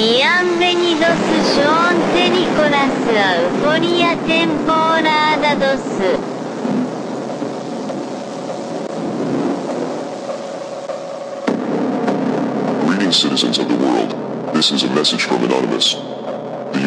Bienvenidos. Nicolas temporada 2. Greetings, citizens of the world. This is a message from Anonymous.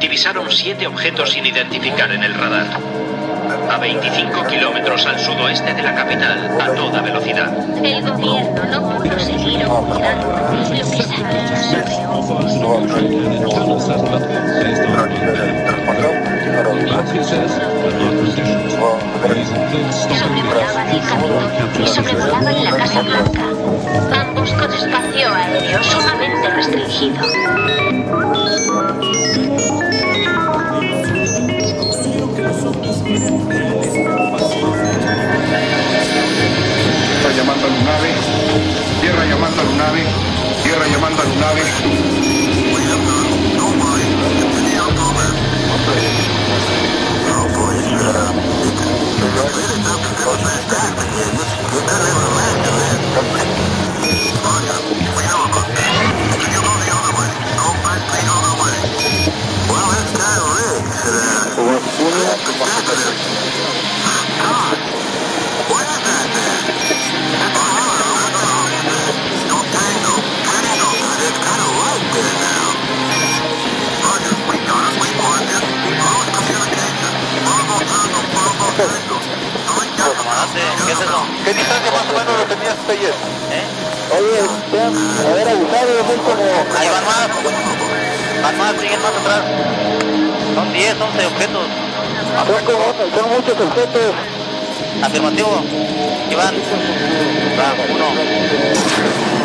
divisaron siete objetos sin identificar en el radar. A 25 kilómetros al sudoeste de la capital, a toda velocidad. El gobierno no pudo seguir ocultando lo que Capitolio y sobrevolaban la Casa Blanca. Ambos con espacio aéreo sumamente restringido. Llamando a Lunave, tierra llamando a Lunave. ¿Qué es eso? ¿Qué distancia más o menos lo tenías ayer? ¿Eh? Oye, te han haber abusado muy como... Ahí van más. Van más, siguen más atrás. Son 10, 11 objetos. Son, como, son muchos objetos. Afirmativo. Iván. Va, uno.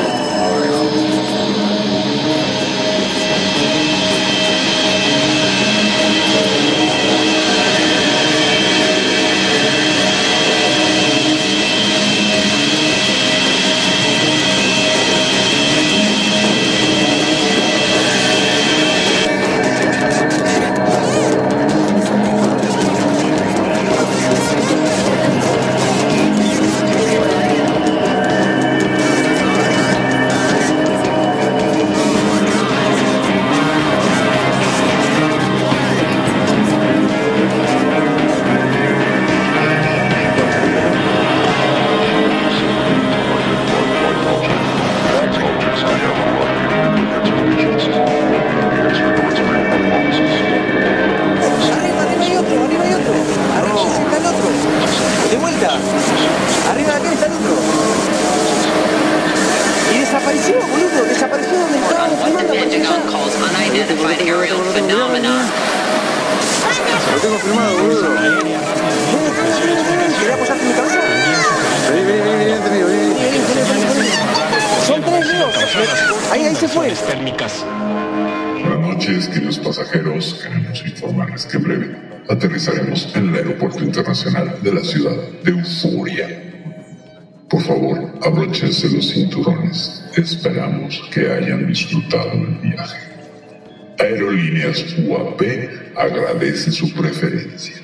Desapareció, boludo. Desapareció donde estábamos filmando. apareció allá. calls unidentified aerial phenomenon. Lo tengo filmado, boludo. ¿Querés apoyarte en mi cabeza? Vení, vení, vení, vení, vení, vení. Son tres, Leo. Ahí, ahí se fue. Buenas noches, queridos pasajeros. Queremos informarles que en breve aterrizaremos en el Aeropuerto Internacional de la ciudad de Euforia. Por favor, abróchense los cinturones. Esperamos que hayan disfrutado del viaje. Aerolíneas UAP agradece su preferencia.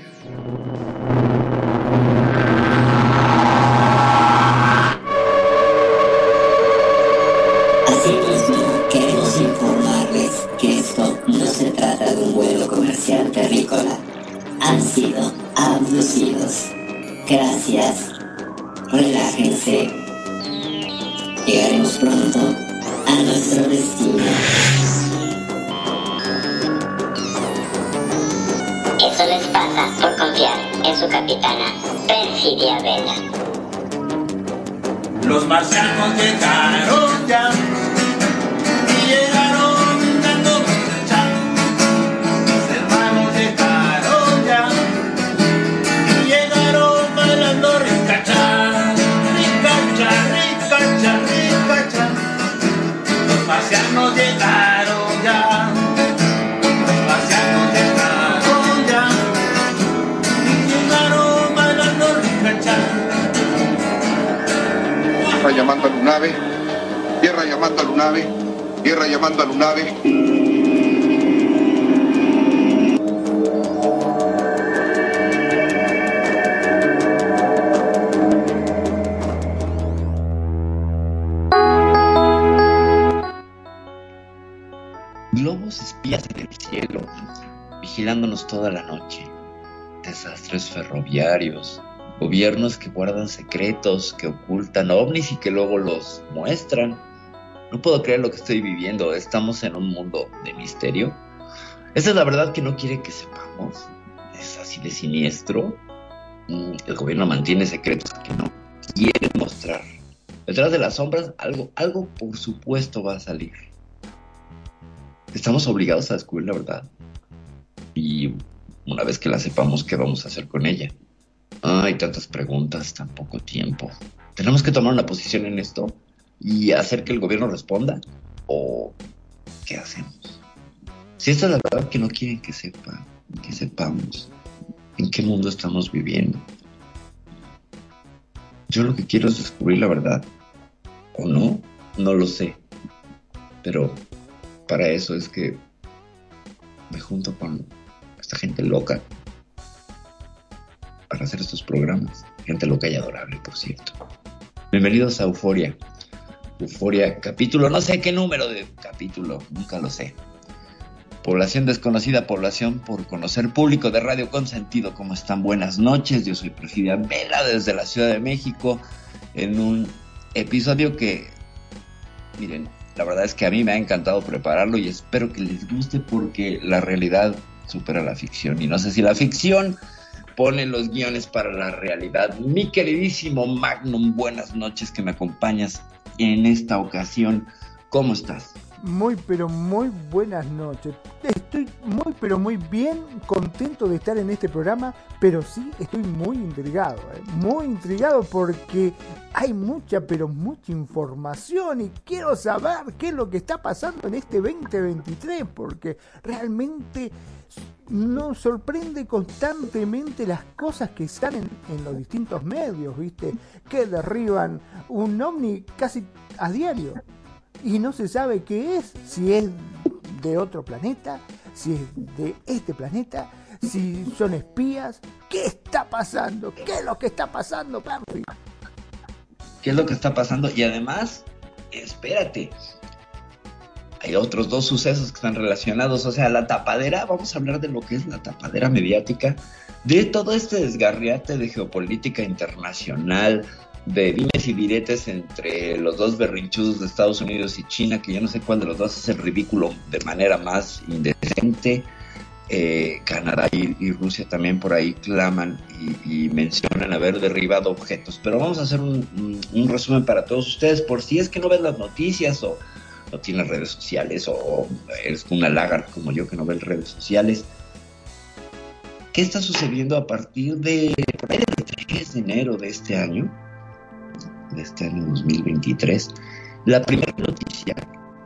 Asimismo, queremos informarles que esto no se trata de un vuelo comercial terrícola. Han sido abducidos. Gracias. Relájense. Llegaremos pronto a nuestro destino. Eso les pasa por confiar en su capitana, Perfidia Vela. Los marcianos llegaron ya Tierra llamando a Lunave. Tierra llamando a Lunave. Tierra llamando a Lunave. Globos espías en el cielo, vigilándonos toda la noche. Desastres ferroviarios, gobiernos que guardan secretos, que ocultan ovnis y que luego los muestran. No puedo creer lo que estoy viviendo. Estamos en un mundo de misterio. Esa es la verdad que no quiere que sepamos. Es así de siniestro. Mm, El gobierno mantiene secretos que no quiere mostrar. Detrás de las sombras, algo, algo por supuesto va a salir. Estamos obligados a descubrir la verdad. Y una vez que la sepamos, ¿qué vamos a hacer con ella? Hay tantas preguntas, tan poco tiempo. ¿Tenemos que tomar una posición en esto y hacer que el gobierno responda? ¿O qué hacemos? Si esta es la verdad que no quieren que sepa, que sepamos en qué mundo estamos viviendo. Yo lo que quiero es descubrir la verdad. ¿O no? No lo sé. Pero para eso es que me junto con esta gente loca para hacer estos programas. Gente loca y adorable, por cierto. Bienvenidos a Euforia. Euforia, capítulo, no sé qué número de capítulo, nunca lo sé. Población desconocida, población por conocer, público de Radio Consentido, ¿cómo están? Buenas noches, yo soy Perfidia Vela desde la Ciudad de México en un episodio que, miren, la verdad es que a mí me ha encantado prepararlo y espero que les guste porque la realidad supera la ficción y no sé si la ficción pone los guiones para la realidad. Mi queridísimo Magnum, buenas noches que me acompañas en esta ocasión. ¿Cómo estás? Muy pero muy buenas noches. Estoy muy pero muy bien contento de estar en este programa, pero sí estoy muy intrigado, ¿eh? muy intrigado porque hay mucha pero mucha información y quiero saber qué es lo que está pasando en este 2023 porque realmente nos sorprende constantemente las cosas que salen en los distintos medios, ¿viste? Que derriban un ovni casi a diario y no se sabe qué es, si es de otro planeta, si es de este planeta, si son espías. ¿Qué está pasando? ¿Qué es lo que está pasando, Perry? ¿Qué es lo que está pasando? Y además, espérate, hay otros dos sucesos que están relacionados. O sea, la tapadera, vamos a hablar de lo que es la tapadera mediática, de todo este desgarriate de geopolítica internacional, de dimes y diretes entre los dos berrinchudos de Estados Unidos y China, que yo no sé cuál de los dos es el ridículo de manera más indecente. Eh, Canadá y, Rusia también por ahí claman y, mencionan haber derribado objetos. Pero vamos a hacer un, resumen para todos ustedes, por si es que no ven las noticias o no tienes redes sociales o eres una lagar como yo que no ve redes sociales. ¿Qué está sucediendo a partir de, el 3 de enero de este año? De este año 2023, la primera noticia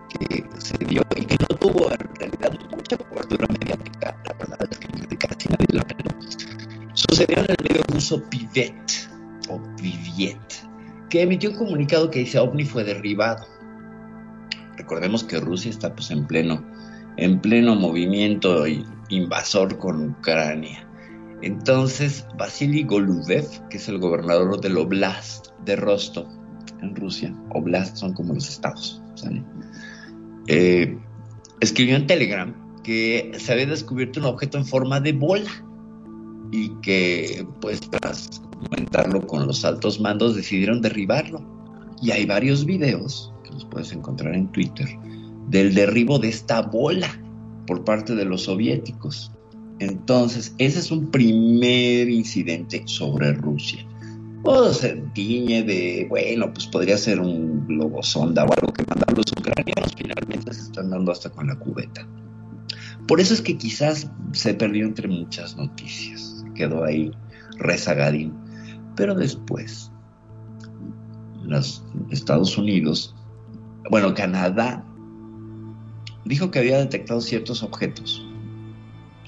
que se dio y que no tuvo en realidad mucha cobertura mediática, la verdad es que casi nadie la peló, sucedió en el medio ruso Pivet o Viviet, que emitió un comunicado que dice OVNI fue derribado. Recordemos que Rusia está pues en pleno, en pleno movimiento invasor con Ucrania. Entonces, Vasily Golubev, que es el gobernador del Oblast de Rostov, en Rusia, Oblast son como los estados, ¿sale? Eh, escribió en Telegram que se había descubierto un objeto en forma de bola y que, pues, tras comentarlo con los altos mandos, decidieron derribarlo. Y hay varios videos, que los puedes encontrar en Twitter, del derribo de esta bola por parte de los soviéticos. Entonces, ese es un primer incidente sobre Rusia. O se tiñe de, bueno, pues podría ser un globo sonda o algo que mandan los ucranianos, finalmente se están dando hasta con la cubeta. Por eso es que quizás se perdió entre muchas noticias, quedó ahí rezagadín. Pero después, los Estados Unidos, bueno, Canadá, dijo que había detectado ciertos objetos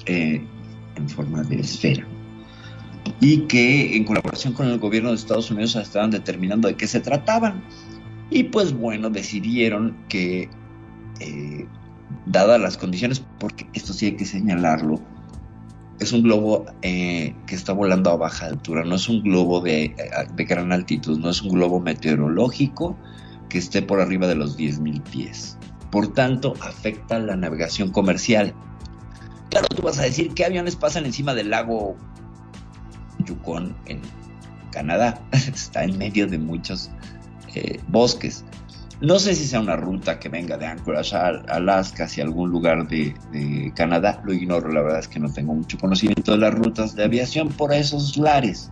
eh, en forma de esfera y que en colaboración con el gobierno de Estados Unidos estaban determinando de qué se trataban. Y pues bueno, decidieron que, eh, dadas las condiciones, porque esto sí hay que señalarlo, es un globo eh, que está volando a baja altura, no es un globo de, de gran altitud, no es un globo meteorológico que esté por arriba de los 10.000 pies. Por tanto, afecta la navegación comercial. Claro, tú vas a decir qué aviones pasan encima del lago Yukon en Canadá. Está en medio de muchos eh, bosques. No sé si sea una ruta que venga de Anchorage Alaska hacia algún lugar de, de, Canadá, lo ignoro, la verdad es que no tengo mucho conocimiento de las rutas de aviación por esos lares.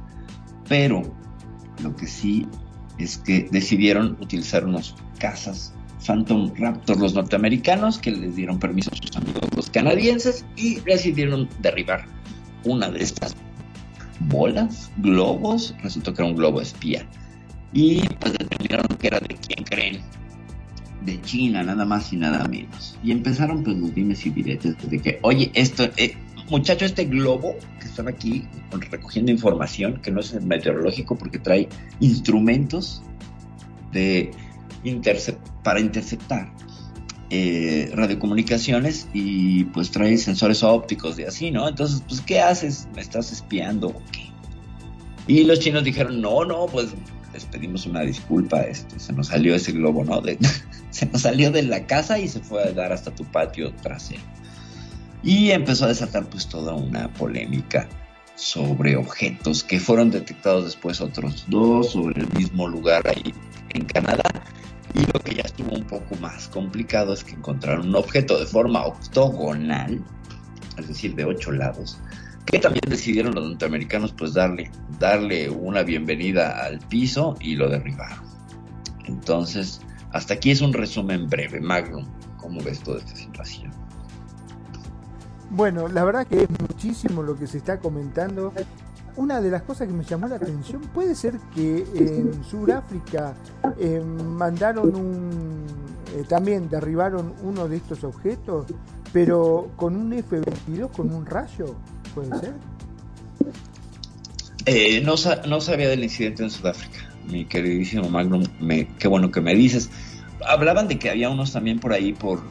Pero lo que sí es que decidieron utilizar unos cazas Phantom Raptor los norteamericanos que les dieron permiso a sus amigos los canadienses y decidieron derribar una de estas bolas, globos, resultó que era un globo espía. Y pues determinaron que era de quién creen. De China, nada más y nada menos. Y empezaron pues los dimes y diretes de que, oye, esto, eh, muchacho, este globo que están aquí recogiendo información, que no es meteorológico porque trae instrumentos de intercept, para interceptar eh, radiocomunicaciones y pues trae sensores ópticos y así, ¿no? Entonces, pues, ¿qué haces? ¿Me estás espiando o qué? Y los chinos dijeron, no, no, pues les pedimos una disculpa, este, se nos salió ese globo, ¿no? Se nos salió de la casa y se fue a dar hasta tu patio trasero. Y empezó a desatar pues toda una polémica sobre objetos que fueron detectados después otros dos sobre el mismo lugar ahí en Canadá. Y lo que ya estuvo un poco más complicado es que encontraron un objeto de forma octogonal, es decir, de ocho lados, que también decidieron los norteamericanos pues darle, darle una bienvenida al piso y lo derribaron. Entonces, hasta aquí es un resumen breve. Magnum, ¿cómo ves toda esta situación? Bueno, la verdad que es muchísimo lo que se está comentando. Una de las cosas que me llamó la atención puede ser que en Sudáfrica eh, mandaron un, eh, también derribaron uno de estos objetos, pero con un F-22, con un rayo, puede ser. Eh, no, no sabía del incidente en Sudáfrica, mi queridísimo Magnum. Me, qué bueno que me dices. Hablaban de que había unos también por ahí, por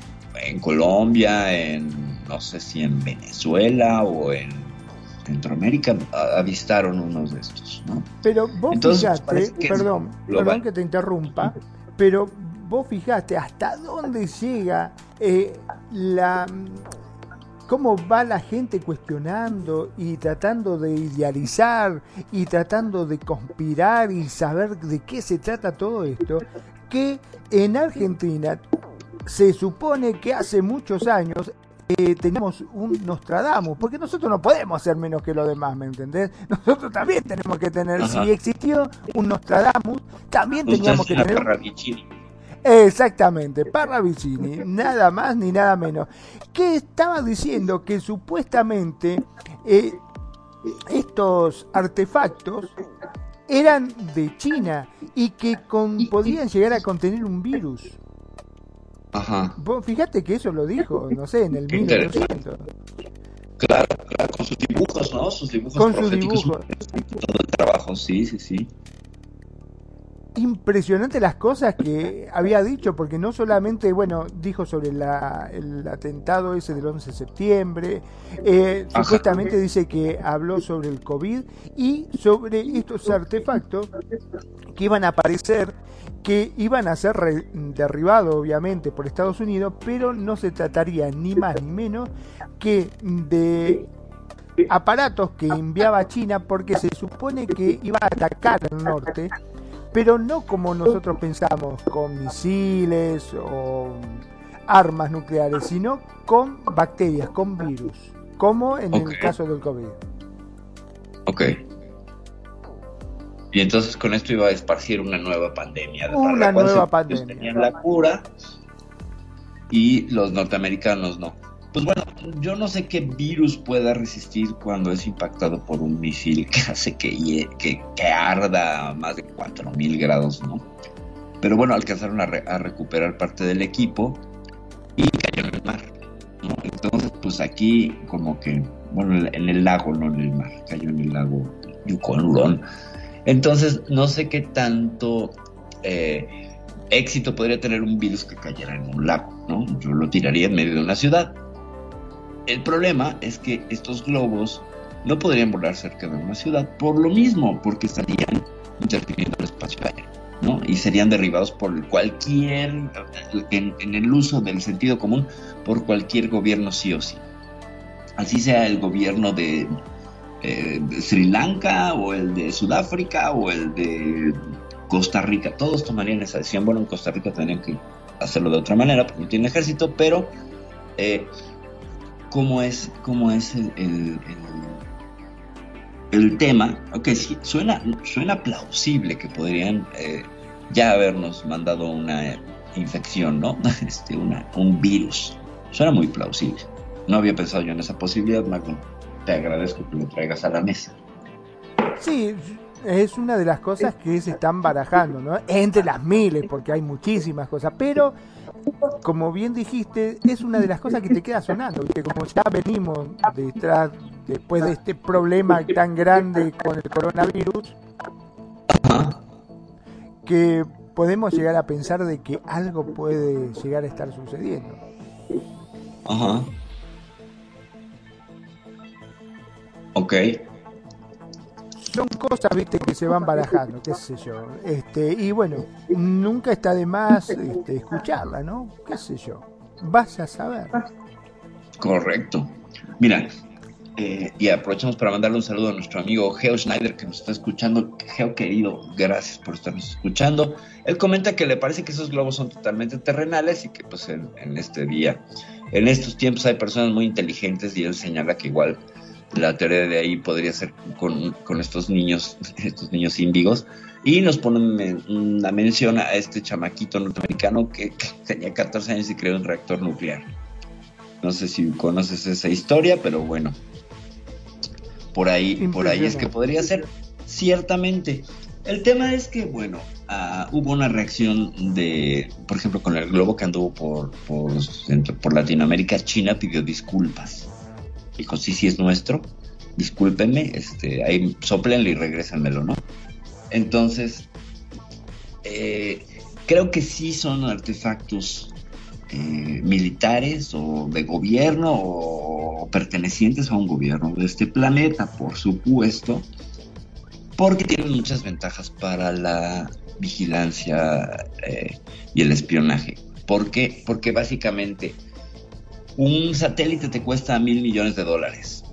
en Colombia, en no sé si en Venezuela o en Centroamérica avistaron unos de estos, ¿no? Pero vos Entonces, fijaste, que perdón, perdón que te interrumpa, pero vos fijaste hasta dónde llega eh, la cómo va la gente cuestionando y tratando de idealizar y tratando de conspirar y saber de qué se trata todo esto, que en Argentina se supone que hace muchos años eh, teníamos un Nostradamus, porque nosotros no podemos ser menos que los demás, ¿me entendés? Nosotros también tenemos que tener, Ajá. si existió un Nostradamus, también teníamos que tener... Exactamente, Parravicini, nada más ni nada menos. Que estaba diciendo que supuestamente eh, estos artefactos eran de China y que con, podían llegar a contener un virus. Ajá. Vos fíjate que eso lo dijo, no sé, en el 1800. Claro, claro, con sus dibujos, ¿no? Sus dibujos con sus dibujos. Todo el trabajo, sí, sí, sí. Impresionante las cosas que había dicho, porque no solamente, bueno, dijo sobre la, el atentado ese del 11 de septiembre, eh, supuestamente dice que habló sobre el COVID y sobre estos artefactos que iban a aparecer que iban a ser derribados obviamente por Estados Unidos, pero no se trataría ni más ni menos que de aparatos que enviaba China porque se supone que iba a atacar al norte, pero no como nosotros pensamos, con misiles o armas nucleares, sino con bacterias, con virus, como en okay. el caso del COVID. Ok. Y entonces con esto iba a esparcir una nueva pandemia. Una nueva pandemia. Tenían la cura y los norteamericanos no. Pues bueno, yo no sé qué virus pueda resistir cuando es impactado por un misil que hace que, que, que arda a más de 4000 grados, ¿no? Pero bueno, alcanzaron a, re, a, recuperar parte del equipo y cayó en el mar. ¿no? Entonces, pues aquí como que, bueno, en el lago, no en el mar, cayó en el lago Yukon. Entonces, no sé qué tanto eh, éxito podría tener un virus que cayera en un lago, ¿no? Yo lo tiraría en medio de una ciudad. El problema es que estos globos no podrían volar cerca de una ciudad por lo mismo, porque estarían interfiriendo el espacio aéreo, ¿no? Y serían derribados por cualquier, en, en el uso del sentido común, por cualquier gobierno sí o sí. Así sea el gobierno de, eh, Sri Lanka o el de Sudáfrica o el de Costa Rica, todos tomarían esa decisión. Bueno, en Costa Rica tendrían que hacerlo de otra manera porque no tienen ejército, pero eh, ¿cómo es, cómo es el, el- tema? Ok, sí, suena, suena plausible que podrían eh, ya habernos mandado una infección, ¿no? Este, un virus. Suena muy plausible. No había pensado yo en esa posibilidad, Magno. Te agradezco que lo traigas a la mesa. Sí, es una de las cosas que se están barajando, ¿no? Entre las miles, porque hay muchísimas cosas, pero como bien dijiste, es una de las cosas que te queda sonando, ¿viste? Como ya venimos detrás, después de este problema tan grande con el coronavirus, que podemos llegar a pensar de que algo puede llegar a estar sucediendo. Ajá. Ok. Son cosas, viste, que se van barajando, qué sé yo. Este, y bueno, nunca está de más este, escucharla, ¿no? Qué sé yo. Vas a saber. Correcto. Mira, eh, y aprovechamos para mandarle un saludo a nuestro amigo Geo Schneider que nos está escuchando. Geo querido, gracias por estarnos escuchando. Él comenta que le parece que esos globos son totalmente terrenales y que pues en, en este día, en estos tiempos hay personas muy inteligentes y él señala que igual la teoría de ahí podría ser con, con estos niños, estos niños índigos. Y nos pone una- mención a este chamaquito norteamericano que, que tenía 14 años y creó un reactor nuclear. No sé si conoces esa historia, pero bueno. Por ahí, por ahí es que podría ser. Ciertamente. El tema es que, bueno, ah, hubo una reacción de, por ejemplo, con el globo que anduvo por, por Latinoamérica, China pidió disculpas. Dijo, sí, sí es nuestro, discúlpenme, este, ahí soplenle y regrésenmelo, ¿no? Entonces, eh, creo que sí son artefactos eh, militares o de gobierno o pertenecientes a un gobierno de este planeta, por supuesto, porque tienen muchas ventajas para la vigilancia eh, y el espionaje. ¿Por qué? Porque básicamente un satélite te cuesta mil millones de dólares.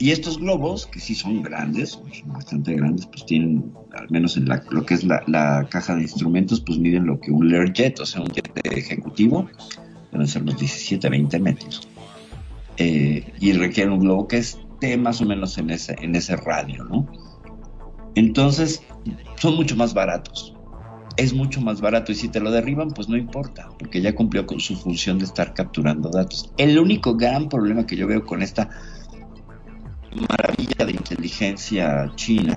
Y estos globos, que sí son grandes, son bastante grandes, pues tienen, al menos en la- lo que es la, caja de instrumentos, pues miden lo que un Learjet, o sea, un jet ejecutivo, deben ser unos 17, 20 metros. Eh, y requieren un globo que esté más o menos en ese, en ese radio, ¿no? Entonces, son mucho más baratos. Es mucho más barato y si te lo derriban, pues no importa, porque ya cumplió con su función de estar capturando datos. El único gran problema que yo veo con esta maravilla de inteligencia china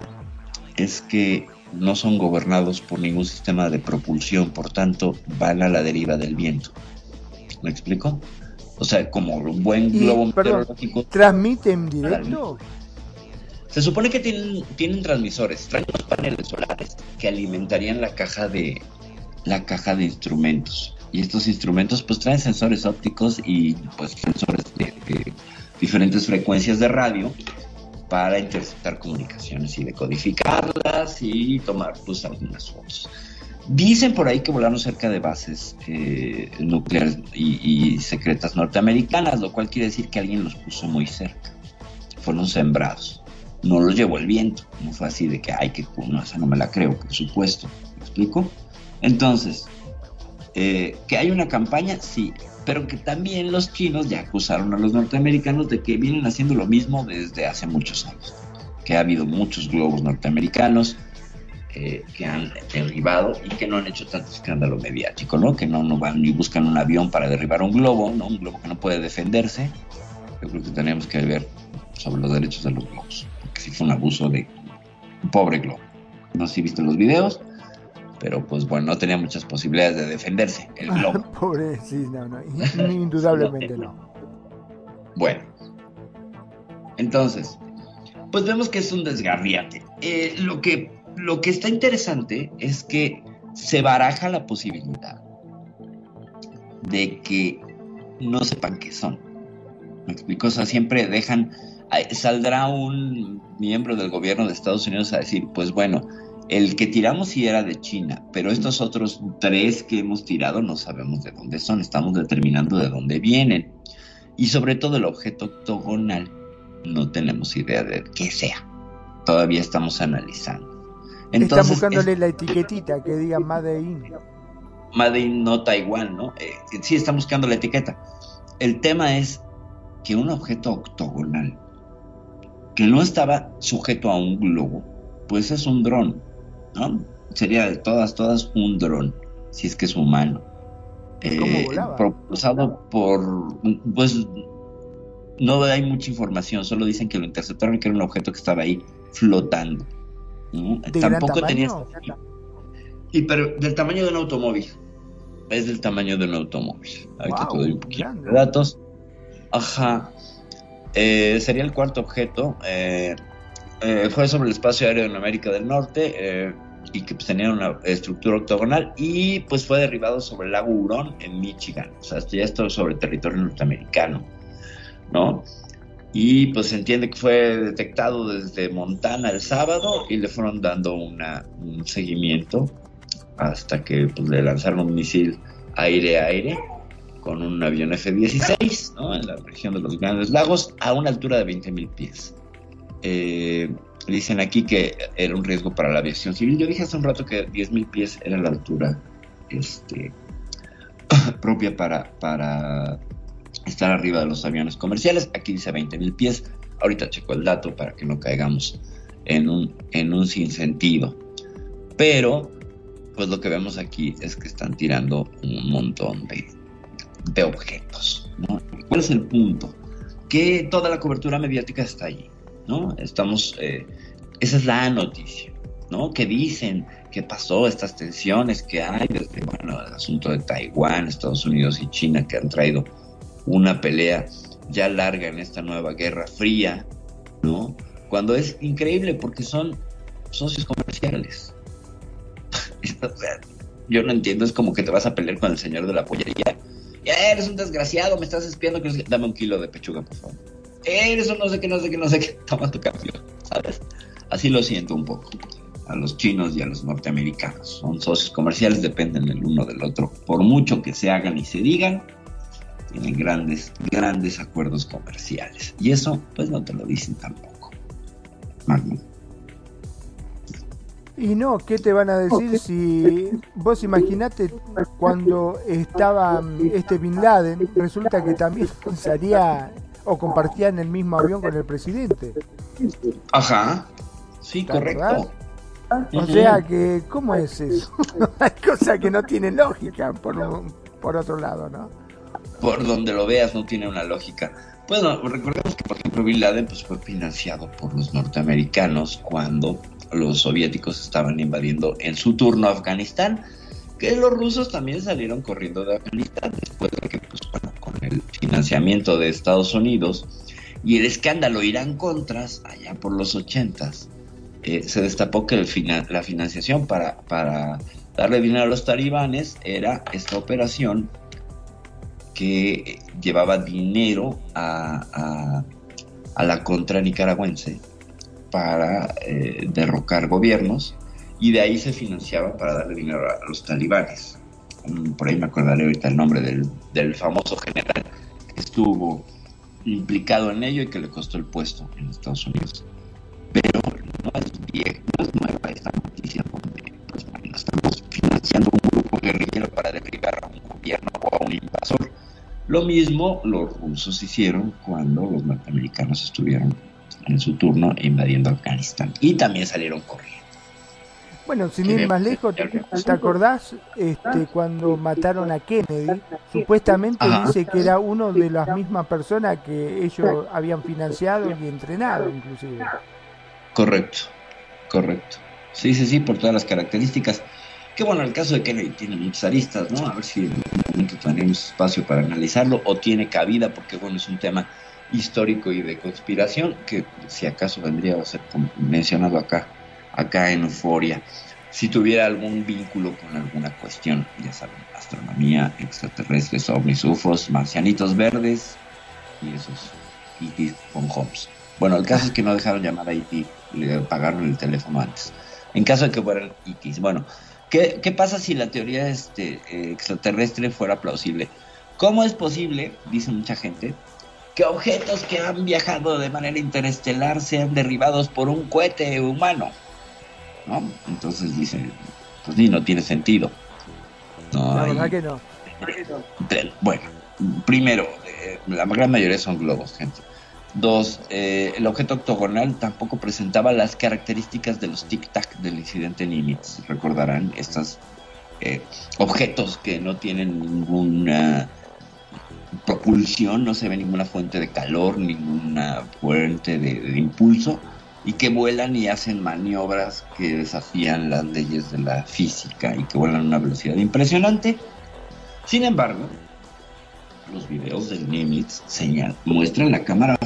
es que no son gobernados por ningún sistema de propulsión, por tanto van a la deriva del viento. ¿Me explico? O sea, como un buen globo meteorológico. ¿transmite en directo? Se supone que tienen, transmisores, traen paneles solares que alimentarían la caja de la caja de instrumentos. Y estos instrumentos pues traen sensores ópticos y pues sensores de, diferentes frecuencias de radio para interceptar comunicaciones y decodificarlas y tomar pues algunas fotos. Dicen por ahí que volaron cerca de bases eh, nucleares y secretas norteamericanas, lo cual quiere decir que alguien los puso muy cerca. Fueron sembrados. No los llevó el viento. No fue así de que, ay, que no, esa no me la creo, por supuesto. ¿Me explico? Entonces, eh, que hay una campaña, sí, pero que también los chinos ya acusaron a los norteamericanos de que vienen haciendo lo mismo desde hace muchos años. Que ha habido muchos globos norteamericanos eh, que han derribado y que no han hecho tanto escándalo mediático, ¿no? Que no, no van ni buscan un avión para derribar un globo, ¿no? Un globo que no puede defenderse. Yo creo que tenemos que ver sobre los derechos de los globos, sí fue un abuso de pobre globo. No sé si viste los videos, pero pues bueno, no tenía muchas posibilidades de defenderse el globo. Pobre, sí, no, no, in- indudablemente no. Bueno, entonces, pues vemos que es un desgarriate. Eh, lo, que, lo que está interesante es que se baraja la posibilidad de que no sepan qué son. ¿Me explico? O sea, siempre dejan, saldrá un miembro del gobierno de Estados Unidos a decir, pues bueno, el que tiramos sí era de China, pero estos otros tres que hemos tirado no sabemos de dónde son, estamos determinando de dónde vienen. Y sobre todo el objeto octogonal, no tenemos idea de qué sea. Todavía estamos analizando. Entonces, buscándole es- la etiquetita que diga Made in. Made in no Taiwán, ¿no? Eh, sí, están buscando la etiqueta. El tema es que un objeto octogonal que no estaba sujeto a un globo, pues es un dron, ¿no? Sería de todas, todas un dron, si es que es humano. Eh, volaba? propulsado por, pues, no hay mucha información, solo dicen que lo interceptaron y que era un objeto que estaba ahí flotando. ¿no? ¿De gran Tampoco tenía y pero del tamaño de un automóvil. Es del tamaño de un automóvil. Ahorita te Wow, doy un poquito grande. de datos. Ajá. Eh, sería el cuarto objeto. eh, eh, fue sobre el espacio aéreo en América del Norte eh, y que pues, tenía una estructura octogonal y pues fue derribado sobre el lago Hurón en Michigan. O sea, esto ya está sobre territorio norteamericano, ¿no? Y pues se entiende que fue detectado desde Montana el sábado y le fueron dando una, un seguimiento hasta que pues, le lanzaron un misil aire-aire con un avión F-16 ¿no? en la región de los Grandes Lagos a una altura de 20.000 pies. Eh, dicen aquí que era un riesgo para la aviación civil. Yo dije hace un rato que 10.000 pies era la altura este, propia para, para estar arriba de los aviones comerciales. Aquí dice 20.000 pies. Ahorita checo el dato para que no caigamos en un, en un sinsentido. Pero, pues lo que vemos aquí es que están tirando un montón de, de objetos. ¿no? ¿Cuál es el punto? Que toda la cobertura mediática está allí. ¿no? Estamos, eh, esa es la noticia, ¿no? Que dicen que pasó estas tensiones que hay desde, bueno, el asunto de Taiwán, Estados Unidos y China que han traído una pelea ya larga en esta nueva guerra fría, ¿no? Cuando es increíble porque son socios comerciales. Yo no entiendo, es como que te vas a pelear con el señor de la pollería. Eres un desgraciado, me estás espiando, que dame un kilo de pechuga, por favor. Eres un no sé qué, no sé qué, no sé qué, toma tu cambio, ¿sabes? Así lo siento un poco. A los chinos y a los norteamericanos. Son socios comerciales, dependen el uno del otro. Por mucho que se hagan y se digan, tienen grandes, grandes acuerdos comerciales. Y eso, pues no te lo dicen tampoco. Magno. Y no, ¿qué te van a decir si vos imaginate cuando estaba mm, este Bin Laden, resulta que también salía o compartía en el mismo avión con el presidente? Ajá. Sí, ¿Te correcto. acordás? O sea que, ¿cómo es eso? Hay cosas que no tienen lógica por, un- por otro lado, ¿no? por donde lo veas no tiene una lógica. Bueno, recordemos que por ejemplo Bin Laden pues, fue financiado por los norteamericanos cuando los soviéticos estaban invadiendo en su turno Afganistán, que los rusos también salieron corriendo de Afganistán después de que pues, bueno, con el financiamiento de Estados Unidos y el escándalo Irán Contras allá por los ochentas eh, se destapó que la financiación para, darle dinero a los talibanes era esta operación que llevaba dinero a la contra nicaragüense para eh, derrocar gobiernos y de ahí se financiaba para darle dinero a, los talibanes. Mm, Por ahí me acordaré ahorita el nombre del, del famoso general que estuvo implicado en ello y que le costó el puesto en Estados Unidos. Pero no es vieja, no es nueva esta noticia pues, estamos financiando un grupo guerrillero para derribar a un gobierno o a un invasor. Lo mismo los rusos hicieron cuando los norteamericanos estuvieron en su turno invadiendo Afganistán y también salieron corriendo. Bueno, sin ir más lejos, ¿te acordás este, cuando mataron a Kennedy? Supuestamente Ajá. dice que era uno de las mismas personas que ellos habían financiado y entrenado, inclusive. Correcto, correcto. Sí, sí, sí, por todas las características. Que bueno, el caso de Kennedy tiene muchas aristas, ¿no? A ver si en algún momento tenemos espacio para analizarlo o tiene cabida, porque bueno, es un tema histórico y de conspiración que si acaso vendría a ser mencionado acá, acá en Euforia. si tuviera algún vínculo con alguna cuestión, ya saben, astronomía, extraterrestres, ovnis, ufos, marcianitos verdes y esos E.T. con Holmes. Bueno, el caso es que no dejaron llamar a E.T., le pagaron el teléfono antes. En caso de que fueran E.T. Bueno, ¿qué, ¿qué, pasa si la teoría este, extraterrestre fuera plausible? ¿Cómo es posible, dice mucha gente, que objetos que han viajado de manera interestelar sean derribados por un cohete humano? ¿No? Entonces dicen, pues ni no tiene sentido. No La hay- verdad que no. bueno, primero, eh, la gran mayoría son globos, gente. Dos, eh, el objeto octogonal tampoco presentaba las características de los tic-tac del incidente Nimitz. Recordarán estos eh, objetos que no tienen ninguna propulsión, no se ve ninguna fuente de calor, ninguna fuente de, impulso, y que vuelan y hacen maniobras que desafían las leyes de la física y que vuelan a una velocidad impresionante. Sin embargo, los videos del Nimitz señal, muestran la cámara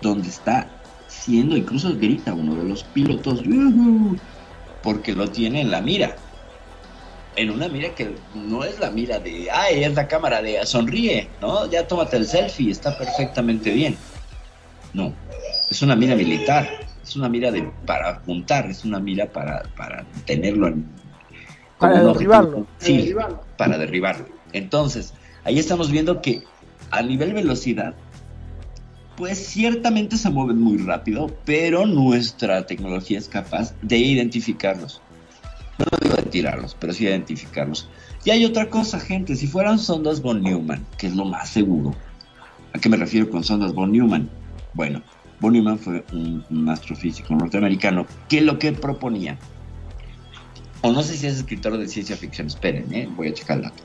donde está siendo, incluso grita uno de los pilotos, porque lo tiene en la mira. En una mira que no es la mira de, ay, es la cámara de sonríe, ¿no? Ya tómate el selfie, está perfectamente bien. No, es una mira militar, es una mira de para apuntar, es una mira para, para tenerlo en, Para derribarlo. Sí, para derribarlo. Entonces, ahí estamos viendo que a nivel velocidad, pues ciertamente se mueven muy rápido, pero nuestra tecnología es capaz de identificarlos. No digo de tirarlos, pero sí de identificarlos. Y hay otra cosa, gente, si fueran sondas von Neumann, que es lo más seguro. ¿A qué me refiero con sondas von Neumann? Bueno, von Neumann fue un, astrofísico norteamericano que lo que proponía, o no sé si es escritor de ciencia ficción, esperen, ¿eh? voy a checar el dato.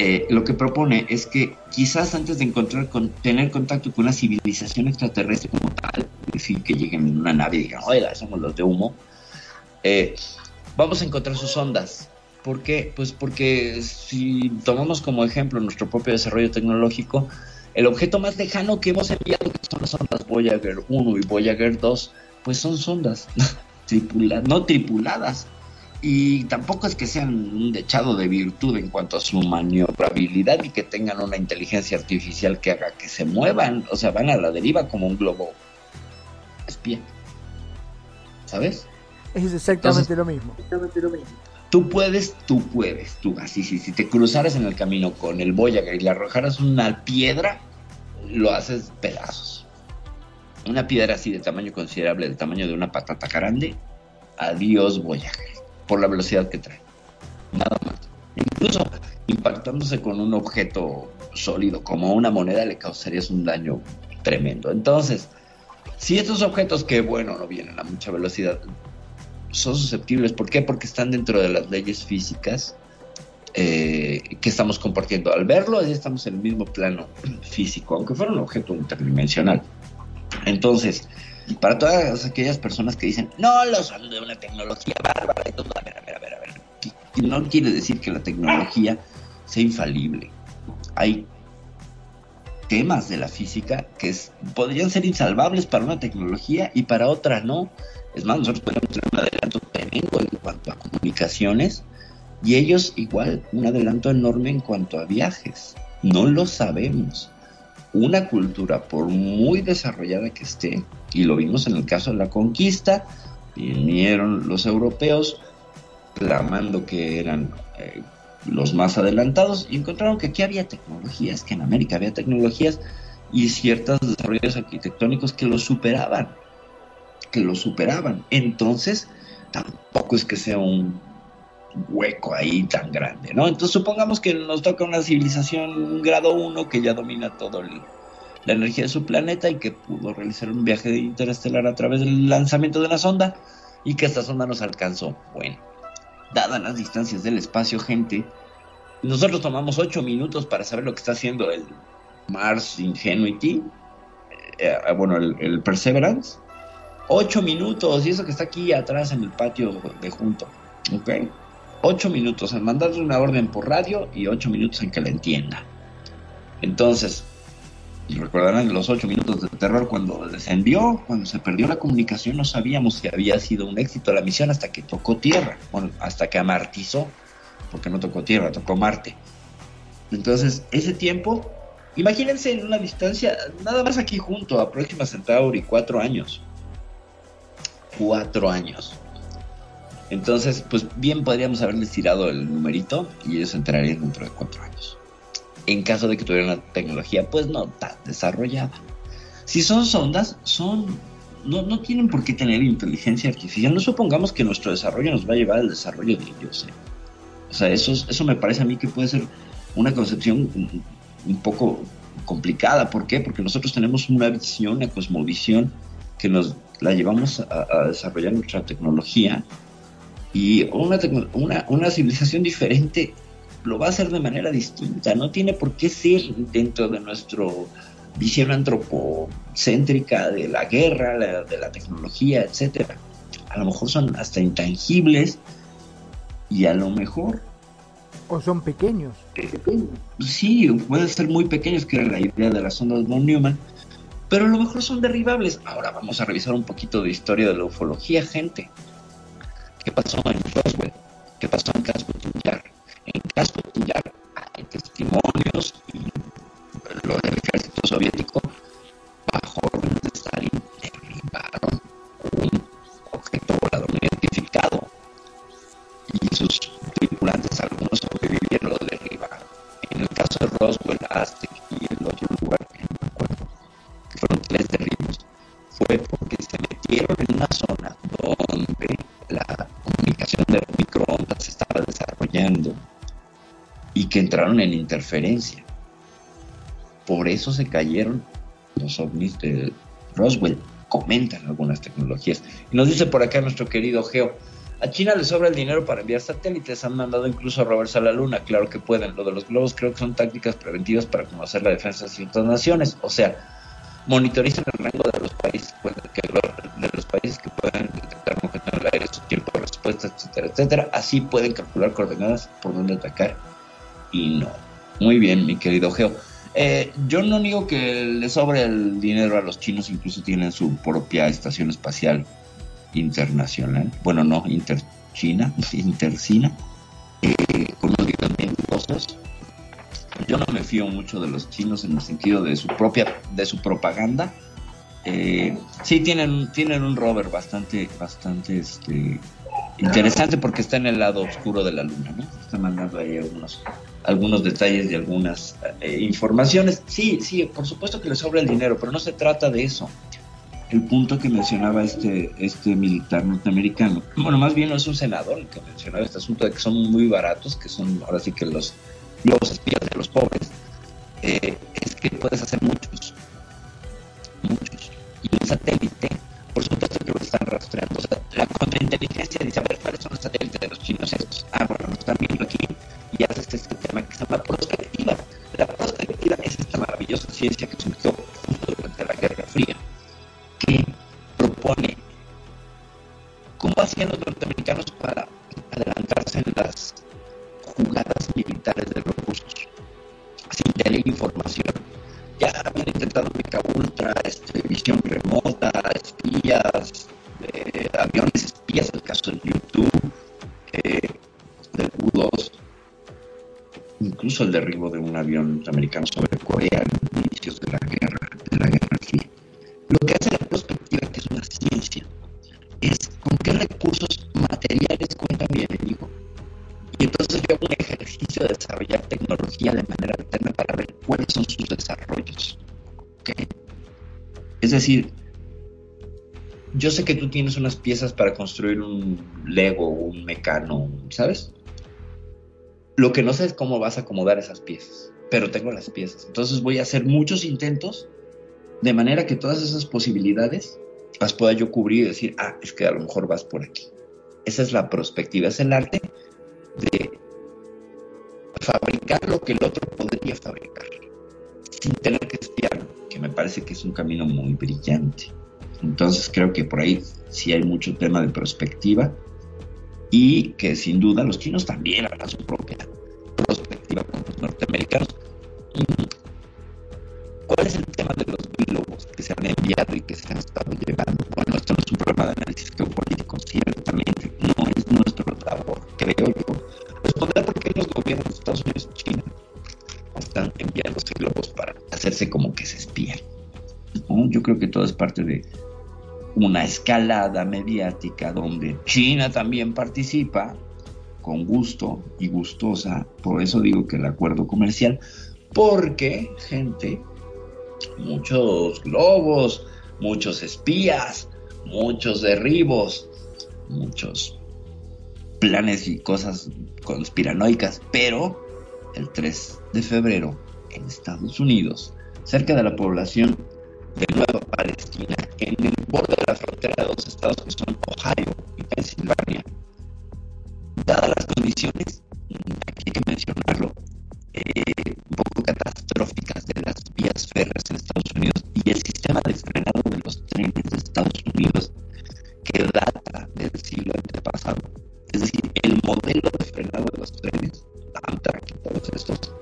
Eh, lo que propone es que quizás antes de encontrar con, tener contacto con una civilización extraterrestre como tal, es que lleguen en una nave y digan, oiga, somos los de humo, eh, vamos a encontrar sus ondas. ¿Por qué? Pues porque si tomamos como ejemplo nuestro propio desarrollo tecnológico, el objeto más lejano que hemos enviado, que son las ondas Voyager 1 y Voyager 2, pues son sondas tripula- no tripuladas. Y tampoco es que sean un dechado de virtud en cuanto a su maniobrabilidad y que tengan una inteligencia artificial que haga que se muevan. O sea, van a la deriva como un globo espía. ¿Sabes? Es exactamente lo mismo. Tú puedes, tú puedes, tú así, si, si te cruzaras en el camino con el Voyager y le arrojaras una piedra, lo haces pedazos. Una piedra así de tamaño considerable, del tamaño de una patata grande, adiós Voyager, por la velocidad que trae. Nada más. Incluso impactándose con un objeto sólido como una moneda le causarías un daño tremendo. Entonces, si estos objetos que, bueno, no vienen a mucha velocidad, son susceptibles. ¿Por qué? Porque están dentro de las leyes físicas eh, que estamos compartiendo. Al verlo, ya estamos en el mismo plano físico, aunque fuera un objeto interdimensional. Entonces, para todas aquellas personas que dicen, no, los son de una tecnología bárbara y todo, a ver, a ver, a ver, a ver. No quiere decir que la tecnología sea infalible. Hay temas de la física que podrían ser insalvables para una tecnología y para otra no. Es más, nosotros podríamos tener un adelanto tremendo en cuanto a comunicaciones y ellos igual un adelanto enorme en cuanto a viajes. No lo sabemos. Una cultura, por muy desarrollada que esté, y lo vimos en el caso de la conquista, vinieron los europeos clamando que eran eh, los más adelantados y encontraron que aquí había tecnologías, que en América había tecnologías y ciertos desarrollos arquitectónicos que los superaban, que los superaban. Entonces, tampoco es que sea un hueco ahí tan grande, ¿no? Entonces supongamos que nos toca una civilización grado 1 que ya domina todo la energía de su planeta y que pudo realizar un viaje interestelar a través del lanzamiento de una sonda y que esta sonda nos alcanzó. Bueno, dadas las distancias del espacio, gente, nosotros tomamos 8 minutos para saber lo que está haciendo el Mars Ingenuity, eh, eh, bueno, el Perseverance. 8 minutos, y eso que está aquí atrás en el patio de junto, ¿ok? 8 minutos en mandarle una orden por radio y 8 minutos en que la entienda. Entonces, recordarán los ocho minutos de terror cuando descendió, cuando se perdió la comunicación, no sabíamos si había sido un éxito la misión hasta que tocó tierra, bueno, hasta que amartizó, porque no tocó tierra, tocó Marte. Entonces, ese tiempo, imagínense en una distancia, nada más aquí junto a Próxima Centauri, cuatro años. Cuatro años. Entonces, pues bien podríamos haberles tirado el numerito y ellos se enterarían dentro de cuatro años en caso de que tuvieran la tecnología pues no tan desarrollada. Si son sondas, son no, no tienen por qué tener inteligencia artificial. No supongamos que nuestro desarrollo nos va a llevar al desarrollo de ellos. ¿eh? O sea, eso, eso me parece a mí que puede ser una concepción un poco complicada. ¿Por qué? Porque nosotros tenemos una visión, una cosmovisión que nos la llevamos a, a desarrollar nuestra tecnología y una, una, una civilización diferente lo va a hacer de manera distinta, no tiene por qué ser dentro de nuestra visión antropocéntrica de la guerra, de la tecnología, etcétera. A lo mejor son hasta intangibles y a lo mejor o son pequeños. Sí, pueden ser muy pequeños, que era la idea de las ondas von Neumann, pero a lo mejor son derribables. Ahora vamos a revisar un poquito de historia de la ufología, gente. ¿Qué pasó en Roswell? ¿Qué pasó en Casco en caso ya hay testimonios y lo del ejército soviético bajo orden de Stalin derribaron un objeto volador identificado y sus tripulantes algunos sobrevivieron lo derribaron en el caso de Roswell, Aztec y el otro lugar que fueron tres derribos fue porque se metieron en una zona donde la comunicación de microondas estaba desarrollando y que entraron en interferencia. Por eso se cayeron los ovnis de Roswell. Comentan algunas tecnologías. Y nos dice por acá nuestro querido Geo, a China le sobra el dinero para enviar satélites, han mandado incluso a rovers a la luna, claro que pueden. Lo de los globos creo que son tácticas preventivas para conocer la defensa de ciertas naciones. O sea, monitorizan el rango de los países que, de los países que pueden detectar un en el aire, su tiempo de respuesta, etcétera, etcétera. Así pueden calcular coordenadas por dónde atacar y no. Muy bien, mi querido Geo. Eh, yo no digo que le sobre el dinero a los chinos, incluso tienen su propia estación espacial internacional. Bueno, no, interchina, intercina. Eh, conozco también cosas. Yo no me fío mucho de los chinos en el sentido de su propia, de su propaganda. Eh, sí tienen, tienen un rover bastante, bastante este, interesante porque está en el lado oscuro de la luna, ¿no? Está mandando ahí algunos, algunos detalles de algunas eh, informaciones. Sí, sí, por supuesto que le sobra el dinero, pero no se trata de eso. El punto que mencionaba este, este militar norteamericano, bueno, más bien no es un senador el que mencionaba este asunto de que son muy baratos, que son ahora sí que los globos espías de los pobres, eh, es que puedes hacer muchos, muchos. Y un satélite por supuesto que lo están rastreando. La contrainteligencia dice, a ver, ¿cuáles son los satélites de los chinos decir, yo sé que tú tienes unas piezas para construir un Lego, un mecano, ¿sabes? Lo que no sé es cómo vas a acomodar esas piezas, pero tengo las piezas. Entonces voy a hacer muchos intentos de manera que todas esas posibilidades las pueda yo cubrir y decir, ah, es que a lo mejor vas por aquí. Esa es la perspectiva, es el arte de fabricar lo que el otro podría fabricar, sin tener que espiarlo, me parece que es un camino muy brillante. Entonces creo que por ahí sí hay mucho tema de perspectiva y que sin duda los chinos también harán su propia perspectiva con los norteamericanos. ¿Cuál es el tema de los globos que se han enviado y que se han estado llevando, bueno, esto no es un programa de análisis geopolítico, ciertamente no es nuestro labor, creo yo, responder por qué los gobiernos de Estados Unidos y China están enviándose globos como que se espían. Yo creo que todo es parte de una escalada mediática donde China también participa con gusto y gustosa, por eso digo que el acuerdo comercial, porque gente, muchos globos, muchos espías, muchos derribos, muchos planes y cosas conspiranoicas, pero el 3 de febrero en Estados Unidos, cerca de la población de Nueva Palestina, en el borde de la frontera de dos estados que son Ohio y Pensilvania, dadas las condiciones, aquí hay que mencionarlo, eh, un poco catastróficas de las vías férreas en Estados Unidos y el sistema de frenado de los trenes de Estados Unidos que data del siglo antepasado. Es decir, el modelo de frenado de los trenes, Amtrak y todos estos,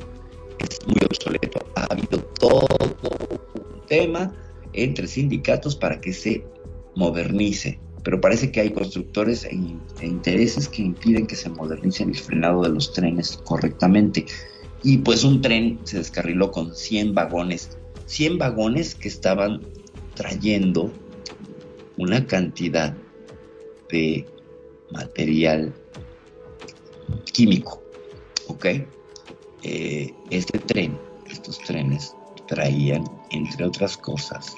es muy obsoleto. Ha habido todo un tema entre sindicatos para que se modernice, pero parece que hay constructores e, e intereses que impiden que se modernice el frenado de los trenes correctamente. Y pues un tren se descarriló con 100 vagones, 100 vagones que estaban trayendo una cantidad de material químico, ¿ok? Eh, este tren, estos trenes traían, entre otras cosas,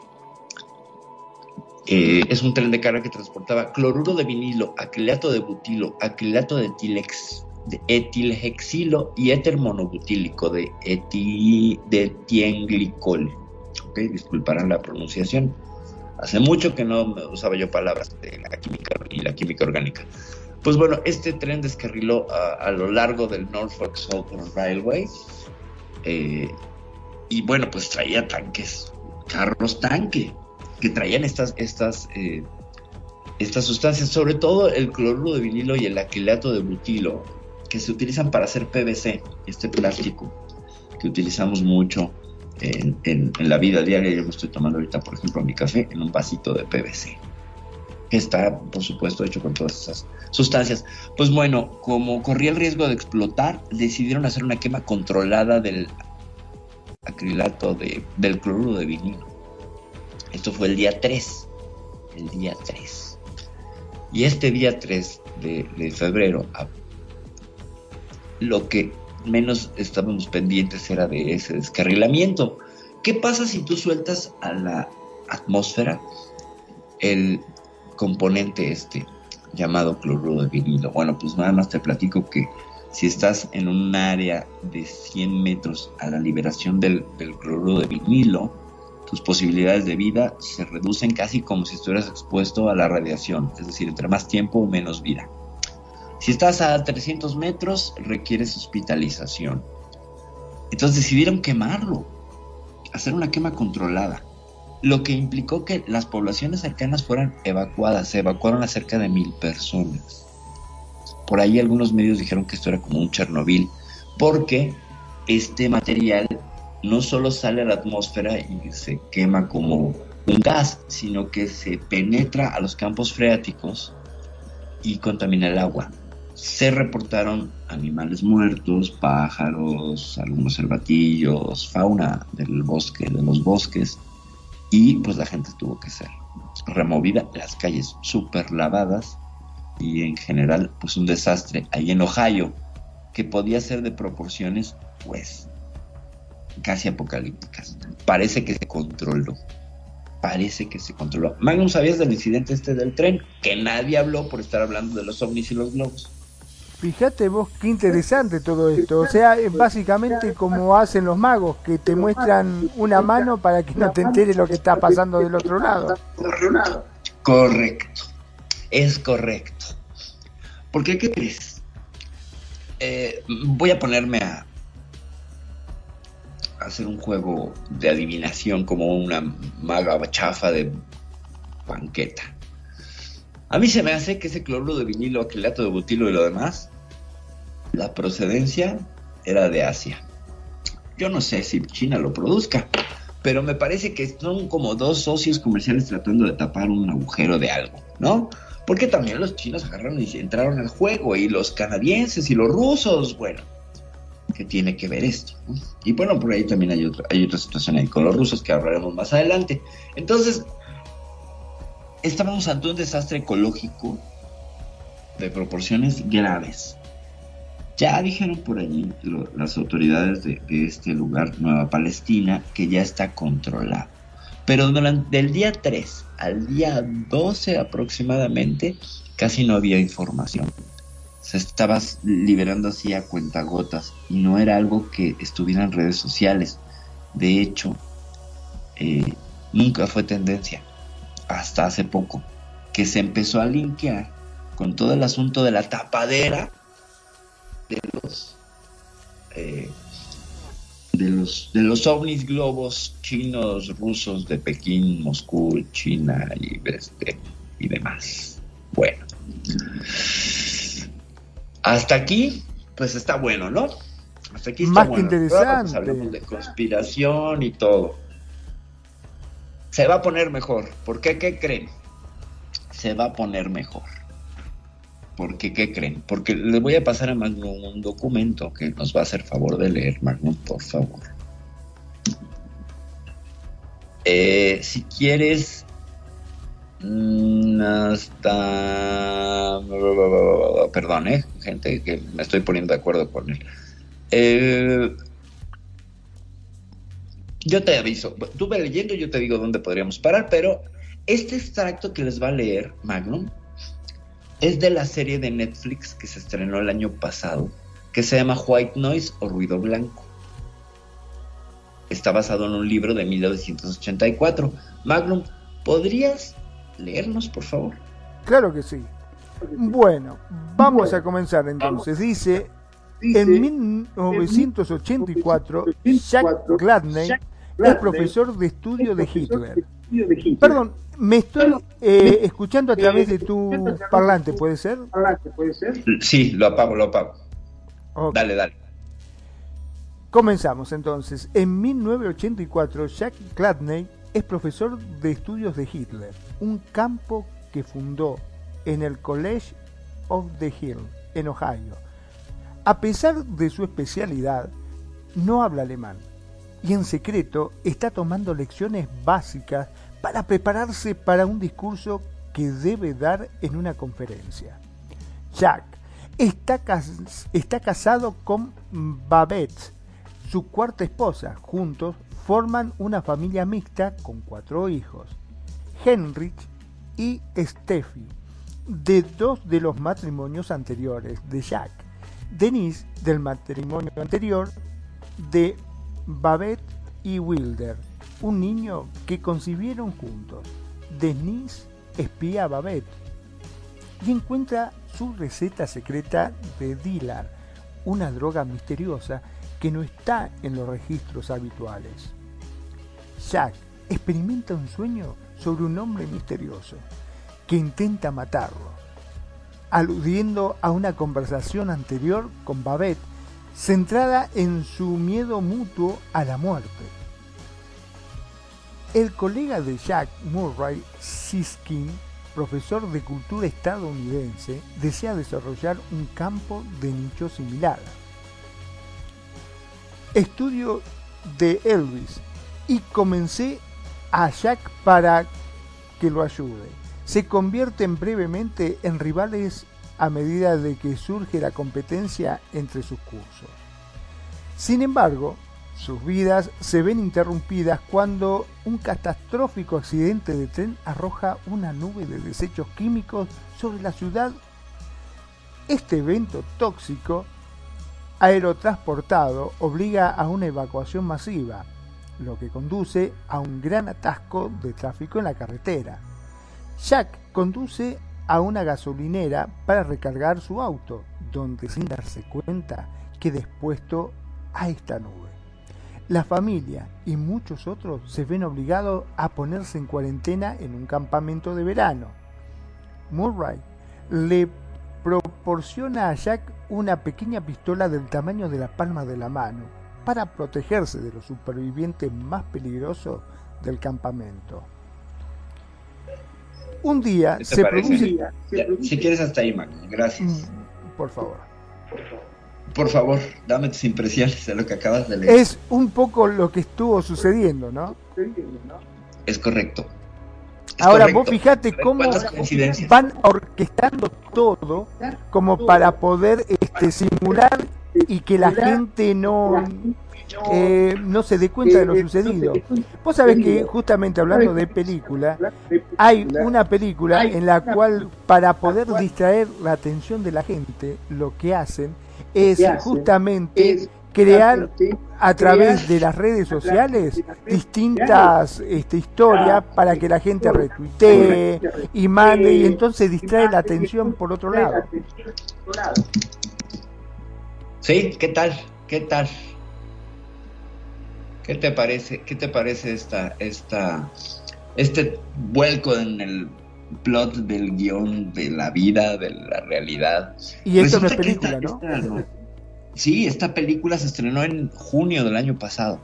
eh, es un tren de carga que transportaba cloruro de vinilo, acrilato de butilo, acrilato de, etilex, de etilhexilo y éter monobutílico de, eti, de tienglicol. ¿ok? Disculparán la pronunciación. Hace mucho que no usaba yo palabras de la química y la química orgánica. Pues bueno, este tren descarriló a, a lo largo del Norfolk Southern Railway. Eh, y bueno, pues traía tanques, carros tanque, que traían estas, estas, eh, estas sustancias, sobre todo el cloruro de vinilo y el acrilato de butilo, que se utilizan para hacer PVC, este plástico que utilizamos mucho en, en, en, la vida diaria. Yo me estoy tomando ahorita, por ejemplo, mi café en un vasito de PVC, que está, por supuesto, hecho con todas esas sustancias. Pues bueno, como corría el riesgo de explotar, decidieron hacer una quema controlada del acrilato de, del cloruro de vinilo. Esto fue el día 3, el día 3. Y este día 3 de, de febrero, lo que menos estábamos pendientes era de ese descarrilamiento. ¿Qué pasa si tú sueltas a la atmósfera el componente este llamado cloruro de vinilo? Bueno, pues nada más te platico que si estás en un área de 100 metros a la liberación del, del cloruro de vinilo, tus posibilidades de vida se reducen casi como si estuvieras expuesto a la radiación, es decir, entre más tiempo menos vida. Si estás a 300 metros, requieres hospitalización. Entonces decidieron quemarlo, hacer una quema controlada, lo que implicó que las poblaciones cercanas fueran evacuadas. Se evacuaron a cerca de mil personas. Por ahí algunos medios dijeron que esto era como un Chernobyl, porque este material no solo sale a la atmósfera y se quema como un gas, sino que se penetra a los campos freáticos y contamina el agua. Se reportaron animales muertos, pájaros, algunos cervatillos, fauna del bosque, de los bosques, y pues la gente tuvo que ser removida, las calles súper lavadas y en general pues un desastre ahí en Ohio que podía ser de proporciones pues casi apocalípticas. Parece que se controló. Parece que se controló. Magnum, ¿sabías del incidente este del tren? Que nadie habló por estar hablando de los ovnis y los globos. Fíjate vos qué interesante todo esto. O sea, es básicamente como hacen los magos, que te muestran una mano para que no te enteres lo que está pasando del otro lado. Correcto. Es correcto. Porque, ¿qué crees? Eh, voy a ponerme a, hacer un juego de adivinación como una maga chafa de banqueta. A mí se me hace que ese cloruro de vinilo, acrilato de butilo y lo demás, la procedencia era de Asia. Yo no sé si China lo produzca, pero me parece que son como dos socios comerciales tratando de tapar un agujero de algo, ¿no? Porque también los chinos agarraron y entraron al juego, y los canadienses y los rusos, bueno, ¿qué tiene que ver esto? Y bueno, por ahí también hay otra, hay otra situación ahí con los rusos que hablaremos más adelante. Entonces, estábamos ante un desastre ecológico de proporciones graves. Ya dijeron por allí las autoridades de, de este lugar, Nueva Palestina, que ya está controlado. Pero durante el día 3 al día 12 aproximadamente, casi no había información. Se estaba liberando así a cuentagotas y no era algo que estuviera en redes sociales. De hecho, eh, nunca fue tendencia hasta hace poco, que se empezó a linkear con todo el asunto de la tapadera de los eh, de los de los ovnis globos chinos, rusos de Pekín, Moscú, China y este y demás. Bueno, hasta aquí, pues está bueno, ¿no? Hasta aquí está Más que bueno. Pues, interesante. hablamos de conspiración y todo. Se va a poner mejor. ¿Por qué? ¿Qué creen? Se va a poner mejor. ¿Por qué? ¿Qué creen? Porque le voy a pasar a Magnum un documento que nos va a hacer favor de leer, Magnum, por favor. Eh, si quieres, mm, hasta... Perdón, eh, gente, que me estoy poniendo de acuerdo con él. Eh, yo te aviso, tú ve leyendo yo te digo dónde podríamos parar, pero este extracto que les va a leer Magnum es de la serie de Netflix que se estrenó el año pasado, que se llama White Noise o Ruido Blanco. Está basado en un libro de 1984. Magnum, ¿podrías leernos, por favor? Claro que sí. Bueno, vamos a comenzar entonces. Dice, en 1984, Jack Gladney es profesor de estudio de Hitler. Perdón, me estoy eh, escuchando a través de tu parlante, ¿puede ser? Sí, lo apago, lo apago. Dale, dale. Comenzamos entonces. En 1984, Jack Gladney es profesor de estudios de Hitler, un campo que fundó en el College of the Hill, en Ohio. A pesar de su especialidad, no habla alemán y en secreto está tomando lecciones básicas para prepararse para un discurso que debe dar en una conferencia. Jack está, está casado con Babette, su cuarta esposa. Juntos forman una familia mixta con cuatro hijos, Henrich y Steffi, de dos de los matrimonios anteriores de Jack. Denise, del matrimonio anterior de Babette y Wilder, un niño que concibieron juntos. Denise espía a Babette y encuentra su receta secreta de Dilar, una droga misteriosa que no está en los registros habituales. Jack experimenta un sueño sobre un hombre misterioso que intenta matarlo, aludiendo a una conversación anterior con Babette centrada en su miedo mutuo a la muerte. El colega de Jack Murray, Siskin, profesor de cultura estadounidense, desea desarrollar un campo de nicho similar. Estudio de Elvis y comencé a Jack para que lo ayude. Se convierten brevemente en rivales a medida de que surge la competencia entre sus cursos. Sin embargo, sus vidas se ven interrumpidas cuando un catastrófico accidente de tren arroja una nube de desechos químicos sobre la ciudad. Este evento tóxico aerotransportado obliga a una evacuación masiva, lo que conduce a un gran atasco de tráfico en la carretera. Jack conduce a una gasolinera para recargar su auto, donde sin darse cuenta queda expuesto a esta nube. La familia y muchos otros se ven obligados a ponerse en cuarentena en un campamento de verano. Murray le proporciona a Jack una pequeña pistola del tamaño de la palma de la mano para protegerse de los supervivientes más peligrosos del campamento. Un día ¿Qué te se parece? produce... Ya, Si quieres hasta ahí, Magno. Gracias. Por favor. Por favor, dame tus impresiones de lo que acabas de leer. Es un poco lo que estuvo sucediendo, ¿no? Es correcto. Es Ahora correcto. vos fijate cómo van orquestando todo como para poder este, simular y que la gente no eh, no se dé cuenta de lo sucedido. Vos sabés que justamente hablando de película, hay una película en la cual para poder distraer la atención de la gente, lo que hacen es justamente crear a través de las redes sociales distintas este, historias para que la gente retuitee y mande y entonces distrae la atención por otro lado. Sí, ¿qué tal? ¿Qué tal? ¿Qué te parece? ¿Qué te parece esta, esta, este vuelco en el plot del guion de la vida, de la realidad? Y esto no es película, esta- ¿no? esta- sí, esta película se estrenó en junio del año pasado.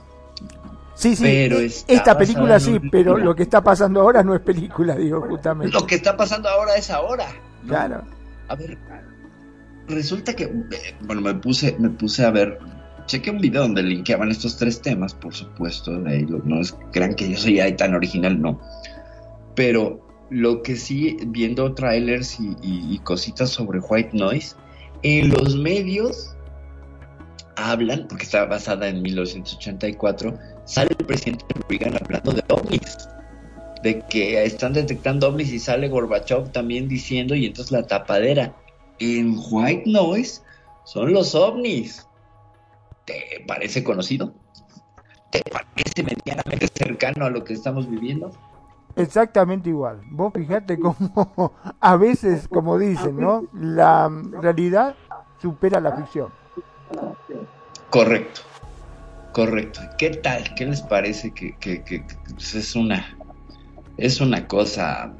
Sí, sí, Pero e- esta película sí, pero lo que está pasando ahora no es película, digo, justamente. Lo que está pasando ahora es ahora. ¿no? Claro. A ver, resulta que, eh, bueno, me puse, me puse a ver, chequé un video donde linkeaban estos tres temas, por supuesto, no es, crean que yo soy ahí tan original, no. Pero lo que sí, viendo trailers y cositas sobre White Noise, en los medios hablan, porque está basada en 1984, sale el presidente Reagan hablando de ovnis de que están detectando ovnis y sale Gorbachev también diciendo y entonces la tapadera en White Noise son los ovnis. ¿Te parece conocido? ¿Te parece medianamente cercano a lo que estamos viviendo? Exactamente igual. Vos fijate cómo a veces, como dicen, ¿no? La realidad supera la ficción. Correcto, correcto. ¿Qué tal? ¿Qué les parece que, que- que- que, pues, es una es una cosa?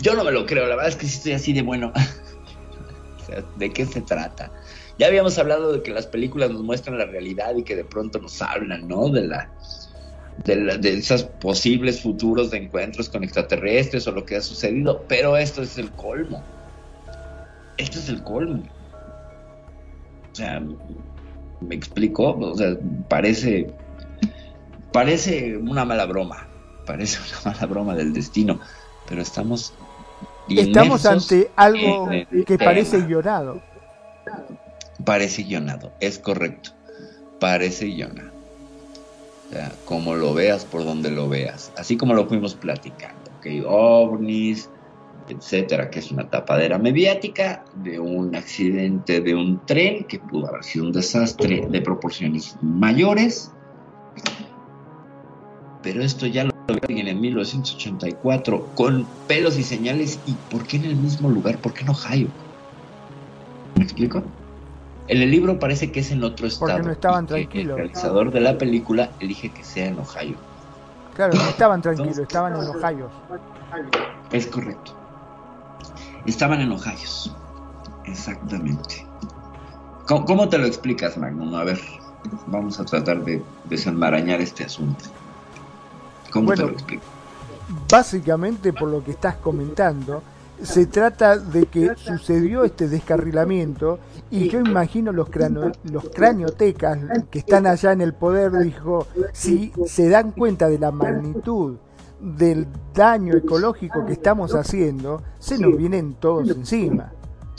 Yo no me lo creo. La verdad es que sí estoy así de bueno. ¿De qué se trata? Ya habíamos hablado de que las películas nos muestran la realidad y que de pronto nos hablan, ¿no? De la de, la- de esos posibles futuros de encuentros con extraterrestres o lo que ha sucedido, pero esto es el colmo. Esto es el colmo. O sea, me explico, o sea, parece parece una mala broma, parece una mala broma del destino, pero estamos Estamos ante algo que tema. parece guionado. Parece guionado, es correcto. Parece guionado. O sea, como lo veas, por donde lo veas. Así como lo fuimos platicando. Ok, ovnis, etcétera, que es una tapadera mediática de un accidente de un tren que pudo haber sido un desastre de proporciones mayores. Pero esto ya lo alguien en 1984 con pelos y señales. ¿Y por qué en el mismo lugar? ¿Por qué en Ohio? ¿Me explico? En el libro parece que es en otro estado. Porque no estaban tranquilos. El realizador de la película elige que sea en Ohio. Claro, no estaban tranquilos, estaban en Ohio. Es correcto. Estaban en Ohio. Exactamente. ¿Cómo, cómo te lo explicas, Magnum? A ver, vamos a tratar de desenmarañar este asunto. ¿Cómo Bueno, te lo explicas? Básicamente, por lo que estás comentando, se trata de que sucedió este descarrilamiento y yo imagino los, crano- los craniotecas que están allá en el poder, dijo, si se dan cuenta de la magnitud del daño ecológico que estamos haciendo, se nos vienen todos encima,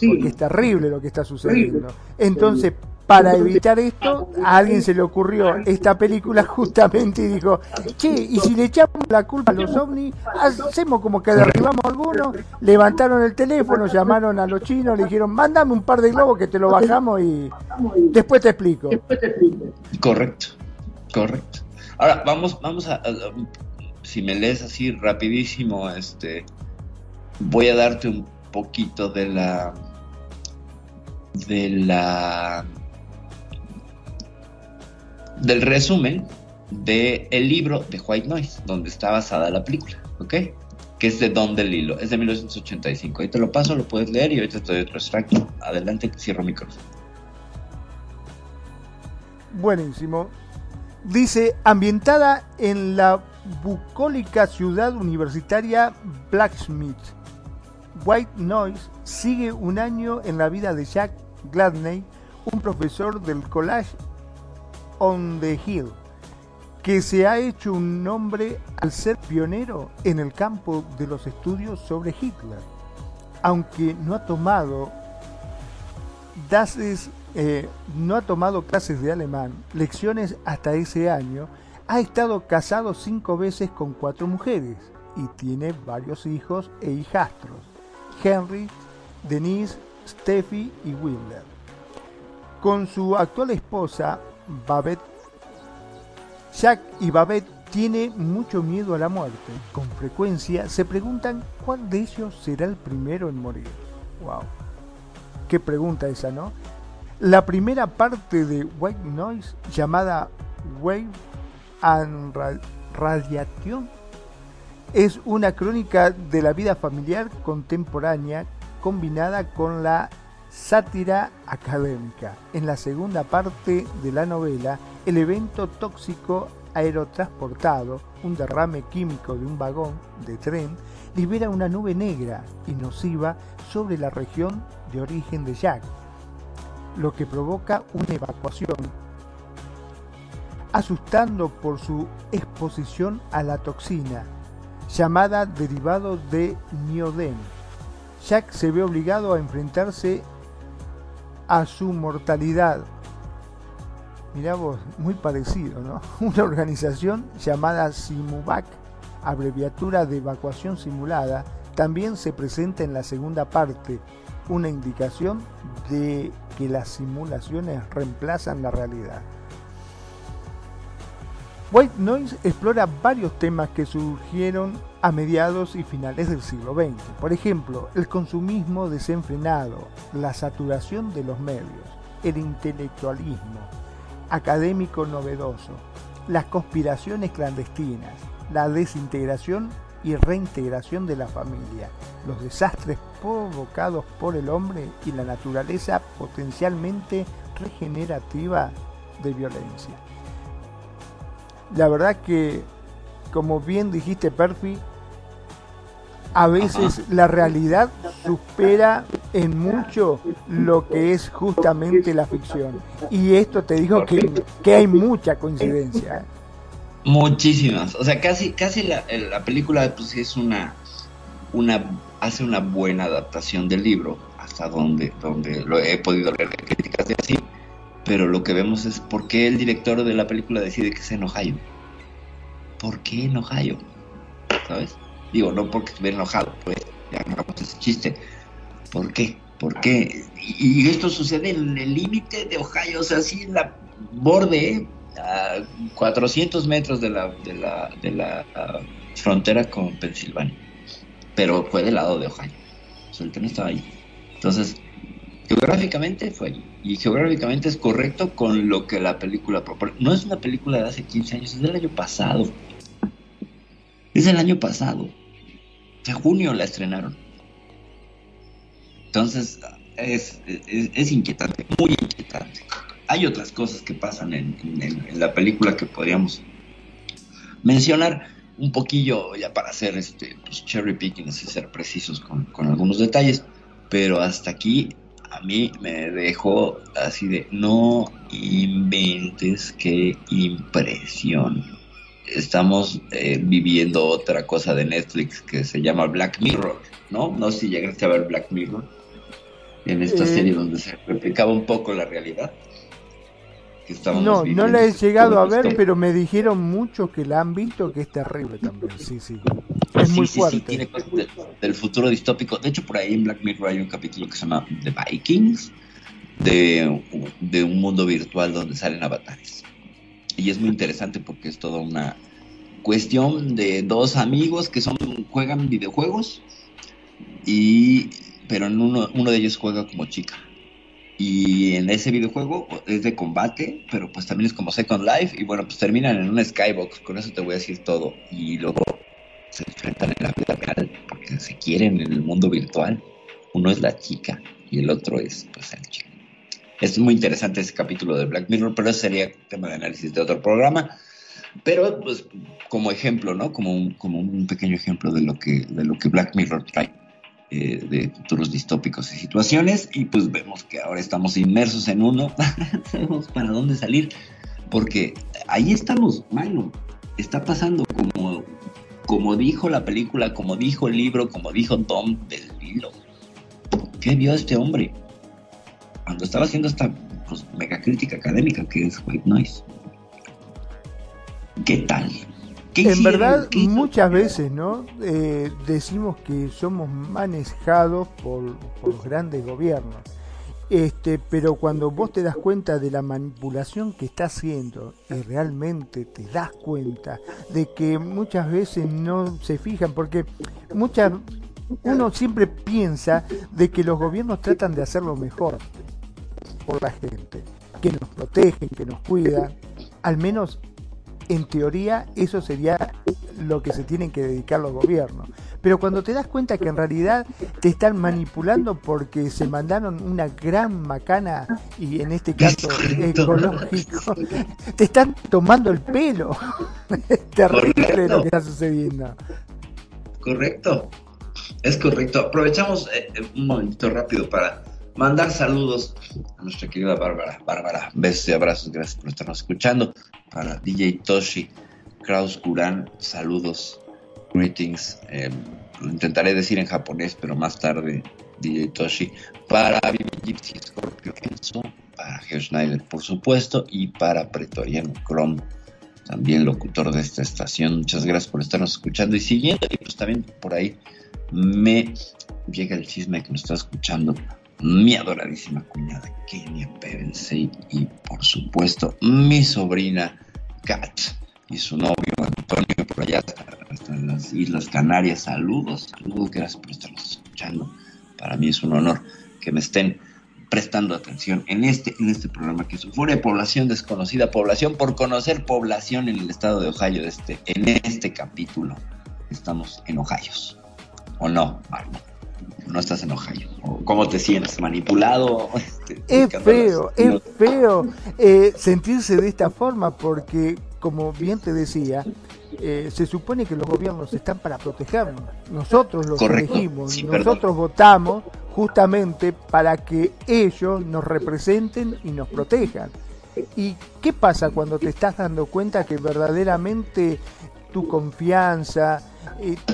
porque es terrible lo que está sucediendo. Entonces, para evitar esto, a alguien se le ocurrió esta película justamente y dijo, che, y si le echamos la culpa a los ovnis, hacemos como que derribamos a algunos, levantaron el teléfono, llamaron a los chinos, le dijeron, mándame un par de globos que te lo bajamos y después te explico. Correcto, correcto. Ahora, vamos, vamos a, a- si me lees así rapidísimo, este, voy a darte un poquito de la, de la, del resumen de el libro de White Noise, donde está basada la película, ¿ok? Que es de Don DeLillo, es de 1985. Ahí te lo paso, lo puedes leer y ahorita te doy otro extracto. Adelante, cierro micrófono. Buenísimo. Dice, ambientada en la bucólica ciudad universitaria Blacksmith, White Noise sigue un año en la vida de Jack Gladney, un profesor del College on the Hill, que se ha hecho un nombre al ser pionero en el campo de los estudios sobre Hitler, aunque no ha tomado clases, eh, no ha tomado clases de alemán, lecciones hasta ese año, ha estado casado cinco veces con cuatro mujeres y tiene varios hijos e hijastros, Henry, Denise, Steffi y Wilder. Con su actual esposa, Babette, Jack y Babette tiene mucho miedo a la muerte. Con frecuencia se preguntan cuál de ellos será el primero en morir. Wow. Qué pregunta esa, ¿no? La primera parte de White Noise, llamada Wave and Radiation, es una crónica de la vida familiar contemporánea combinada con la sátira académica. En la segunda parte de la novela, el evento tóxico aerotransportado, un derrame químico de un vagón de tren, libera una nube negra y nociva sobre la región de origen de Jack, lo que provoca una evacuación, asustando por su exposición a la toxina, llamada derivado de Nioden. Jack se ve obligado a enfrentarse a su mortalidad. Mirá vos, muy parecido, ¿no? Una organización llamada Simuvac, abreviatura de evacuación simulada, también se presenta en la segunda parte, una indicación de que las simulaciones reemplazan la realidad. White Noise explora varios temas que surgieron a mediados y finales del siglo XX. Por ejemplo, el consumismo desenfrenado, la saturación de los medios, el intelectualismo académico novedoso, las conspiraciones clandestinas, la desintegración y reintegración de la familia, los desastres provocados por el hombre y la naturaleza potencialmente regenerativa de violencia. La verdad que, como bien dijiste, Perfi, a veces la realidad supera en mucho lo que es justamente la ficción. Y esto te digo que, que hay mucha coincidencia. ¿eh? Muchísimas. O sea, casi, casi la, la película pues es una, una, hace una buena adaptación del libro, hasta donde, donde lo he podido leer críticas de así. Pero lo que vemos es por qué el director de la película decide que es en Ohio. ¿Por qué en Ohio? ¿Sabes? Digo, no porque estuviera enojado, pues ya no hagamos ese chiste. ¿Por qué? ¿Por qué? Y, esto sucede en el límite de Ohio, o sea, así en la borde, a 400 metros de la, de la, de la uh, frontera con Pensilvania. Pero fue del lado de Ohio. O sea, el tren estaba ahí. Entonces, geográficamente fue allí. Y geográficamente es correcto con lo que la película propone. No es una película de hace 15 años, es del año pasado. Es del año pasado. En junio la estrenaron. Entonces, es, es, inquietante, muy inquietante. Hay otras cosas que pasan en, en, en, la película que podríamos mencionar un poquillo ya para hacer este pues, cherry picking y ser precisos con, con, algunos detalles. Pero hasta aquí a mí me dejó así de no inventes qué impresión estamos eh, viviendo otra cosa de Netflix que se llama Black Mirror, ¿no? No sé si llegaste a ver Black Mirror en esta eh, serie donde se replicaba un poco la realidad. Que no, no la he llegado a ver, pero me dijeron mucho que la han visto, que es terrible también. Sí, sí. Es sí, muy sí, fuerte. Sí, tiene cosas de, del futuro distópico. De hecho, por ahí en Black Mirror hay un capítulo que se llama The Vikings, de, de un mundo virtual donde salen avatares y es muy interesante porque es toda una cuestión de dos amigos que son juegan videojuegos y pero en uno, uno de ellos juega como chica. Y en ese videojuego es de combate pero pues también es como Second Life y bueno pues terminan en una skybox. Con eso te voy a decir todo. Y luego se enfrentan en la vida real porque se quieren en el mundo virtual. Uno es la chica y el otro es pues el chico Es muy interesante ese capítulo de Black Mirror, pero ese sería tema de análisis de otro programa. Pero, pues, como ejemplo, ¿no? Como un, como un pequeño ejemplo de lo que, de lo que Black Mirror trae. eh, de futuros distópicos y situaciones y pues vemos que ahora estamos inmersos en uno, sabemos para dónde salir, porque ahí estamos, mano, está pasando como, como dijo la película, como dijo el libro, como dijo Tom del hilo. ¿Qué vio este hombre? Cuando estaba haciendo esta pues, mega crítica académica que es White Noise. ¿Qué tal? ¿Qué En verdad, muchas veces, ¿no? Eh, decimos que somos manejados por, por los grandes gobiernos. Este, pero cuando vos te das cuenta de la manipulación que está haciendo y realmente te das cuenta de que muchas veces no se fijan, porque muchas, uno siempre piensa de que los gobiernos tratan de hacerlo mejor por la gente, que nos protegen, que nos cuidan, al menos en teoría eso sería lo que se tienen que dedicar los gobiernos. Pero cuando te das cuenta que en realidad te están manipulando porque se mandaron una gran macana y en este caso ecológico, te están tomando el pelo. Es terrible Correcto. lo que está sucediendo. Correcto. Es correcto. Aprovechamos eh, eh, un momentito rápido para mandar saludos a nuestra querida Bárbara. Bárbara, besos y abrazos. Gracias por estarnos escuchando. Para DJ Toshi, Kraus Kuran, saludos. Greetings. Eh, lo intentaré decir en japonés, pero más tarde, DJ Toshi. Para Vivi Gypsy Scorpio Kenzo, para Schneider, por supuesto, y para Pretoriano Chrome también locutor de esta estación. Muchas gracias por estarnos escuchando y siguiendo. Y pues también por ahí me llega el chisme que nos está escuchando mi adoradísima cuñada Kenia Pevensey y por supuesto mi sobrina Kat y su novio Antonio por allá hasta, hasta las Islas Canarias. Saludos, saludos, gracias por estarnos escuchando. Para mí es un honor que me estén prestando atención en este, en este programa que es población desconocida, población por conocer población en el estado de Ohio, este, en este capítulo. Estamos en Ohio. ¿O no, Marco? No estás en Ohio. ¿O ¿Cómo te sientes? ¿Manipulado? Este, Es feo, es feo eh, sentirse de esta forma porque, como bien te decía, eh, se supone que los gobiernos están para protegernos. Nosotros los Correcto, elegimos, sí, nosotros votamos justamente para que ellos nos representen y nos protejan. ¿Y qué pasa cuando te estás dando cuenta que verdaderamente tu confianza,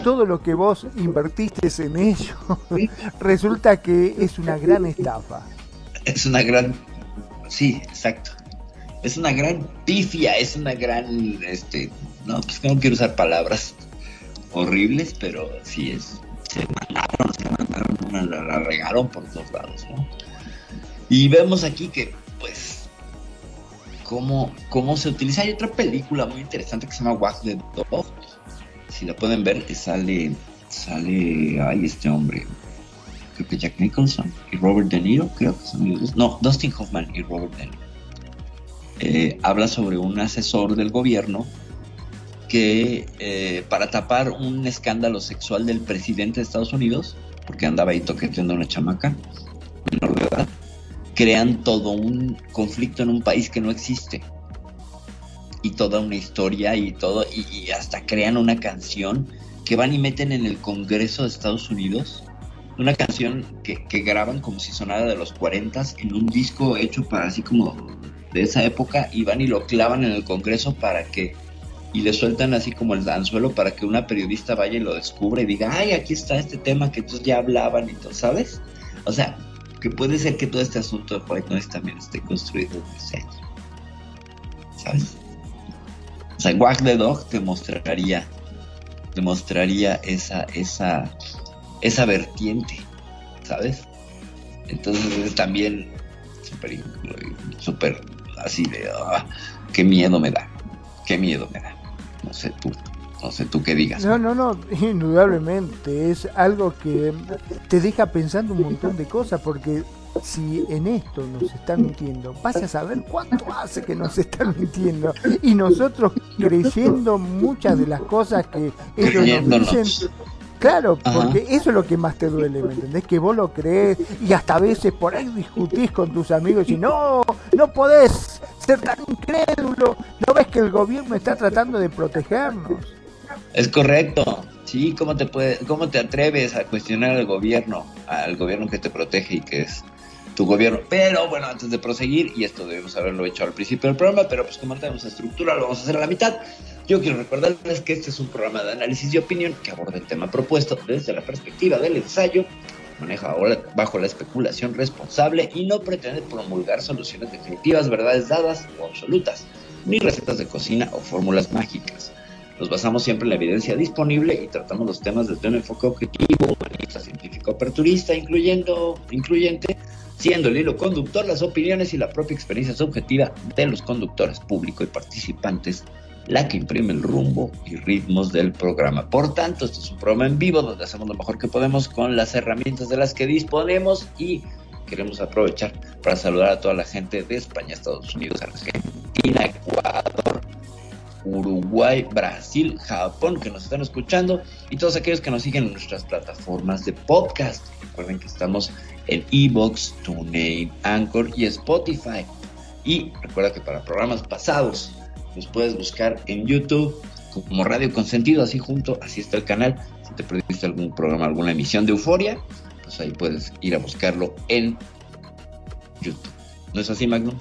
todo lo que vos invertiste en ellos, resulta que es una gran estafa? Es una gran. Sí, exacto. Es una gran pifia, es una gran. este No, pues no quiero usar palabras horribles, pero sí es. Se mandaron, se mandaron, la, la regaron por todos lados, ¿no? Y vemos aquí que, pues. Cómo, cómo se utiliza. Hay otra película muy interesante que se llama Wag the Dog. Si la pueden ver, sale. Sale. Ay, este hombre creo que Jack Nicholson y Robert De Niro, creo que son los dos. No, Dustin Hoffman y Robert De Niro. Eh, habla sobre un asesor del gobierno que eh, para tapar un escándalo sexual del presidente de Estados Unidos, porque andaba ahí toqueteando a una chamaca menor de edad, crean todo un conflicto en un país que no existe y toda una historia y todo y, y hasta crean una canción que van y meten en el Congreso de Estados Unidos una canción que, que graban como si sonara de los 40 en un disco hecho para así como de esa época y van y lo clavan en el Congreso para que y le sueltan así como el anzuelo para que una periodista vaya y lo descubra y diga, ay, aquí está este tema que entonces ya hablaban y todo, ¿sabes? O sea, que puede ser que todo este asunto de White Noise también esté construido desde ahí. ¿Sabes? O sea, Wag the Dog te mostraría, te mostraría esa, esa, esa vertiente, ¿sabes? Entonces es también súper, súper así de, ah, qué miedo me da, qué miedo me da. No sé tú, no sé tú qué digas. No, no, no, indudablemente es algo que te deja pensando un montón de cosas porque si en esto nos están mintiendo, vas a saber cuánto hace que nos están mintiendo y nosotros creyendo muchas de las cosas que ellos nos dicen. Claro, Ajá. porque eso es lo que más te duele, ¿me entendés? Que vos lo crees y hasta a veces por ahí discutís con tus amigos y no, no podés ser tan incrédulo. ¿No ves que el gobierno está tratando de protegernos? Es correcto. Sí, ¿cómo te, puede, ¿cómo te atreves a cuestionar al gobierno? Al gobierno que te protege y que es tu gobierno. Pero bueno, antes de proseguir, y esto debemos haberlo hecho al principio del programa, pero pues como no tenemos estructura, lo vamos a hacer a la mitad. Yo quiero recordarles que este es un programa de análisis y opinión que aborda el tema propuesto desde la perspectiva del ensayo, maneja ahora bajo la especulación responsable y no pretende promulgar soluciones definitivas, verdades dadas o absolutas, ni recetas de cocina o fórmulas mágicas. Nos basamos siempre en la evidencia disponible y tratamos los temas desde un enfoque objetivo, humanista, científico, aperturista, incluyendo, incluyente, siendo el hilo conductor las opiniones y la propia experiencia subjetiva de los conductores, público y participantes, la que imprime el rumbo y ritmos del programa. Por tanto, este es un programa en vivo donde hacemos lo mejor que podemos con las herramientas de las que disponemos y queremos aprovechar para saludar a toda la gente de España, Estados Unidos, Argentina, Ecuador, Uruguay, Brasil, Japón que nos están escuchando y todos aquellos que nos siguen en nuestras plataformas de podcast. Recuerden que estamos en Evox, TuneIn, Anchor y Spotify. Y recuerda que para programas pasados nos puedes buscar en YouTube como Radio Consentido, así junto, así está el canal. Si te perdiste algún programa, alguna emisión de Euforia, pues ahí puedes ir a buscarlo en YouTube. ¿No es así, Magnum?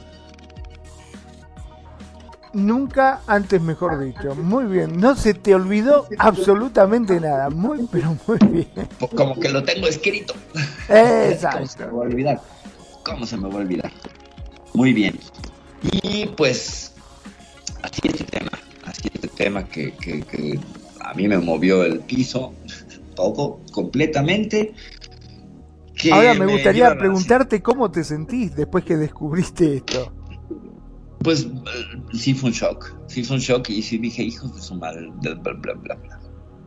Nunca antes mejor dicho. Muy bien, no se te olvidó absolutamente nada. Muy, pero muy bien. Como que lo tengo escrito. Exacto. ¿Cómo se me va a olvidar? ¿Cómo se me va a olvidar? Muy bien. Y pues, así este tema, así este tema que, que, que a mí me movió el piso, todo, completamente. Ahora me gustaría preguntarte cómo te sentís después que descubriste esto. Pues eh, sí fue un shock, sí fue un shock y sí dije, hijos de su madre, bla, bla, bla, bla.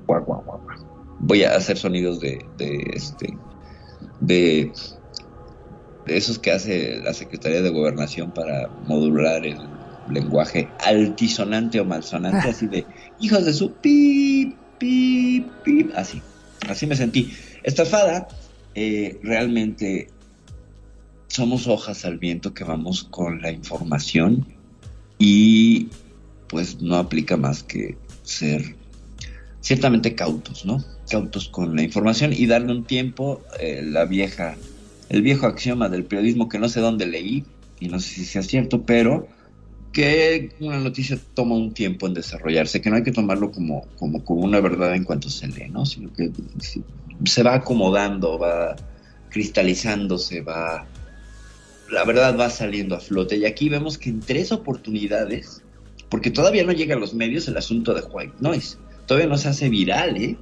Guau, guau, guau, guau. Voy a hacer sonidos de, de este, de, de esos que hace la Secretaría de Gobernación para modular el lenguaje altisonante o malsonante, así de, hijos de su pip, pip, pip, así, así me sentí. Estafada, eh, realmente somos hojas al viento que vamos con la información y pues no aplica más que ser ciertamente cautos, ¿no? Cautos con la información y darle un tiempo, eh, la vieja, el viejo axioma del periodismo que no sé dónde leí y no sé si sea cierto, pero que una noticia toma un tiempo en desarrollarse, que no hay que tomarlo como, como, como una verdad en cuanto se lee, ¿no? Sino que se- va acomodando, va cristalizándose, va la verdad va saliendo a flote. Y aquí vemos que en tres oportunidades, porque todavía no llega a los medios el asunto de White Noise, todavía no se hace viral, ¿eh?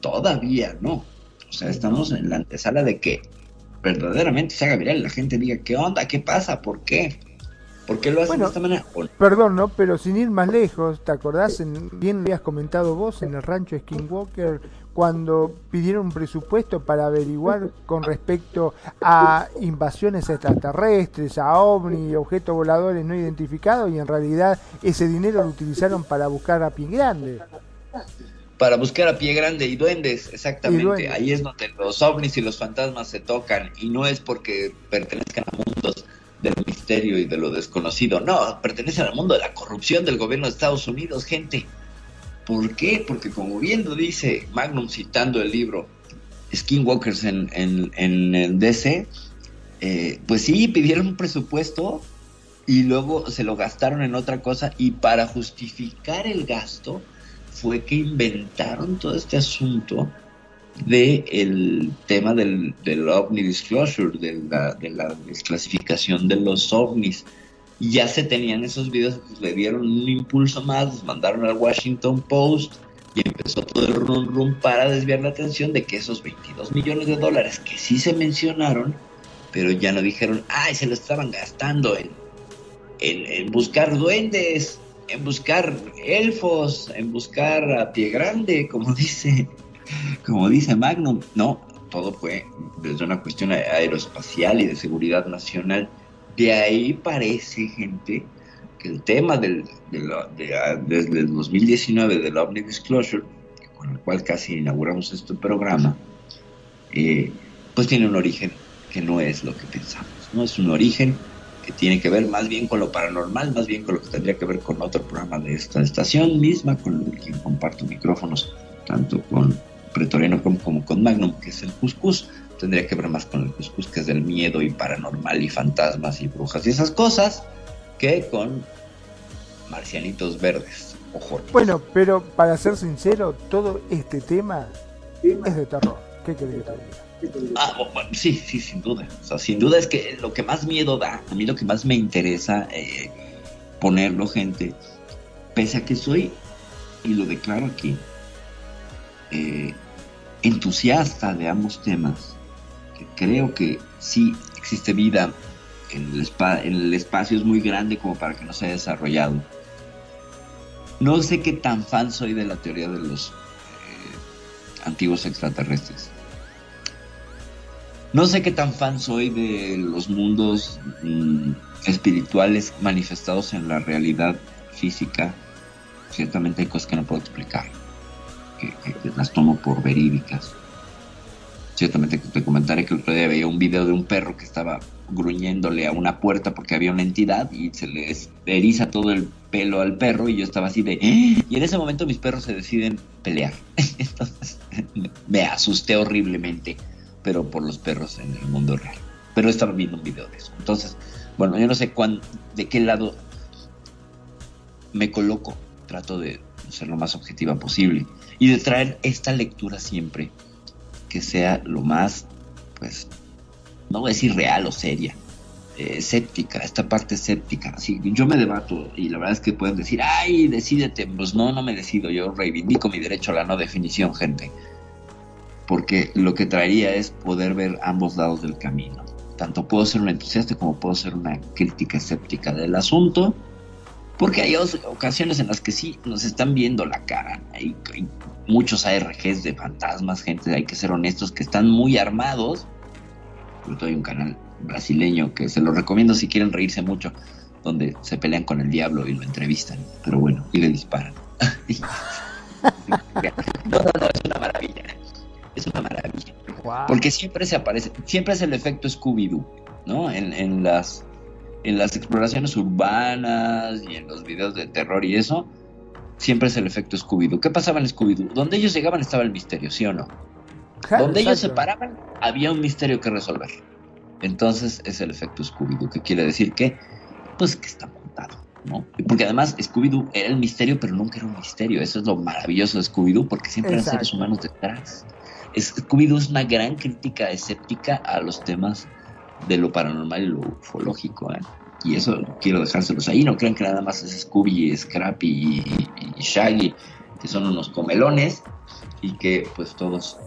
Todavía no. O sea, estamos en la antesala de que verdaderamente se haga viral y la gente diga, ¿qué onda? ¿Qué pasa? ¿Por qué? ¿Por qué lo hacen Bueno, de esta manera? Perdón, ¿no? Pero sin ir más lejos, ¿te acordás? En, bien lo habías comentado vos en el rancho Skinwalker cuando pidieron un presupuesto para averiguar con respecto a invasiones extraterrestres, a ovni, objetos voladores no identificados y en realidad ese dinero lo utilizaron para buscar a Pie Grande. Para buscar a pie grande y duendes, exactamente. Y duendes. Ahí es donde los ovnis y los fantasmas se tocan. Y no es porque pertenezcan a mundos del misterio y de lo desconocido. No, pertenecen al mundo de la corrupción del gobierno de Estados Unidos, gente. ¿Por qué? Porque como bien lo dice Magnum citando el libro Skinwalkers en, en, en el DC, eh, pues sí, pidieron un presupuesto y luego se lo gastaron en otra cosa y para justificar el gasto fue que inventaron todo este asunto de el tema del, del ovni disclosure, de la, de la desclasificación de los ovnis. Ya se tenían esos videos, pues le dieron un impulso más, los mandaron al Washington Post y empezó todo el rum rum para desviar la atención de que esos 22 millones de dólares que sí se mencionaron, pero ya no dijeron, ay, se lo estaban gastando en, en, en buscar duendes, en buscar elfos, en buscar a pie grande, como dice, como dice Magnum. No, todo fue desde una cuestión aeroespacial y de seguridad nacional. De ahí parece, gente, que el tema del, de ah, desde el 2019 del OVNI Disclosure, que con el cual casi inauguramos este programa, eh, pues tiene un origen que no es lo que pensamos, ¿no? Es un origen que tiene que ver más bien con lo paranormal, más bien con lo que tendría que ver con otro programa de esta estación misma, con quien comparto micrófonos, tanto con Pretoriano como, como con Magnum, que es el Cuscus. Tendría que ver más con el Cuscus, que es del miedo y paranormal y fantasmas y brujas y esas cosas, que con marcianitos verdes. Ojo. Bueno, pero para ser sincero, todo este tema es de terror. ¿Qué querés que te diga? Ah, bueno, sí, sí, sin duda. O sea, sin duda es que lo que más miedo da, a mí lo que más me interesa eh, ponerlo, gente, pese a que soy, y lo declaro aquí, eh, entusiasta de ambos temas, creo que sí existe vida en el, espacio, es muy grande como para que no se haya desarrollado. No sé qué tan fan soy de la teoría de los eh, antiguos extraterrestres. No sé qué tan fan soy de los mundos mm, espirituales manifestados en la realidad física. Ciertamente hay cosas que no puedo explicar, que las tomo por verídicas. Ciertamente te comentaré que el otro día veía un video de un perro que estaba gruñéndole a una puerta porque había una entidad y se le eriza todo el pelo al perro y yo estaba así de... "¡Ah!". Y en ese momento mis perros se deciden pelear. Entonces me asusté horriblemente, pero por los perros en el mundo real. Pero estaba viendo un video de eso. Entonces, bueno, yo no sé cuán, de qué lado me coloco. Trato de ser lo más objetiva posible y de traer esta lectura siempre que sea lo más, pues, no voy a decir real o seria, eh, escéptica, esta parte escéptica. Así, yo me debato y la verdad es que pueden decir, ay, decídete. Pues no, no me decido. Yo reivindico mi derecho a la no definición, gente. Porque lo que traería es poder ver ambos lados del camino. Tanto puedo ser un entusiasta como puedo ser una crítica escéptica del asunto. Porque hay ocasiones en las que sí nos están viendo la cara. Hay muchos ARGs de fantasmas, gente, hay que ser honestos, que están muy armados. Sobre todo hay un canal brasileño que se lo recomiendo si quieren reírse mucho, donde se pelean con el diablo y lo entrevistan. Pero bueno, y le disparan. no, no, no, es una maravilla. Es una maravilla. Porque siempre se aparece, siempre es el efecto Scooby-Doo, ¿no? En, en las en las exploraciones urbanas y en los videos de terror y eso, siempre es el efecto Scooby-Doo. ¿Qué pasaba en Scooby-Doo? Donde ellos llegaban estaba el misterio, ¿sí o no? Claro, Donde ellos se paraban, había un misterio que resolver. Entonces es el efecto Scooby-Doo, que quiere decir que, pues, que está montado, ¿no? Porque además Scooby-Doo era el misterio, pero nunca era un misterio. Eso es lo maravilloso de Scooby-Doo, porque siempre eran seres humanos detrás. Scooby-Doo es una gran crítica escéptica a los temas de lo paranormal y lo ufológico, ¿eh? Y eso quiero dejárselos ahí. No crean que nada más es Scooby, Scrappy y, Shaggy, que son unos comelones y que pues todos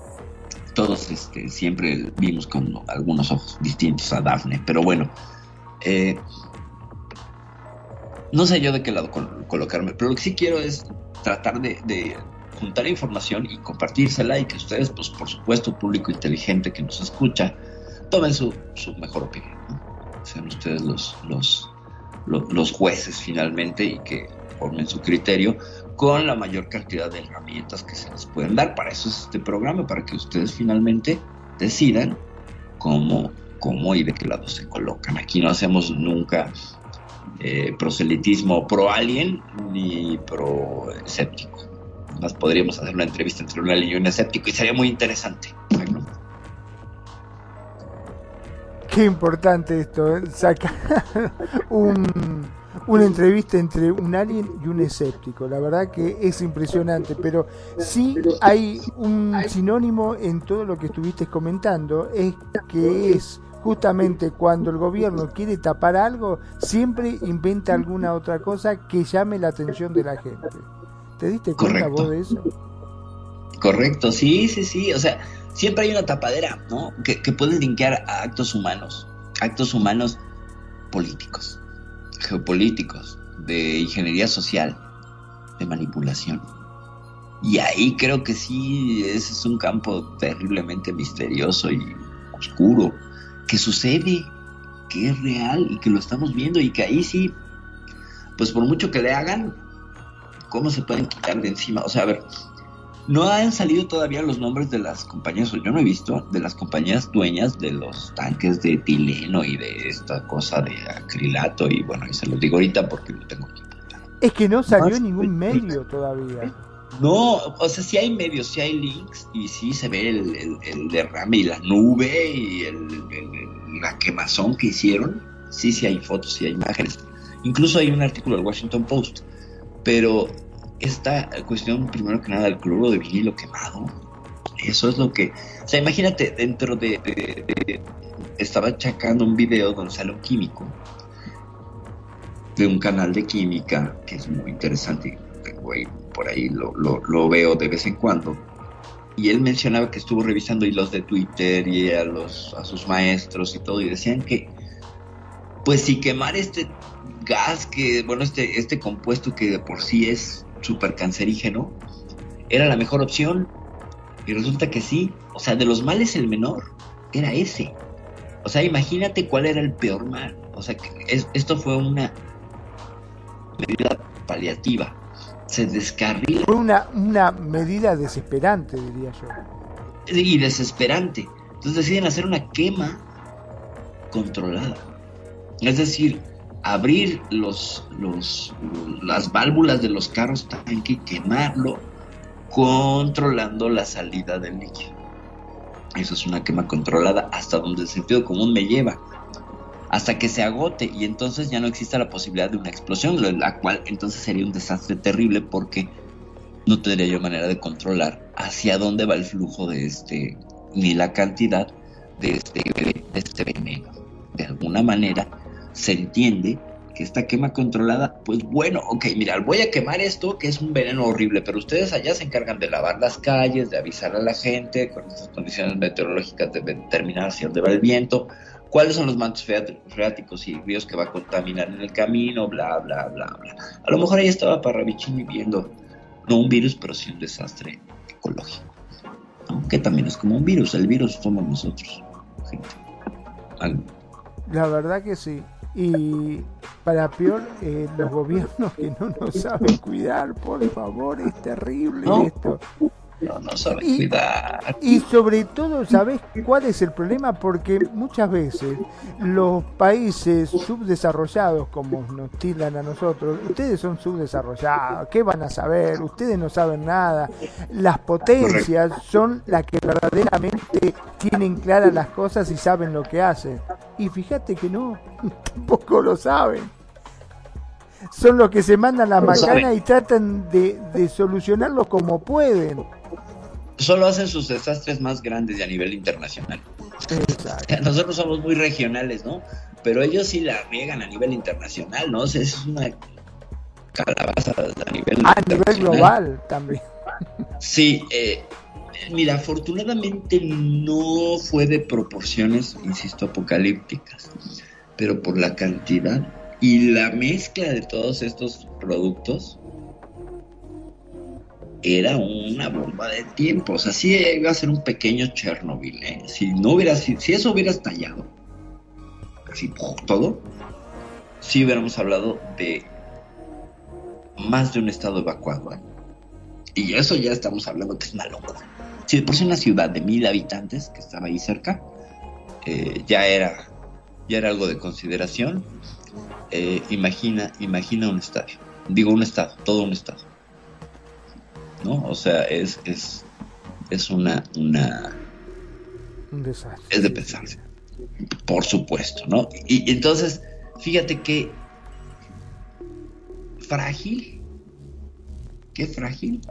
todos este, siempre vimos con algunos ojos distintos a Daphne. Pero bueno, eh, no sé yo de qué lado col- colocarme, pero lo que sí quiero es tratar de, juntar información y compartírsela y que ustedes, pues por supuesto, público inteligente que nos escucha, tomen su, su mejor opinión. Sean ustedes los, los, lo- los jueces finalmente y que formen su criterio con la mayor cantidad de herramientas que se les pueden dar. Para eso es este programa, para que ustedes finalmente decidan cómo, cómo y de qué lado se colocan. Aquí no hacemos nunca eh, proselitismo pro alien ni pro escéptico. Más podríamos hacer una entrevista entre un alien y un escéptico y sería muy interesante. Qué importante esto, ¿eh? sacar un, una entrevista entre un alien y un escéptico. La verdad que es impresionante, pero sí hay un sinónimo en todo lo que estuviste comentando, es que es justamente cuando el gobierno quiere tapar algo, siempre inventa alguna otra cosa que llame la atención de la gente. ¿Te diste cuenta Correcto. vos de eso? Correcto, sí, sí, sí. O sea, siempre hay una tapadera, ¿no? Que, que puede linkear a actos humanos, actos humanos políticos, geopolíticos, de ingeniería social, de manipulación. Y ahí creo que sí, ese es un campo terriblemente misterioso y oscuro, que sucede, que es real y que lo estamos viendo y que ahí sí, pues por mucho que le hagan, ¿cómo se pueden quitar de encima? O sea, a ver, No han salido todavía los nombres de las compañías, o yo no he visto, de las compañías dueñas de los tanques de etileno y de esta cosa de acrilato. Y bueno, y se los digo ahorita porque lo tengo aquí. Es que no salió ningún medio todavía. No, o sea, sí hay medios, sí hay links y sí se ve el, el- el derrame y la nube y el, el- la quemazón que hicieron. Sí, sí hay fotos, sí hay imágenes. Incluso hay un artículo del Washington Post. Pero esta cuestión, primero que nada, del cloro de vinilo quemado, eso es lo que... O sea, imagínate, dentro de... estaba checando un video donde sale un químico de un canal de química que es muy interesante. Tengo ahí, por ahí lo, lo- lo veo de vez en cuando. Y él mencionaba que estuvo revisando hilos de Twitter y a, los, a sus maestros y todo, y decían que, pues si quemar este gas, que, bueno, este, este compuesto que de por sí es súper cancerígeno, era la mejor opción. Y resulta que sí. O sea, de los males el menor era ese. O sea, imagínate cuál era el peor mal. O sea, que es- esto fue una medida paliativa. Se descarrila Fue una, una medida desesperante, diría yo. y desesperante. Entonces deciden hacer una quema controlada. Es decir, abrir los, los, las válvulas de los carros tanque y quemarlo, controlando la salida del líquido. Eso es una quema controlada hasta donde el sentido común me lleva. Hasta que se agote y entonces ya no exista la posibilidad de una explosión, lo- la cual entonces sería un desastre terrible porque no tendría yo manera de controlar hacia dónde va el flujo de este, ni la cantidad de este, de este veneno. De alguna manera se entiende que esta quema controlada, pues bueno, ok, mira, voy a quemar esto que es un veneno horrible, pero ustedes allá se encargan de lavar las calles, de avisar a la gente con estas condiciones meteorológicas, de determinar hacia dónde va el viento, cuáles son los mantos freáticos y ríos que va a contaminar en el camino, bla, bla, bla, bla. A lo mejor ahí estaba Parravicini viendo, no un virus, pero sí un desastre ecológico, que también es como un virus, el virus somos nosotros, gente. Algo. La verdad que sí. Y para peor, eh, los gobiernos que no nos saben cuidar, por favor, es terrible No. esto. No, no saben Y- cuidar. Y sobre todo, ¿sabés cuál es el problema? Porque muchas veces los países subdesarrollados, como nos tildan a nosotros, ustedes son subdesarrollados, ¿qué van a saber? Ustedes no saben nada. Las potencias son las que verdaderamente tienen claras las cosas y saben lo que hacen. Y fíjate que no, tampoco lo saben. Son los que se mandan la No macana y tratan de, de solucionarlo como pueden. Solo hacen sus desastres más grandes y a nivel internacional. Exacto. Nosotros somos muy regionales, ¿no? Pero ellos sí la riegan a nivel internacional, ¿no? O sea, es una calabaza a nivel A nivel global también. Sí, eh, mira, afortunadamente no fue de proporciones, insisto, apocalípticas, pero por la cantidad y la mezcla de todos estos productos era una bomba de tiempo. O sea, sí iba a ser un pequeño Chernobyl, ¿eh? Si no hubiera si, si eso hubiera estallado, así todo, sí hubiéramos hablado de más de un estado evacuado. ¿eh? Y eso ya estamos hablando que es una locura. Si por sí una ciudad de mil habitantes que estaba ahí cerca, eh, ya era ya era algo de consideración. Eh, imagina, imagina un estadio. Digo un estado, todo un estado. ¿No? O sea, es, es, es una, una, Un desastre. es de pensarse. Por supuesto, ¿no? Y, y entonces, fíjate que frágil, qué frágil.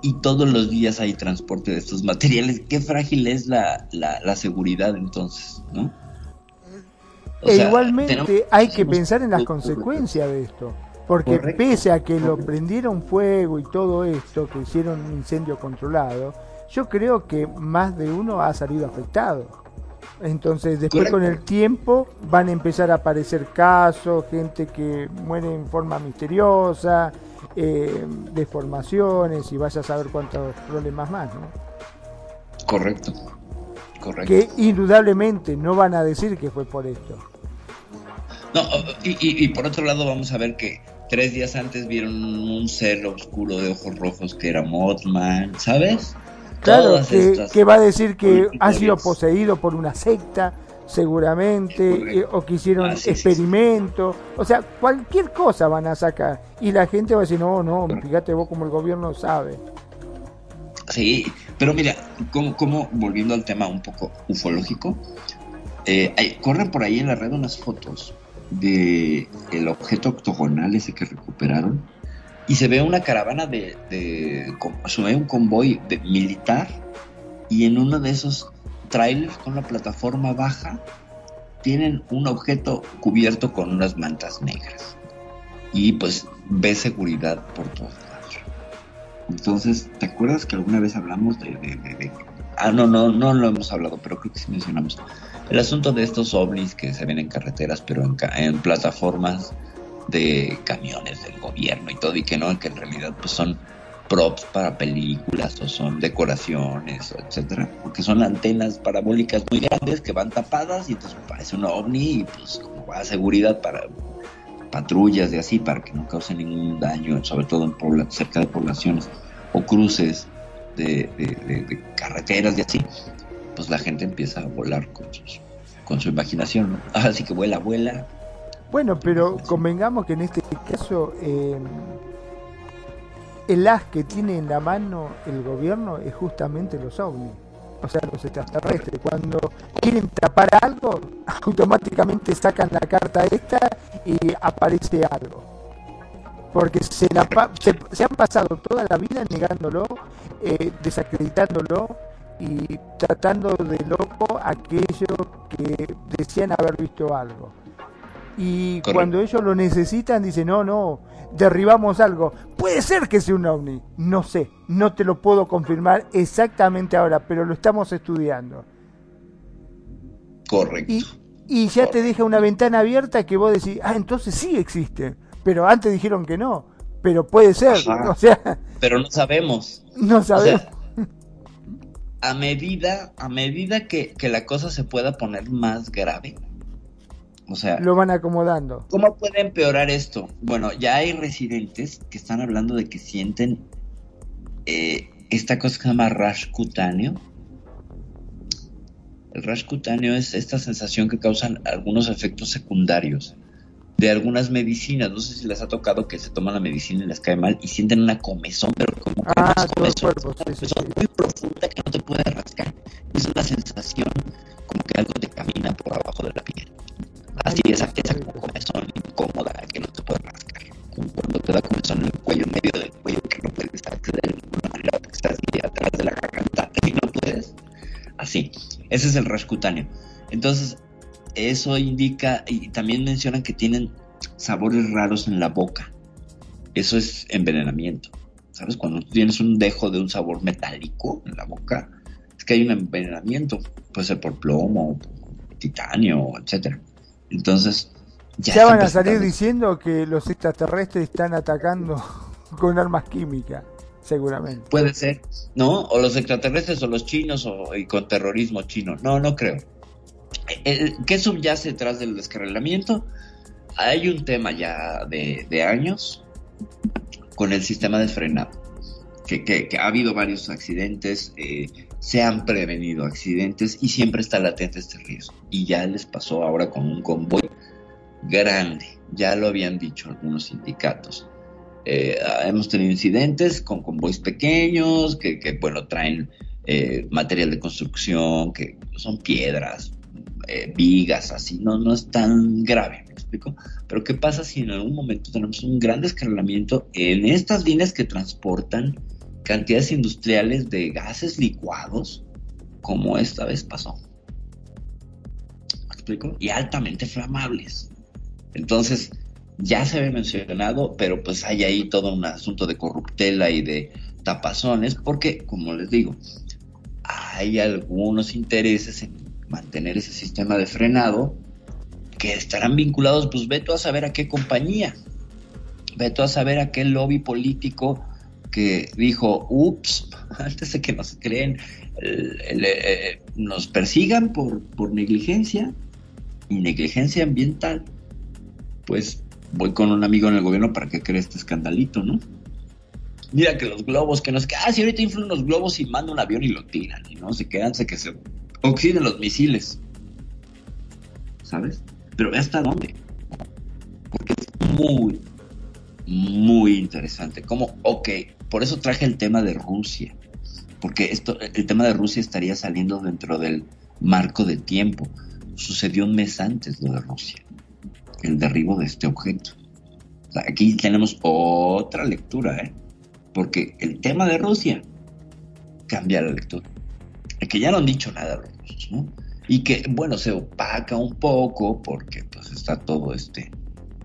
Y todos los días hay transporte de estos materiales. Qué frágil es la, la, la seguridad entonces, ¿no? O e sea, igualmente hay que pensar en las consecuencias de esto. Porque Correcto. pese a que lo prendieron fuego y todo esto, que hicieron un incendio controlado, yo creo que más de uno ha salido afectado. Entonces después Correcto. con el tiempo van a empezar a aparecer casos, gente que muere en forma misteriosa, eh, deformaciones y vaya a saber cuántos problemas más, ¿no? Correcto. Correcto. Que indudablemente no van a decir que fue por esto. No, y, y- y por otro lado vamos a ver que tres días antes vieron un ser oscuro de ojos rojos que era Mothman, ¿sabes? Claro, que, que va a decir que ha sido poseído por una secta, seguramente, eh, o que hicieron Ah, sí, sí, sí. experimentos, o sea, cualquier cosa van a sacar. Y la gente va a decir, no, no, fíjate vos como el gobierno sabe. Sí, pero mira, como, como volviendo al tema un poco ufológico, eh, hay- corren por ahí en la red unas fotos de el objeto octogonal ese que recuperaron y se ve una caravana de, de se ve un convoy de militar y en uno de esos trailers con la plataforma baja tienen un objeto cubierto con unas mantas negras y pues ve seguridad por todos lados. Entonces, ¿te acuerdas que alguna vez hablamos de, de- de- de- Ah, no, no, no lo hemos hablado, pero creo que sí mencionamos. El asunto de estos ovnis que se ven en carreteras, pero en, en plataformas de camiones del gobierno y todo, y que no, que en realidad pues son props para películas o son decoraciones, etcétera, porque son antenas parabólicas muy grandes que van tapadas y entonces parece un ovni y pues como va a seguridad para patrullas y así para que no cause ningún daño, sobre todo en cerca de poblaciones o cruces de, de- de- de carreteras y así, pues la gente empieza a volar con, sus, con su imaginación, ¿no? Así que vuela, vuela. Bueno, pero convengamos que en este caso eh, el as que tiene en la mano el gobierno es justamente los ovnis, o sea, los extraterrestres. Cuando quieren tapar algo, automáticamente sacan la carta esta y aparece algo. Porque se, la pa- se, se han pasado toda la vida negándolo, eh, desacreditándolo y tratando de loco a aquellos que decían haber visto algo. Y Correcto. cuando ellos lo necesitan, dicen, no, no, derribamos algo. Puede ser que sea un ovni. No sé, no te lo puedo confirmar exactamente ahora, pero lo estamos estudiando. Correcto. Y, y ya te deja una ventana abierta que vos decís, ah, entonces sí existe. Pero antes dijeron que no. Pero puede ser. Ajá. O sea, Pero no sabemos. no O sabemos. sea, a medida, a medida que, que la cosa se pueda poner más grave, o sea, lo van acomodando. ¿Cómo puede empeorar esto? Bueno, ya hay residentes que están hablando de que sienten eh, esta cosa que se llama rash cutáneo. El rash cutáneo es esta sensación que causan algunos efectos secundarios de algunas medicinas. No sé si les ha tocado que se toman la medicina y les cae mal y sienten una comezón, pero como que Ah, comezón, sí, una comezón muy profunda que no te puede rascar. Es una sensación como que algo te camina por abajo de la piel. Así es, esa comezón incómoda que no te puede rascar. Como cuando te da comezón en el cuello, en medio del cuello, que no puedes acceder de ninguna manera, porque estás ahí atrás de la garganta y no puedes. Así, ese es el rash cutáneo. Entonces, eso indica, y también mencionan que tienen sabores raros en la boca. Eso es envenenamiento. ¿Sabes? Cuando tienes un dejo de un sabor metálico en la boca, es que hay un envenenamiento. Puede ser por plomo, por titanio, etcétera. Entonces, Ya, ya, van a salir diciendo que los extraterrestres están atacando con armas químicas, seguramente. Puede ser, ¿no? O los extraterrestres o los chinos o y con terrorismo chino. No, no creo. ¿Qué subyace detrás del descarrilamiento? Hay un tema ya de, años con el sistema de frenado. Que ha habido varios accidentes, eh, se han prevenido accidentes y siempre está latente este riesgo. Y ya les pasó ahora con un convoy grande, ya lo habían dicho algunos sindicatos. Eh, hemos tenido incidentes con convoys pequeños que, que, bueno, traen eh, material de construcción, que son piedras, eh, vigas, así, no, no es tan grave, ¿me explico? Pero ¿qué pasa si en algún momento tenemos un gran descarrilamiento en estas líneas que transportan cantidades industriales de gases licuados, como esta vez pasó? ¿Me explico? Y altamente flamables. Entonces, ya se había mencionado, pero pues hay ahí todo un asunto de corruptela y de tapazones, porque, como les digo, hay algunos intereses en mantener ese sistema de frenado que estarán vinculados, pues veto a saber a qué compañía, veto a saber a qué lobby político que dijo, ups, antes de que nos creen, el- eh, nos persigan por, por negligencia y negligencia ambiental, pues voy con un amigo en el gobierno para que cree este escandalito, ¿no? Mira que los globos, que nos ah, si ahorita influyen los globos y manda un avión y lo tiran, y no se quedan, se que se oxiden los misiles. ¿Sabes? Pero ve hasta dónde. Porque es muy, muy interesante. Como, ok, por eso traje el tema de Rusia. Porque esto, el tema de Rusia estaría saliendo dentro del marco de tiempo. Sucedió un mes antes lo de Rusia, el derribo de este objeto. Aquí tenemos otra lectura, ¿eh? Porque el tema de Rusia cambia la lectura. Que ya no han dicho nada los rusos, ¿no? Y que, bueno, se opaca un poco porque pues está todo este,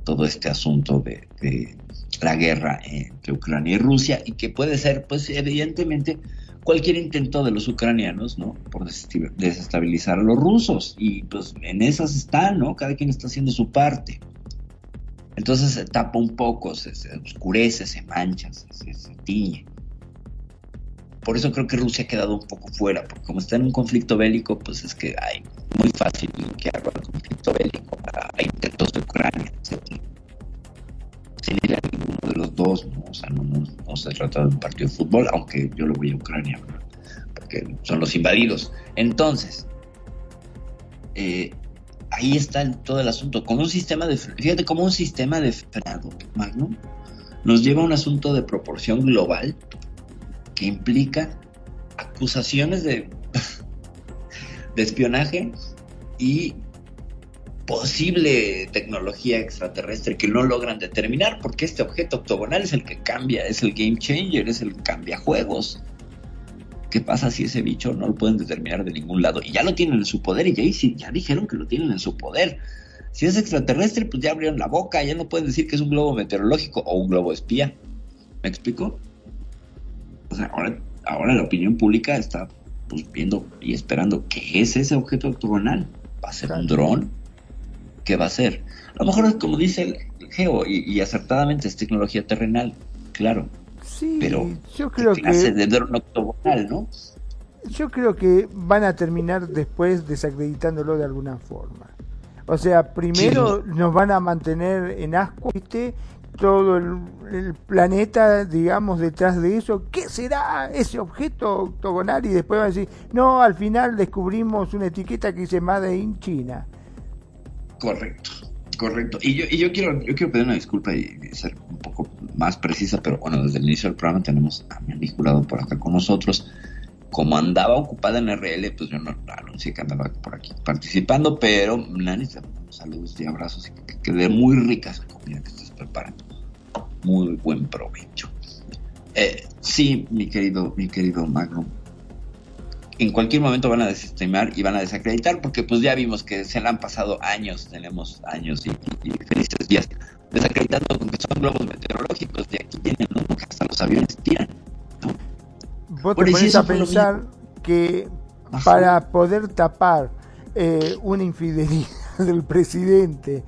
todo este asunto de, de la guerra entre Ucrania y Rusia y que puede ser, pues evidentemente, cualquier intento de los ucranianos, ¿no? Por desestabilizar a los rusos. Y pues en esas están, ¿no? Cada quien está haciendo su parte. Entonces se tapa un poco, se, oscurece, se mancha, se, se, tiñe. Por eso creo que Rusia ha quedado un poco fuera, porque como está en un conflicto bélico, pues es que hay muy fácil haga el conflicto bélico a intentos de Ucrania, etc. Sin ir a ninguno de los dos, ¿no? O sea, no, se trata de un partido de fútbol, aunque yo lo voy a Ucrania, porque son los invadidos. Entonces, eh, ahí está todo el asunto. Como un sistema de, fíjate, como un sistema de frenado, Magnum, nos lleva a un asunto de proporción global que implica acusaciones de, espionaje y posible tecnología extraterrestre que no logran determinar, porque este objeto octogonal es el que cambia, es el game changer, es el cambia juegos. ¿Qué pasa si ese bicho no lo pueden determinar de ningún lado? Y ya lo tienen en su poder, y ya, ya dijeron que lo tienen en su poder. Si es extraterrestre, pues ya abrieron la boca, ya no pueden decir que es un globo meteorológico o un globo espía. ¿Me explico? O sea, ahora, ahora la opinión pública está pues, viendo y esperando qué es ese objeto octogonal. ¿Va a ser un dron? ¿Qué va a ser? A lo mejor es como dice el Geo, y, y acertadamente es tecnología terrenal, claro. Sí, pero yo creo clase que de dron octogonal, ¿no? yo creo que van a terminar después desacreditándolo de alguna forma. O sea, primero nos van a mantener en ascuas, ¿viste? Todo el, planeta, digamos, detrás de eso. ¿Qué será ese objeto octogonal? Y después van a decir, no, al final descubrimos una etiqueta que dice Made in China. Correcto, correcto. Y yo, y yo quiero yo quiero pedir una disculpa y, ser un poco más precisa, pero bueno, desde el inicio del programa tenemos a mi amigo por acá con nosotros. Como andaba ocupada en RL, pues yo no anuncié que andaba por aquí participando, pero Nani, saludos y abrazos y que quede muy rica esa comida que estés preparando. Muy buen provecho. Eh, sí, mi querido, mi querido Magno. En cualquier momento van a desestimar y van a desacreditar, porque pues ya vimos que se le han pasado años, tenemos años y, y, y felices días desacreditando con que son globos meteorológicos y aquí tienen, ¿no? Que hasta los aviones tiran, ¿no? Vos te pones a pensar que Ajá. para poder tapar eh, una infidelidad del presidente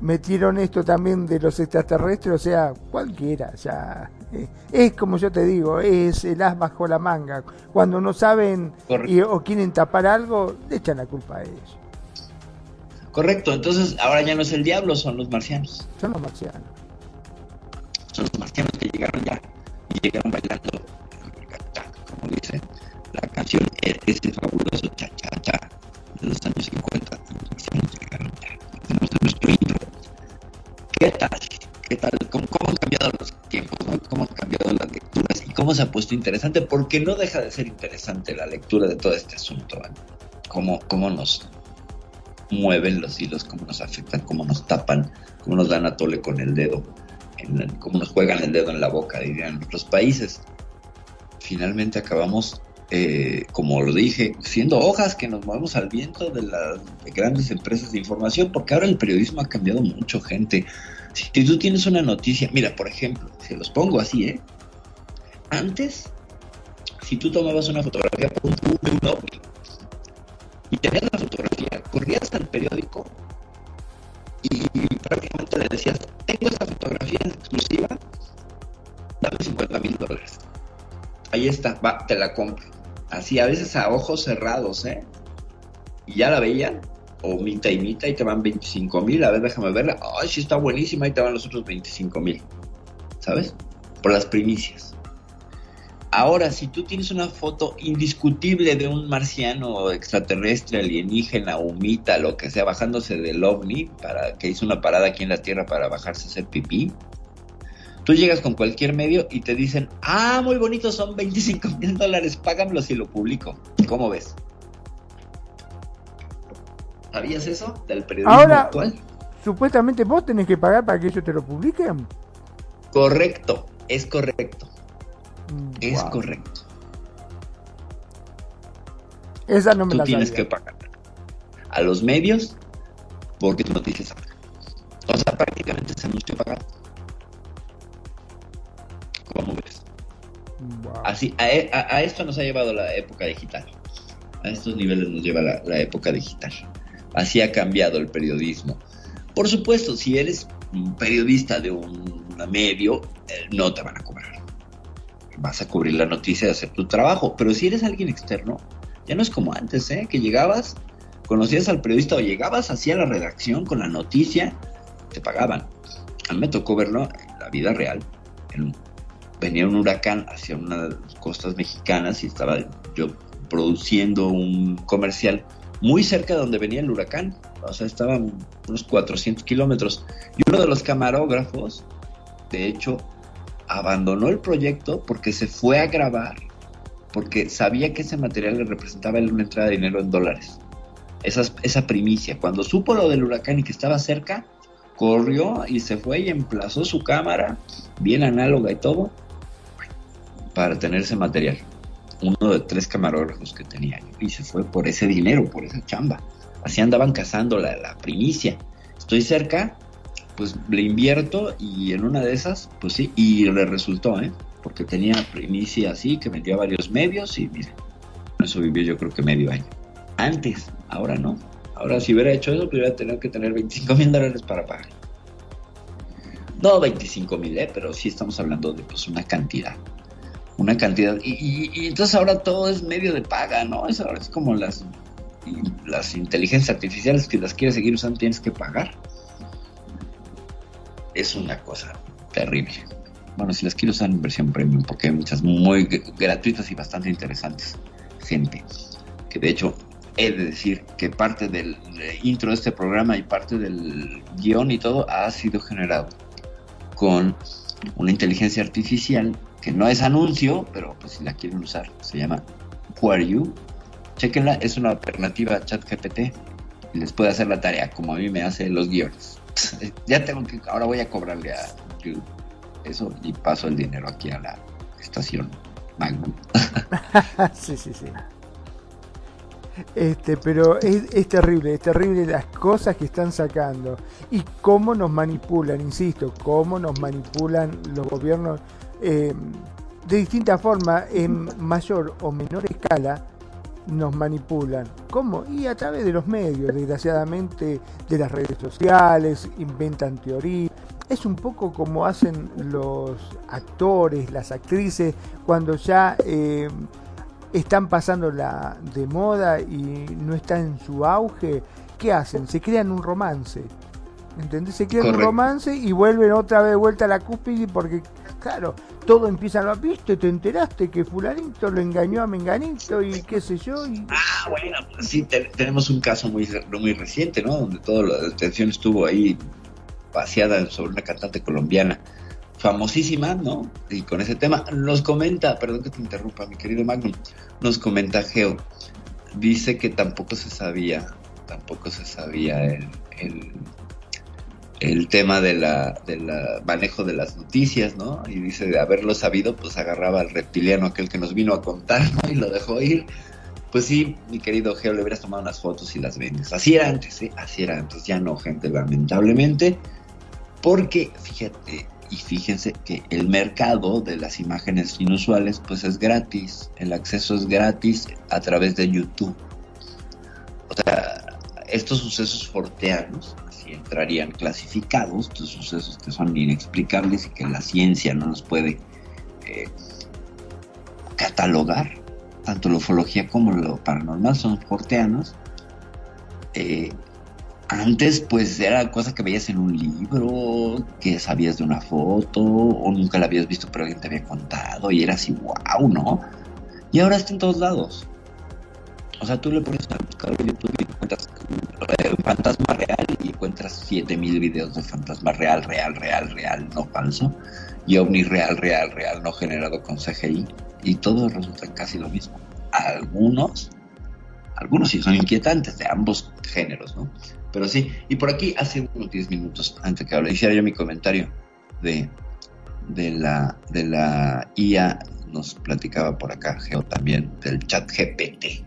metieron esto también de los extraterrestres, o sea, cualquiera, ya. Eh, es como yo te digo, es el as bajo la manga. Cuando no saben y, o quieren tapar algo, le echan la culpa a ellos. Correcto, entonces ahora ya no es el diablo, son los marcianos. Son los marcianos. Son los marcianos que llegaron ya y llegaron bailando, como dice la canción, ese fabuloso cha-cha-cha de los años 50. Los marcianos llegaron ya, tenemos nuestro. ¿Qué tal? ¿Qué tal? ¿Cómo, han cambiado los tiempos? ¿Cómo han cambiado las lecturas? ¿Y cómo se ha puesto interesante? Porque no deja de ser interesante la lectura de todo este asunto. ¿eh? ¿Cómo, cómo nos mueven los hilos, cómo nos afectan, cómo nos tapan, cómo nos dan a tole con el dedo, cómo nos juegan el dedo en la boca, dirían otros países. Finalmente acabamos, eh, como lo dije, siendo hojas que nos movemos al viento de las de grandes empresas de información, porque ahora el periodismo ha cambiado mucho, gente. Si tú tienes una noticia, mira, por ejemplo, se los pongo así, ¿eh? Antes, si tú tomabas una fotografía por un, un ovni, y tenías la fotografía, corrías al periódico y, prácticamente le decías, tengo esta fotografía en exclusiva, dame 50 mil dólares. Ahí está, va, te la compro. Así a veces a ojos cerrados, ¿eh? Y ya la veían o mitad y mitad y te van 25 mil, a ver, déjame verla, ay, sí está buenísima y te van los otros 25 mil, ¿sabes? Por las primicias. Ahora, si tú tienes una foto indiscutible de un marciano extraterrestre, alienígena, humita, lo que sea, bajándose del ovni, para que hizo una parada aquí en la Tierra para bajarse a hacer pipí, tú llegas con cualquier medio y te dicen, ah, muy bonito, son 25 mil dólares, págamelo si lo publico. ¿Cómo ves? ¿Sabías eso del periodismo Ahora, actual? supuestamente vos tenés que pagar para que ellos te lo publiquen. Correcto, es correcto. Mm, Es correcto. Esa no me Tú la tienes sabía. que pagar a los medios porque tu noticia salga. O sea, prácticamente se anunció pagado. ¿Cómo ves? Wow. Así, a, e- a- a esto nos ha llevado la época digital. A estos niveles nos lleva la, la época digital. Así ha cambiado el periodismo. Por supuesto, si eres un periodista de un medio, eh, no te van a cobrar. Vas a cubrir la noticia y hacer tu trabajo. Pero si eres alguien externo, ya no es como antes, ¿eh? Que llegabas, conocías al periodista o llegabas hacia la redacción con la noticia, te pagaban. A mí me tocó verlo en la vida real. En un- venía un huracán hacia una de las costas mexicanas y estaba yo produciendo un comercial muy cerca de donde venía el huracán. O sea, estaban unos 400 kilómetros. Y uno de los camarógrafos, de hecho, abandonó el proyecto porque se fue a grabar, porque sabía que ese material le representaba una entrada de dinero en dólares. Esas- esa primicia. Cuando supo lo del huracán y que estaba cerca, corrió y se fue y emplazó su cámara, bien análoga y todo, para tener ese material. Uno de tres camarógrafos que tenía. Y se fue por ese dinero, por esa chamba. Así andaban cazando la, primicia. Estoy cerca, pues le invierto y en una de esas, pues sí, y le resultó, ¿eh? Porque tenía primicia así, que vendió a varios medios y con eso vivió yo creo que medio año. Antes, ahora no. Ahora si hubiera hecho eso, pues hubiera tenido que tener 25 mil dólares para pagar. No 25 mil, ¿eh? Pero sí estamos hablando de pues una cantidad. Una cantidad. Y, y- entonces ahora todo es medio de paga, ¿no? Es, ahora es como las, las inteligencias artificiales que las quieres seguir usando tienes que pagar. Es una cosa terrible. Bueno, si las quiero usar en versión premium, porque hay muchas muy gr- gratuitas y bastante interesantes. Gente, que de hecho he de decir que parte del intro de este programa y parte del guion y todo ha sido generado con una inteligencia artificial que no es anuncio, pero pues si la quieren usar, se llama Who Are You. Chequenla, es una alternativa a ChatGPT y les puede hacer la tarea como a mí me hace los guiones. ya tengo que, ahora voy a cobrarle a You eso y paso el dinero aquí a la estación Magnum. sí, sí, sí. Este, pero es, es terrible, es terrible las cosas que están sacando y cómo nos manipulan, insisto, cómo nos manipulan los gobiernos eh, de distinta forma, en mayor o menor escala, nos manipulan. ¿Cómo? Y a través de los medios, desgraciadamente, de las redes sociales, inventan teorías. Es un poco como hacen los actores, las actrices, cuando ya eh, están pasando la de moda y no están en su auge. ¿Qué hacen? Se crean un romance. ¿Entendés? Se crean un romance y vuelven otra vez vuelta a la cúspide porque, claro, todo empieza, ¿lo viste? ¿Te enteraste que fulanito lo engañó a Menganito y qué sé yo? Y... Ah, bueno, pues sí, te- tenemos un caso muy, muy reciente, ¿no? Donde toda la atención estuvo ahí vaciada sobre una cantante colombiana famosísima, ¿no? Y con ese tema nos comenta, perdón que te interrumpa, mi querido Magnum, nos comenta Geo, dice que tampoco se sabía, tampoco se sabía el, el, el tema de la, de la manejo de las noticias, ¿no? Y dice de haberlo sabido, pues agarraba al reptiliano aquel que nos vino a contar, ¿no? Y lo dejó ir. Pues sí, mi querido Geo, le hubieras tomado unas fotos y las vendes. Así era antes, ¿eh? Así era antes, ya no, gente, lamentablemente. Porque, fíjate, y fíjense que el mercado de las imágenes inusuales, pues es gratis. El acceso es gratis a través de YouTube. O sea, estos sucesos forteanos, entrarían clasificados, estos sucesos que son inexplicables y que la ciencia no nos puede eh, catalogar, tanto la ufología como lo paranormal son forteanos, eh, Antes, pues era cosa que veías en un libro, que sabías de una foto, o nunca la habías visto, pero alguien te había contado, y era así, wow, ¿no? Y ahora está en todos lados. O sea, tú le pones a buscar YouTube y encuentras eh, fantasma real y encuentras 7000 videos de fantasma real, real, real, real, no falso, y ovni real, real, real, no generado con CGI, y todos resultan casi lo mismo. Algunos, algunos sí son inquietantes de ambos géneros, ¿no? Pero sí, y por aquí hace unos 10 minutos, antes que hiciera yo mi comentario de, de, la, de la IA, nos platicaba por acá Geo también del chat GPT.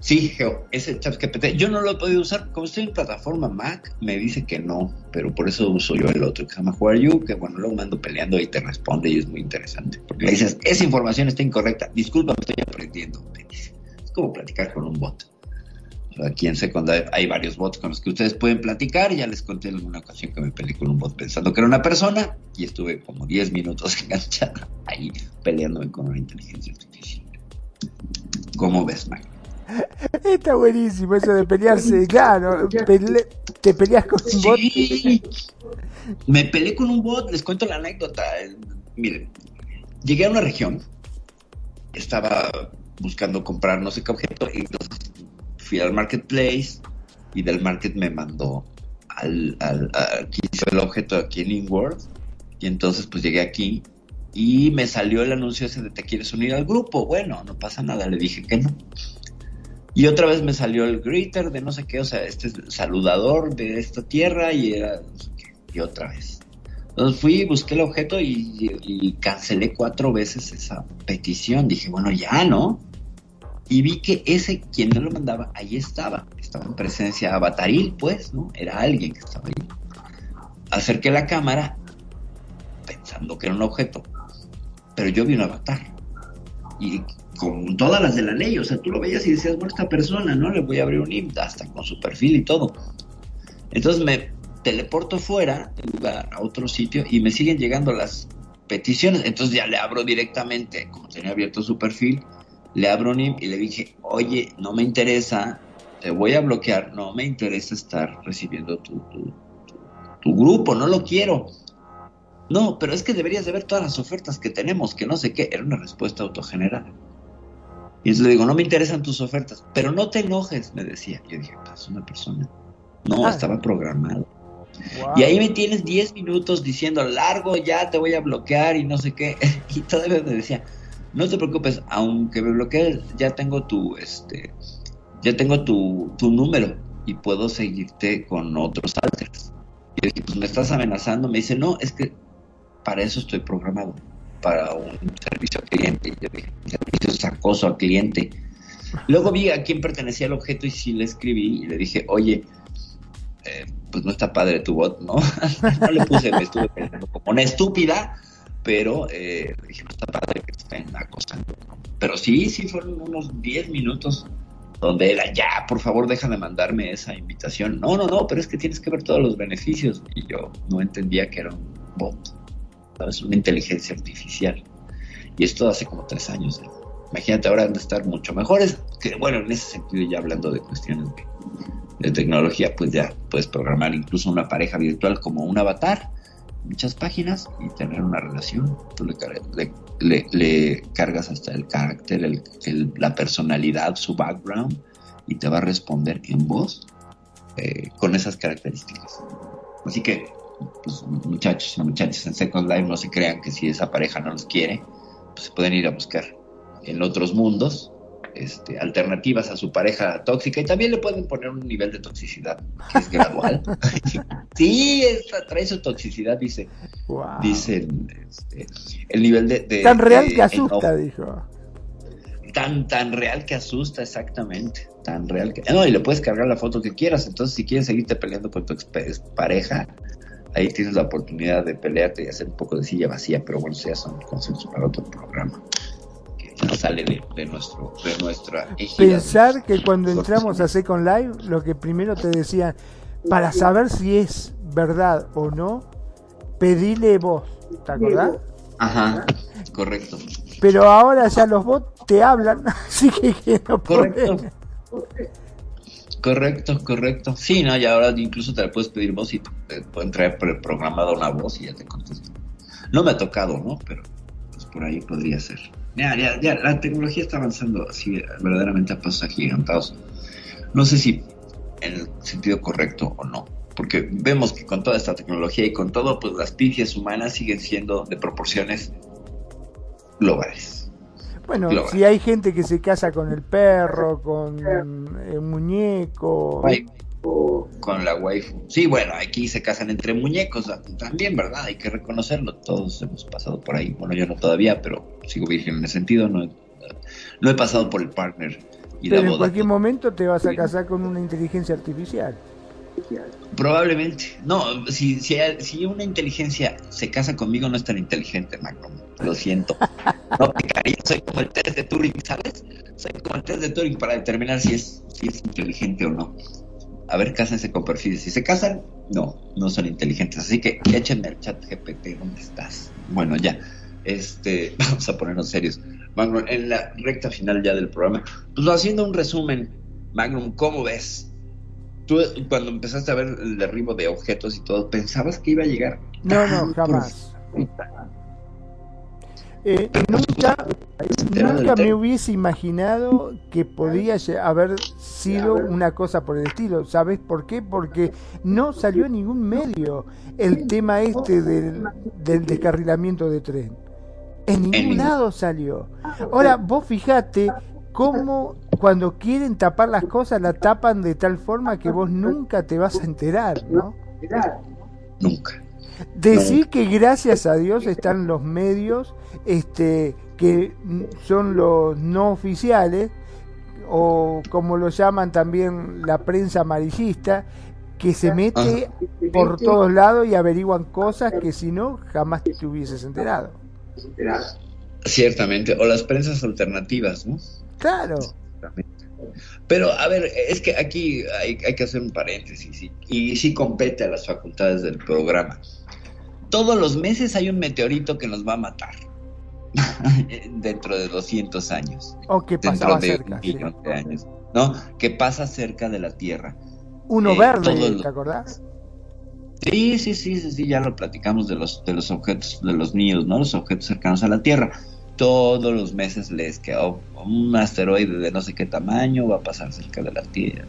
Sí, Geo, ese chat GPT, yo no lo he podido usar, como estoy en plataforma Mac, me dice que no, pero por eso uso yo el otro que se llama Who Are You, que bueno, luego me ando peleando y te responde y es muy interesante, porque le dices, esa información está incorrecta, disculpa, me estoy aprendiendo, te dice. Es como platicar con un bot. Aquí en Second hay varios bots con los que ustedes pueden platicar. Ya les conté en alguna ocasión que me peleé con un bot pensando que era una persona y estuve como 10 minutos enganchada ahí peleándome con una inteligencia artificial. ¿Cómo ves, Mike? Está buenísimo eso de pelearse, claro. pele- te peleas con un bot. Sí. Me peleé con un bot, les cuento la anécdota. Miren, llegué a una región, estaba buscando comprar no sé qué objeto y entonces fui al marketplace y del market me mandó al, al a- aquí hizo el objeto aquí en InWorld y entonces pues llegué aquí y me salió el anuncio ese de te quieres unir al grupo. Bueno, no pasa nada, le dije que no. Y otra vez me salió el greeter de no sé qué, o sea, este es el saludador de esta tierra y era no sé qué, y otra vez. Entonces fui, busqué el objeto y, y cancelé cuatro veces esa petición. Dije, bueno, ya, ¿no? Y vi que ese, quien me lo mandaba, ahí estaba. Estaba en presencia avataril, pues, ¿no? Era alguien que estaba ahí. Acerqué la cámara pensando que era un objeto, pero yo vi un avatar. Y con todas las de la ley, o sea, tú lo veías y decías, bueno, esta persona, ¿no? Le voy a abrir un IMT, hasta con su perfil y todo. Entonces me teleporto fuera del lugar a otro sitio y me siguen llegando las peticiones. Entonces ya le abro directamente, como tenía abierto su perfil, le abro un IMT y le dije, oye, no me interesa, te voy a bloquear, no me interesa estar recibiendo tu, tu, tu- tu grupo, no lo quiero. No, pero es que deberías de ver todas las ofertas que tenemos, que no sé qué. Era una respuesta autogenerada. Y entonces le digo, no me interesan tus ofertas, pero no te enojes, me decía. Yo dije, "Pues, es una persona. No, Ah. estaba programado. Wow. Y ahí me tienes 10 minutos diciendo, largo, ya te voy a bloquear y no sé qué. Y todavía me decía, no te preocupes, aunque me bloquees, ya tengo tu, este, ya tengo tu, tu número y puedo seguirte con otros alters. Y yo dije, pues me estás amenazando. Me dice, no, es que para eso estoy programado, para un servicio al cliente. Y yo dije, "Mi servicio es acoso al cliente. Luego vi a quién pertenecía el objeto y sí le escribí y le dije, oye, eh, pues no está padre tu bot, ¿no? no le puse, me estuve peleando como una estúpida, pero eh, dije, no está padre que estén acosando. Pero sí, sí fueron unos 10 minutos donde era, ya, por favor, deja de mandarme esa invitación. No, no, no, pero es que tienes que ver todos los beneficios. Y yo no entendía que era un bot, ¿sabes? Una inteligencia artificial. Y esto hace como tres años. ¿eh? Imagínate, ahora han de estar mucho mejores. Que bueno, en ese sentido, ya hablando de cuestiones de, de tecnología, pues ya puedes programar incluso una pareja virtual como un avatar, muchas páginas y tener una relación. Tú le, le- le- le cargas hasta el carácter, el- el- la personalidad, su background y te va a responder en voz eh, con esas características. Así que, pues, muchachos y muchachas en Second Life no se crean que si esa pareja no los quiere, pues se pueden ir a buscar en otros mundos este, alternativas a su pareja tóxica y también le pueden poner un nivel de toxicidad que es gradual. sí, esta trae su toxicidad, dice. Wow. Dicen este, el nivel de, de- Tan real de que asusta, enojo. dijo. Tan, tan real que asusta, exactamente. Tan real que. No, y le puedes cargar la foto que quieras. Entonces, si quieres seguirte peleando con tu ex pareja, ahí tienes la oportunidad de pelearte y hacer un poco de silla vacía. Pero bueno, ya son conceptos para otro programa. Que no sale de, de nuestro, de nuestra. Pensar que cuando entramos a Second Life, lo que primero te decían, para saber si es verdad o no, pedile vos. ¿Te acordás? Ajá, correcto. Pero ahora ya los bots te hablan, así que, que no Correcto. podés. Correcto, correcto. Sí, no, y ahora incluso te la puedes pedir voz y te pueden traer programada una voz y ya te contesta. No me ha tocado, ¿no? Pero pues por ahí podría ser. Ya, ya, ya, la tecnología está avanzando así verdaderamente a pasos agigantados. No sé si en el sentido correcto o no, porque vemos que con toda esta tecnología y con todo, pues las pifias humanas siguen siendo de proporciones globales. Bueno, si hay gente que se casa con el perro, con el muñeco. Con la waifu. Sí, bueno, aquí se casan entre muñecos también, ¿verdad? Hay que reconocerlo. Todos hemos pasado por ahí. Bueno, yo no todavía, pero sigo virgen en ese sentido. No he, no he pasado por el partner y Pero la en cualquier momento te vas a casar con una inteligencia artificial. Probablemente. No, si, si, si una inteligencia se casa conmigo, no es tan inteligente, Magnum. Lo siento. No picaría. Soy como el test de Turing, ¿sabes? Soy como el test de Turing para determinar si es, si es inteligente o no. A ver, cásense con perfiles. Si se casan, no, no son inteligentes. Así que échenme al chat GPT, ¿dónde estás? Bueno, ya. Este, vamos a ponernos serios. Magnum, en la recta final ya del programa, pues haciendo un resumen, Magnum, ¿cómo ves? Tú cuando empezaste a ver el derribo de objetos y todo, ¿pensabas que iba a llegar? No, no, jamás. Eh, nunca nunca me hubiese imaginado que podía haber sido una cosa por el estilo. ¿Sabes por qué? Porque no salió en ningún medio el tema este del, del descarrilamiento de tren. En ningún- lado salió. Ahora, vos fijate cómo cuando quieren tapar las cosas la tapan de tal forma que vos nunca te vas a enterar, ¿no? Nunca. Decir que gracias a Dios están los medios este, que son los no oficiales, o como lo llaman también la prensa amarillista, que se mete por todos lados y averiguan cosas que si no jamás te hubieses enterado. Ciertamente, o las prensas alternativas, ¿no? Claro. Pero, a ver, es que aquí hay, hay que hacer un paréntesis y, y sí compete a las facultades del programa. Todos los meses hay un meteorito que nos va a matar dentro de 200 años, O que dentro pasaba de cerca. un sí. millón de años, ¿no? Que pasa cerca de la Tierra. Uno Eh, verde, los- ¿te acordás? Sí, sí, sí, sí, sí, ya lo platicamos de los, de los objetos, de los niños, ¿no? Los objetos cercanos a la Tierra. Todos los meses les queda un asteroide de no sé qué tamaño va a pasar cerca de la Tierra.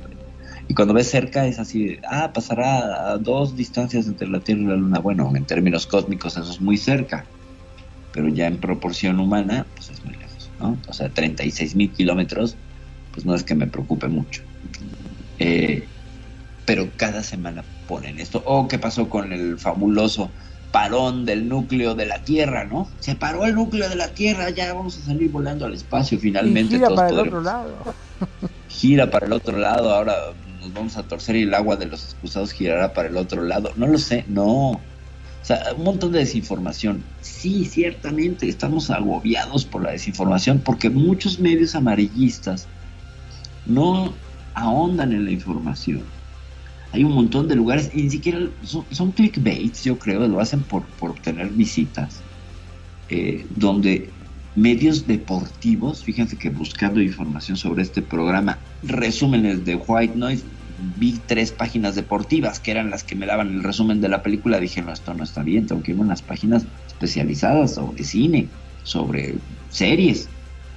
Y cuando ves cerca es así, ah, pasará a dos distancias entre la Tierra y la Luna. Bueno, en términos cósmicos eso es muy cerca, pero ya en proporción humana, pues es muy lejos, ¿no? O sea, 36 mil kilómetros, pues no es que me preocupe mucho. Eh, pero cada semana ponen esto. O qué pasó con el fabuloso parón del núcleo de la Tierra, ¿no? Se paró el núcleo de la Tierra, ya vamos a salir volando al espacio Y finalmente. gira todos para el otro lado. gira para el otro lado, ahora nos vamos a torcer y el agua de los excusados girará para el otro lado. No lo sé, no. O sea, un montón de desinformación. Sí, ciertamente, estamos agobiados por la desinformación porque muchos medios amarillistas no ahondan en la información. Hay un montón de lugares y ni siquiera son, son clickbaits, yo creo, lo hacen por, por obtener visitas, eh, donde medios deportivos, fíjense que buscando información sobre este programa, resúmenes de White Noise, vi tres páginas deportivas que eran las que me daban el resumen de la película, dije, no, esto no está bien, tengo que ir a unas páginas especializadas sobre cine, sobre series.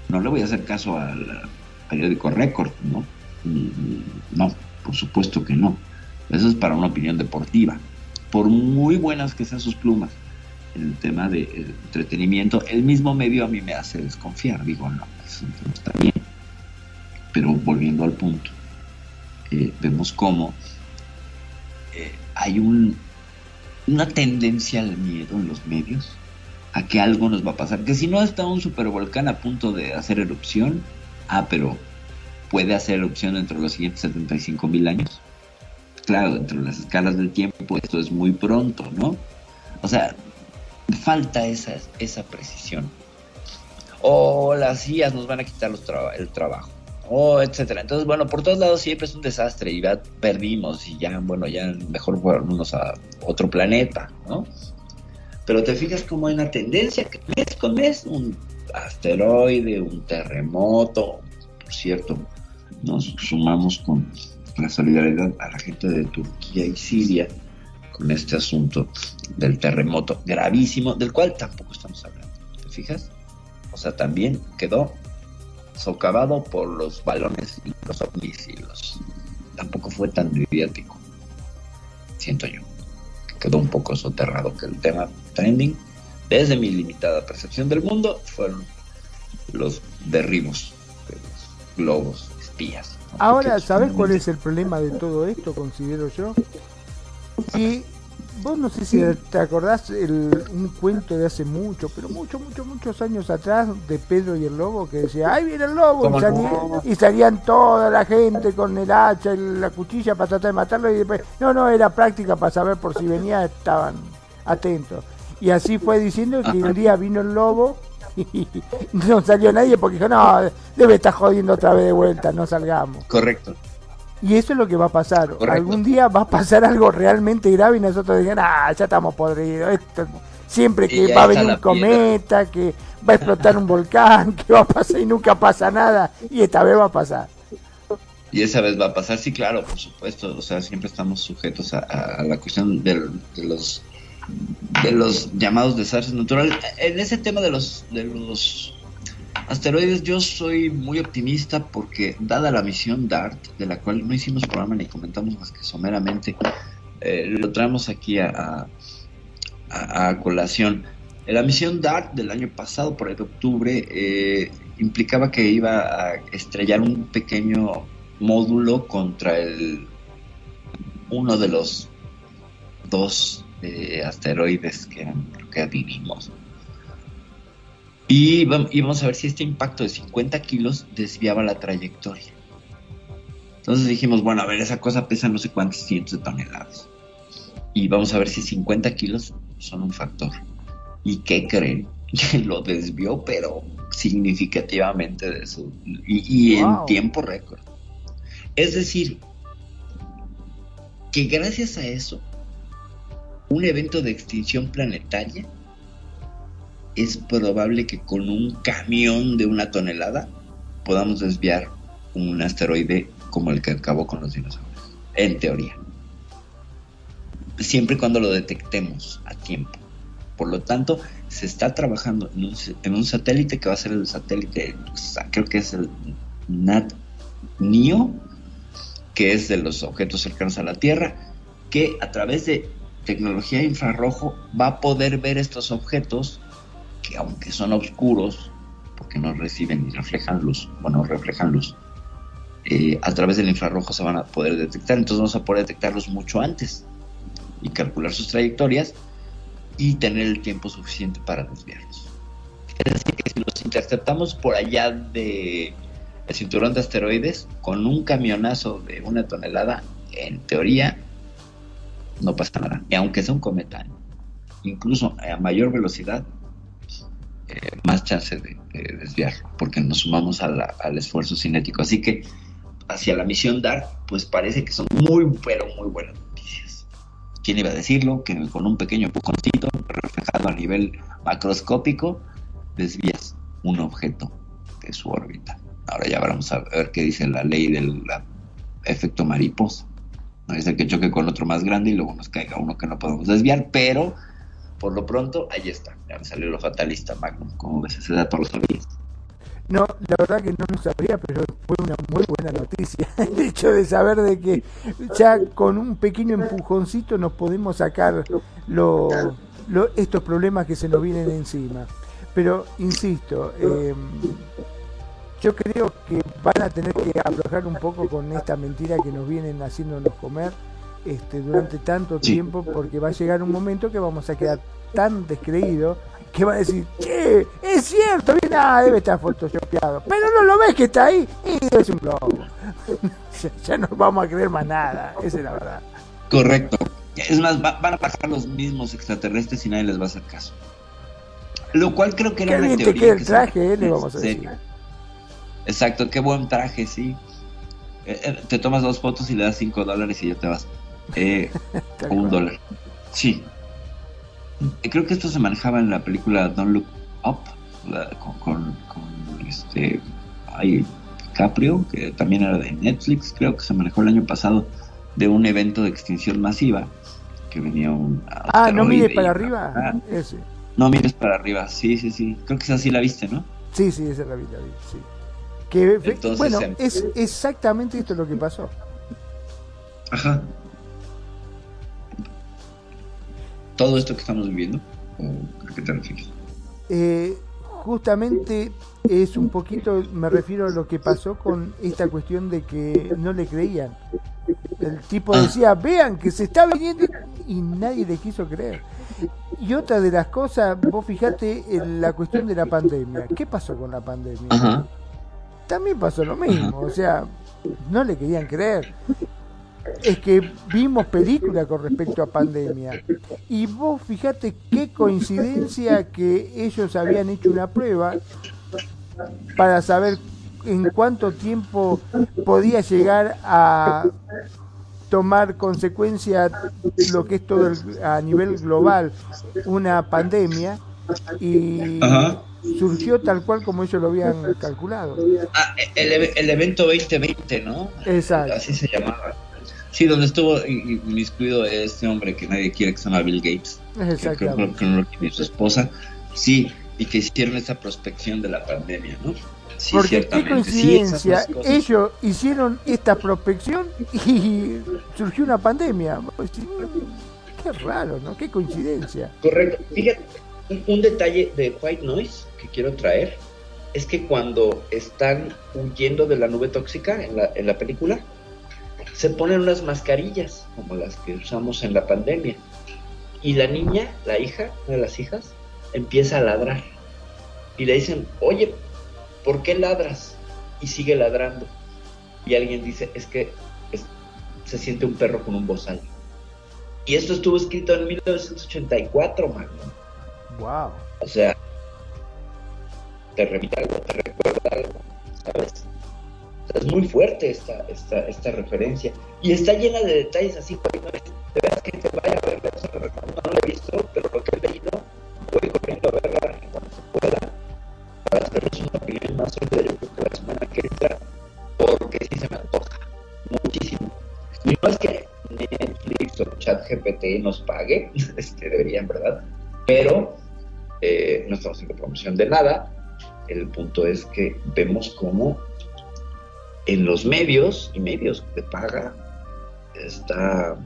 No le voy a hacer caso al periódico Record, ¿no? No, por supuesto que no. Eso es para una opinión deportiva. Por muy buenas que sean sus plumas en el tema de entretenimiento, el mismo medio a mí me hace desconfiar. Digo, no, eso no está bien. Pero volviendo al punto, eh, vemos cómo eh, hay un, una tendencia al miedo en los medios a que algo nos va a pasar. Que si no está un supervolcán a punto de hacer erupción, ah, pero puede hacer erupción dentro de los siguientes 75 mil años. Claro, dentro de las escalas del tiempo esto es muy pronto, ¿no? O sea, falta esa, esa precisión. O las IAS nos van a quitar los el trabajo. O etcétera. Entonces, bueno, por todos lados siempre es un desastre y ya perdimos y ya, bueno, ya mejor fuéramos a otro planeta, ¿no? Pero te fijas cómo hay una tendencia que mes con mes, un asteroide, un terremoto, por cierto, nos sumamos con la solidaridad a la gente de Turquía y Siria con este asunto del terremoto gravísimo, del cual tampoco estamos hablando. ¿Te fijas? O sea, también quedó socavado por los balones y los ovnis y los... Tampoco fue tan mediático, siento yo. Que quedó un poco soterrado que el tema trending, desde mi limitada percepción del mundo, fueron los derribos de los globos espías. Ahora, ¿sabes cuál es el problema de todo esto? Considero yo. Que vos no sé si te acordás el, un cuento de hace mucho, pero mucho, mucho, muchos años atrás de Pedro y el Lobo que decía, ¡ay viene el lobo! Y, ¿Cómo salía- y salían toda la gente con el hacha y la cuchilla para tratar de matarlo y después, no, no, era práctica para saber por si venía, estaban atentos. Y así fue diciendo que un día vino el lobo y no salió nadie porque dijo, no, debe estar jodiendo otra vez de vuelta, no salgamos. Correcto. Y eso es lo que va a pasar. Correcto. Algún día va a pasar algo realmente grave y nosotros digan, ah, ya estamos podridos. Esto, siempre que va a venir un cometa, que va a explotar un volcán, que va a pasar y nunca pasa nada. Y esta vez va a pasar. Y esa vez va a pasar, sí, claro, por supuesto. O sea, siempre estamos sujetos a, la cuestión de los de los llamados desastres naturales. En ese tema de los de los asteroides, yo soy muy optimista porque dada la misión DART, de la cual no hicimos programa ni comentamos más que someramente, eh, lo traemos aquí a, a- a- colación. La misión DART del año pasado, por ahí de octubre, eh, implicaba que iba a estrellar un pequeño módulo contra el uno de los dos eh, asteroides que que adivimos. Y vam- íbamos a ver si este impacto de 50 kilos desviaba la trayectoria. Entonces dijimos, bueno, a ver, esa cosa pesa no sé cuántos cientos de toneladas. Y vamos a ver si 50 kilos son un factor. ¿Y qué creen? Lo desvió, pero significativamente de eso. Y, y en Wow. tiempo récord. Es decir, que gracias a eso, un evento de extinción planetaria es probable que con un camión de una tonelada podamos desviar un asteroide como el que acabó con los dinosaurios. En teoría. Siempre y cuando lo detectemos a tiempo. Por lo tanto, se está trabajando en un, satélite que va a ser el satélite, creo que es el NAT-NIO, que es de los objetos cercanos a la Tierra, que a través de tecnología infrarrojo va a poder ver estos objetos que aunque son oscuros, porque no reciben ni reflejan luz, bueno, reflejan luz, eh, a través del infrarrojo se van a poder detectar, entonces vamos a poder detectarlos mucho antes y calcular sus trayectorias y tener el tiempo suficiente para desviarlos. Es decir, que si los interceptamos por allá de el cinturón de asteroides con un camionazo de una tonelada, en teoría no pasa nada. Y aunque sea un cometa, incluso a mayor velocidad, eh, más chance de, de desviarlo, porque nos sumamos al esfuerzo cinético. Así que hacia la misión DART, pues parece que son muy, pero muy buenas noticias. ¿Quién iba a decirlo? Que con un pequeño empujoncito reflejado a nivel macroscópico, desvías un objeto de su órbita. Ahora ya vamos a ver qué dice la ley del efecto mariposa. Es el que choque con otro más grande y luego nos caiga uno que no podemos desviar, pero por lo pronto ahí está. Ya me salió lo fatalista, Magnum. Como ves, ese dato lo sabías. No, la verdad que no lo sabía, pero fue una muy buena noticia. El hecho de saber de que ya con un pequeño empujoncito nos podemos sacar lo, estos problemas que se nos vienen encima. Pero, insisto, eh, yo creo que van a tener que aflojar un poco con esta mentira que nos vienen haciéndonos comer este, durante tanto Sí. tiempo, porque va a llegar un momento que vamos a quedar tan descreídos que va a decir, che, es cierto, bien, ah, debe estar photoshopeado, pero no lo ves que está ahí, y es un globo. ya, ya no vamos a creer más nada, esa es la verdad. Correcto. Es más, va- van a pasar los mismos extraterrestres y nadie les va a hacer caso. Lo cual creo que era Qué una bien te teoría queda el que se- traje, eh, le vamos a decir. Exacto, qué buen traje, sí. Eh, eh, te tomas dos fotos y le das cinco dólares y ya te vas. Eh, o un dólar. Sí. Creo que esto se manejaba en la película Don't Look Up, la- con, con, con, este, ay, DiCaprio, que también era de Netflix, creo que se manejó el año pasado, de un evento de extinción masiva, que venía un... Ah, no mires para arriba. Ah, Ese. no mires para arriba, sí, sí, sí. Creo que esa sí la viste, ¿no? Sí, sí, esa la vi, la vi, sí. Que, fe- Entonces, bueno, em- es exactamente esto lo que pasó. Ajá. Todo esto que estamos viviendo, ¿o a qué te refieres? Eh, justamente es un poquito, me refiero a lo que pasó con esta cuestión de que no le creían. El tipo decía, vean que se está viniendo y nadie le quiso creer. Y otra de las cosas, vos fijate en la cuestión de la pandemia. ¿Qué pasó con la pandemia? Ajá. También pasó lo mismo, o sea, no le querían creer. Es que vimos películas con respecto a pandemia. Y vos fijate qué coincidencia que ellos habían hecho una prueba para saber en cuánto tiempo podía llegar a tomar consecuencia lo que es todo el- a nivel global una pandemia y Ajá. Surgió tal cual como ellos lo habían calculado. Ah, el, el evento 2020, ¿no? Exacto. Así se llamaba. Sí, donde estuvo inmiscuido este hombre que nadie quiere que se llama Bill Gates. Exactamente. que no lo quiere su esposa. Sí, y que hicieron esa prospección de la pandemia, ¿no? Sí, Porque qué. Sí, coincidencia, ellos hicieron esta prospección y surgió una pandemia. Vos decís, "Mm, Qué raro, ¿no? Qué coincidencia. Correcto. Fíjate, un, detalle de White Noise que quiero traer es que cuando están huyendo de la nube tóxica en la, película, se ponen unas mascarillas como las que usamos en la pandemia. Y la niña, la hija, una de las hijas, empieza a ladrar. Y le dicen, oye, ¿por qué ladras? Y sigue ladrando. Y alguien dice, es que se siente un perro con un bozal. Y esto estuvo escrito en 1984, mano. Wow. O sea, te remite algo, te recuerda algo, ¿sabes? Es muy fuerte esta, esta, esta referencia. Y está llena de detalles así, güey, no es- de veras que te vaya a verla, eso, no, no la he visto, pero lo que he leído, voy corriendo a verla en cuanto se pueda, para hacerles una opinión más sólida, yo que la semana que entra, porque sí se me antoja, muchísimo. Y no es que Netflix o ChatGPT nos pague, este, deberían, ¿verdad? Pero estamos haciendo promoción de nada. El punto es que vemos cómo en los medios y medios de paga está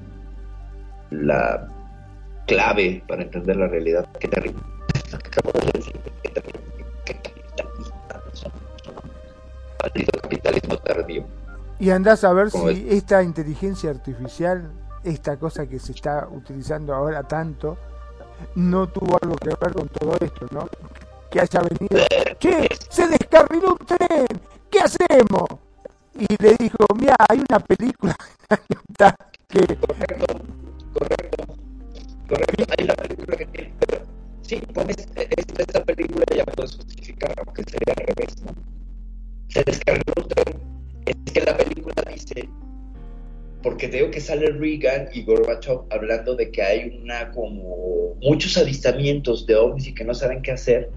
la clave para entender la realidad. Qué terrible. Lo que acabo de decir, qué terrible. Qué capitalista son. Capitalismo tardío. Y andás a ver ¿Cómo si esta inteligencia artificial, esta cosa que se está utilizando ahora tanto, no tuvo algo que ver con todo esto, ¿no? Que haya venido, che, se descarriló un tren, ¿qué hacemos? Y le dijo, mira, hay una película. Correcto, correcto, correcto. Hay una película que tiene, sí, pones esta, esta película ya puedes justificar, aunque sería al revés, ¿no? Se descargó un tren. Es que la película dice, porque digo que sale Reagan y Gorbachev hablando de que hay una como muchos avistamientos de ovnis y que no saben qué hacer.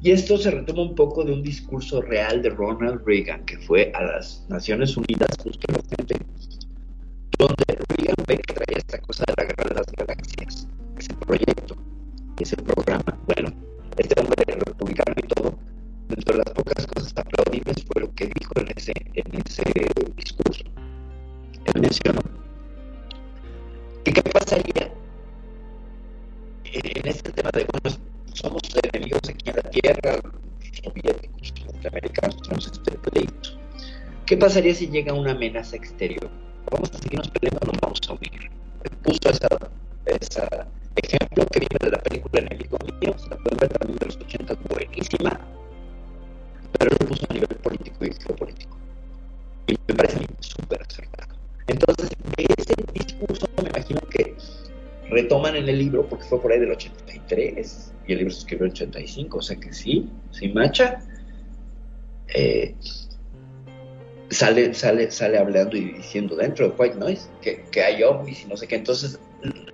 Y esto se retoma un poco de un discurso real de Ronald Reagan, que fue a las Naciones Unidas justamente donde Reagan ve que traía esta cosa de la guerra de las galaxias, ese proyecto, ese programa. Bueno, este hombre republicano y todo, dentro de las pocas cosas aplaudibles fue lo que dijo en ese, en ese discurso. Él mencionó que qué pasaría en este tema de, bueno, somos enemigos aquí en la Tierra, soviéticos, norteamericanos, tenemos este pleito. ¿Qué pasaría si llega una amenaza exterior? vamos a seguirnos peleando, nos vamos a unir. Puso esa, esa ejemplo que viene de la película Enemigo Mío, la pueden ver también de los 80, buenísima, pero lo puso a nivel político y geopolítico. Y me parece súper acertado. Entonces, de ese discurso me imagino que retoman en el libro, porque fue por ahí del 83, y el libro se escribió en el 85, o sea que sí, sí macha. Eh, sale, sale, sale hablando y diciendo dentro de White Noise que, que hay ovnis y no sé qué. Entonces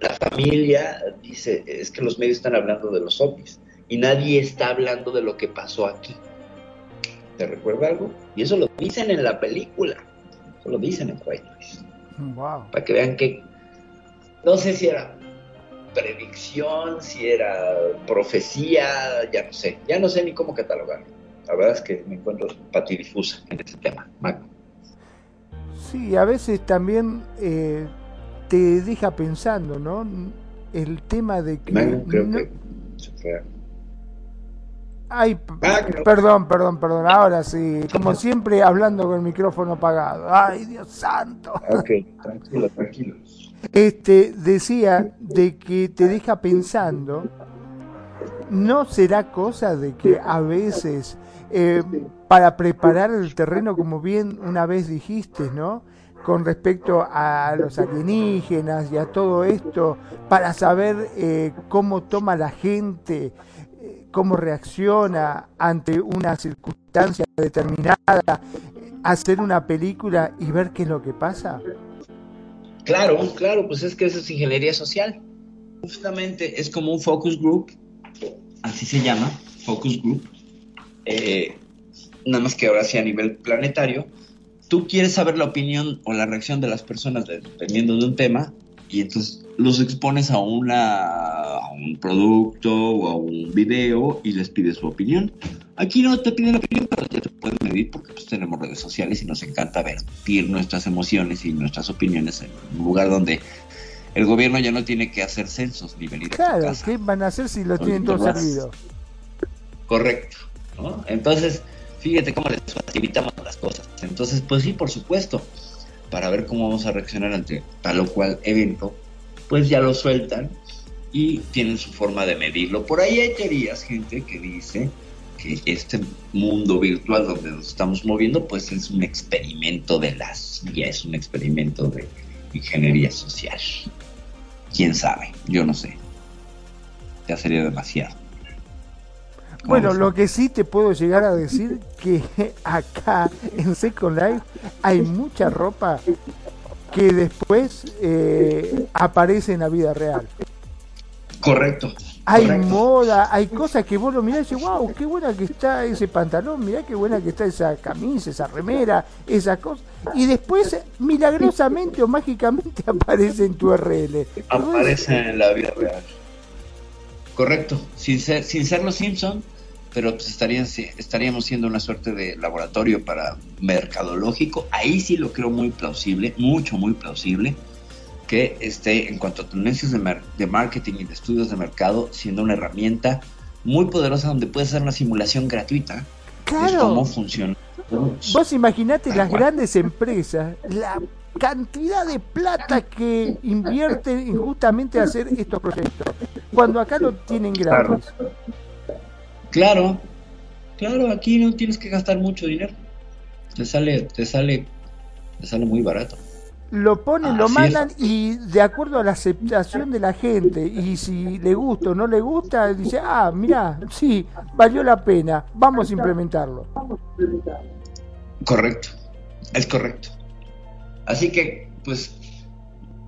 la familia dice, es que los medios están hablando de los ovnis y nadie está hablando de lo que pasó aquí. ¿Te recuerda algo? Y eso lo dicen en la película. Eso lo dicen en White Noise. Wow. Para que vean que no sé si era predicción, si era profecía, ya no sé. Ya no sé ni cómo catalogarlo. La verdad es que me encuentro patidifusa en este tema. Magno. Sí, a veces también eh, te deja pensando, ¿no? El tema de que... Magno creo no- que se fue. Ay, perdón, perdón, perdón. Ahora sí, como siempre hablando con el micrófono apagado. Ay, Dios santo. Ok, tranquilo, tranquilo. Este decía de que te deja pensando. ¿No será cosa de que a veces eh, para preparar el terreno, como bien una vez dijiste, ¿no? Con respecto a los alienígenas y a todo esto, para saber eh, cómo toma la gente, cómo reacciona ante una circunstancia determinada, hacer una película y ver qué es lo que pasa? Claro, claro, pues es que eso es ingeniería social. Justamente es como un focus group, así se llama, focus group. Eh, nada más que ahora sí a nivel planetario. Tú quieres saber la opinión o la reacción de las personas de- dependiendo de un tema y entonces los expones a, una, a un producto o a un video y les pides su opinión. Aquí no te piden opinión, pero ya te pueden medir porque pues, tenemos redes sociales y nos encanta vertir nuestras emociones y nuestras opiniones en un lugar donde el gobierno ya no tiene que hacer censos ni venir a tu Claro. ¿qué van a hacer si lo Con tienen todo servido? Correcto. ¿no? Entonces, fíjate cómo les facilitamos las cosas. Entonces, pues sí, por supuesto, para ver cómo vamos a reaccionar ante tal o cual evento, pues ya lo sueltan y tienen su forma de medirlo. Por ahí hay teorías, gente, que dice que este mundo virtual donde nos estamos moviendo, pues es un experimento de la CIA, es un experimento de ingeniería social. ¿Quién sabe? Yo no sé. Ya sería demasiado. Bueno, lo que sí te puedo llegar a decir que acá en Second Life hay mucha ropa que después eh, aparece en la vida real. Correcto. Hay correcto. moda, hay cosas que vos lo mirás y dices, wow, qué buena que está ese pantalón, mirá qué buena que está esa camisa, esa remera, esa cosa. Y después, milagrosamente o mágicamente aparece en tu RL. aparece en la vida real. Correcto, sin ser, sin ser los Simpson, pero pues estarían, estaríamos siendo una suerte de laboratorio para mercadológico. Ahí sí lo creo muy plausible, mucho, muy plausible, que esté en cuanto a tendencias de, mar- de marketing y de estudios de mercado, siendo una herramienta muy poderosa donde puedes hacer una simulación gratuita de Claro. cómo funciona. Vos imaginate las grandes empresas, la cantidad de plata que invierten en justamente hacer estos proyectos, cuando acá lo tienen gratis. Claro, claro, aquí no tienes que gastar mucho dinero. Te sale, te sale, te sale muy barato. Lo ponen, lo mandan y de acuerdo a la aceptación de la gente, y si le gusta o no le gusta, dice, ah, mira, sí, valió la pena, vamos a implementarlo. Correcto, es correcto. Así que, pues,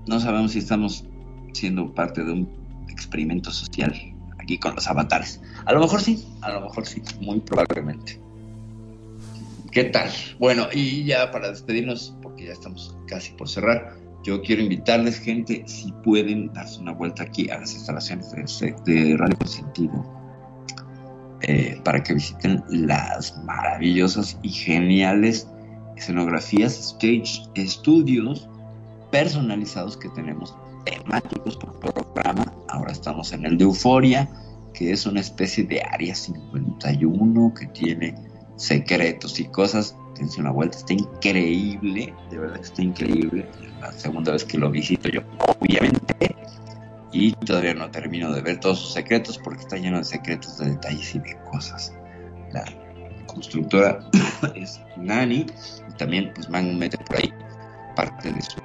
no sabemos si estamos siendo parte de un experimento social aquí con los avatares. A lo mejor sí, a lo mejor sí, muy probablemente. ¿Qué tal? Bueno, y ya para despedirnos, porque ya estamos casi por cerrar, yo quiero invitarles, gente, si pueden darse una vuelta aquí a las instalaciones de, de Radio Consentido, eh, para que visiten las maravillosas y geniales escenografías, stage estudios personalizados que tenemos, temáticos por programa. Ahora estamos en el de Euforia, que es una especie de área 51 que tiene secretos y cosas. Dense una vuelta, está increíble, de verdad que está increíble. La segunda vez que lo visito yo, obviamente. Y todavía no termino de ver todos sus secretos porque está lleno de secretos, de detalles y de cosas. La constructora es Nani y también pues Man mete por ahí parte de su,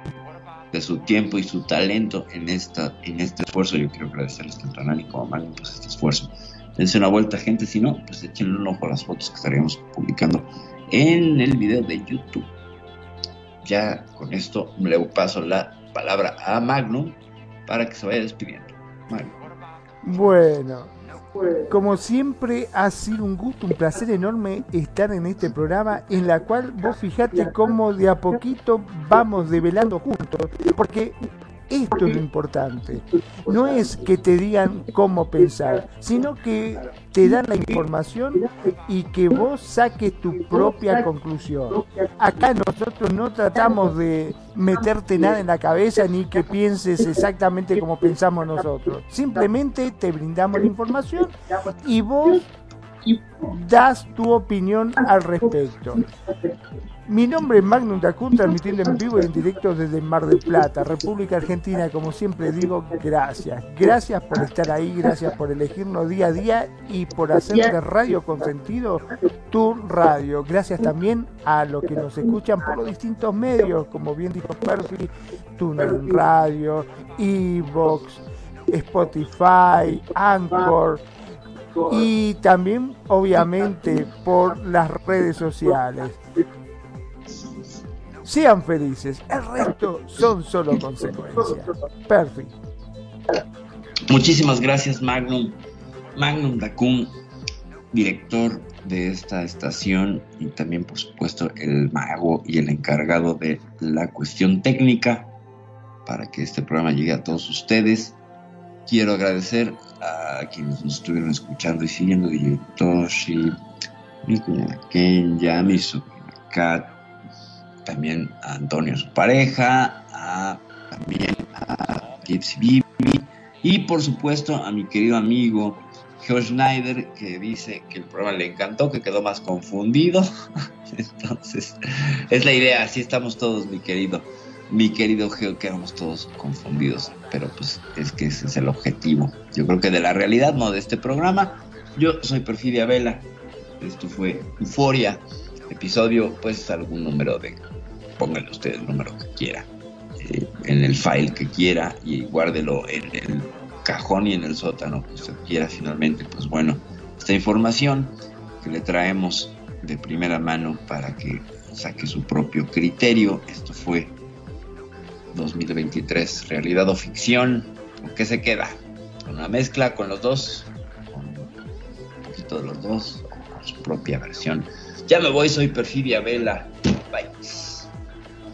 de su tiempo y su talento en esta en este esfuerzo. Yo quiero agradecerles tanto a Nani como a Man pues este esfuerzo. Dense una vuelta, gente, si no, pues échenle un ojo a las fotos que estaríamos publicando en el video de YouTube. Ya con esto le paso la palabra a Magnum para que se vaya despidiendo. Magnum. Bueno, como siempre ha sido un gusto, un placer enorme estar en este programa en la cual vos fijate cómo de a poquito vamos develando juntos, porque esto es lo importante. No es que te digan cómo pensar, sino que te dan la información y que vos saques tu propia conclusión. Acá nosotros no tratamos de meterte nada en la cabeza ni que pienses exactamente como pensamos nosotros. Simplemente te brindamos la información y vos das tu opinión al respecto. Mi nombre es Magnum Dacun, transmitiendo en vivo y en directo desde Mar del Plata, República Argentina. Como siempre digo, gracias. Gracias por estar ahí, gracias por elegirnos día a día y por hacer de Radio Consentido tu radio. Gracias también a los que nos escuchan por los distintos medios, como bien dijo Percy, Tunnel Radio, Evox, Spotify, Anchor y también obviamente por las redes sociales. Sean felices, el resto son solo consecuencias. Perfecto. Muchísimas gracias Magnum. Magnum Dacun, director de esta estación y también por supuesto el mago y el encargado de la cuestión técnica para que este programa llegue a todos ustedes. Quiero agradecer a quienes nos estuvieron escuchando y siguiendo, DJ Toshi, mi cuñada Kenya, mi sobrina Kat, también a Antonio, su pareja, también a Gypsy Bibi y por supuesto a mi querido amigo Joe Schneider que dice que el programa le encantó, que quedó más confundido. Entonces, es la idea, así estamos todos, mi querido mi querido Geo, quedamos todos confundidos, pero pues es que ese es el objetivo. Yo creo que de la realidad, no de este programa. Yo soy Perfidia Vela, esto fue Euforia, episodio, pues algún número de, pónganle usted el número que quiera, eh, en el file que quiera y guárdelo en el cajón y en el sótano que usted quiera finalmente. Pues bueno, esta información que le traemos de primera mano para que saque su propio criterio. Esto fue 2023, realidad o ficción, ¿con qué se queda? ¿Con una mezcla con los dos? ¿Con un poquito de los dos? ¿O con su propia versión? Ya me voy, soy Perfidia Vela. Bye.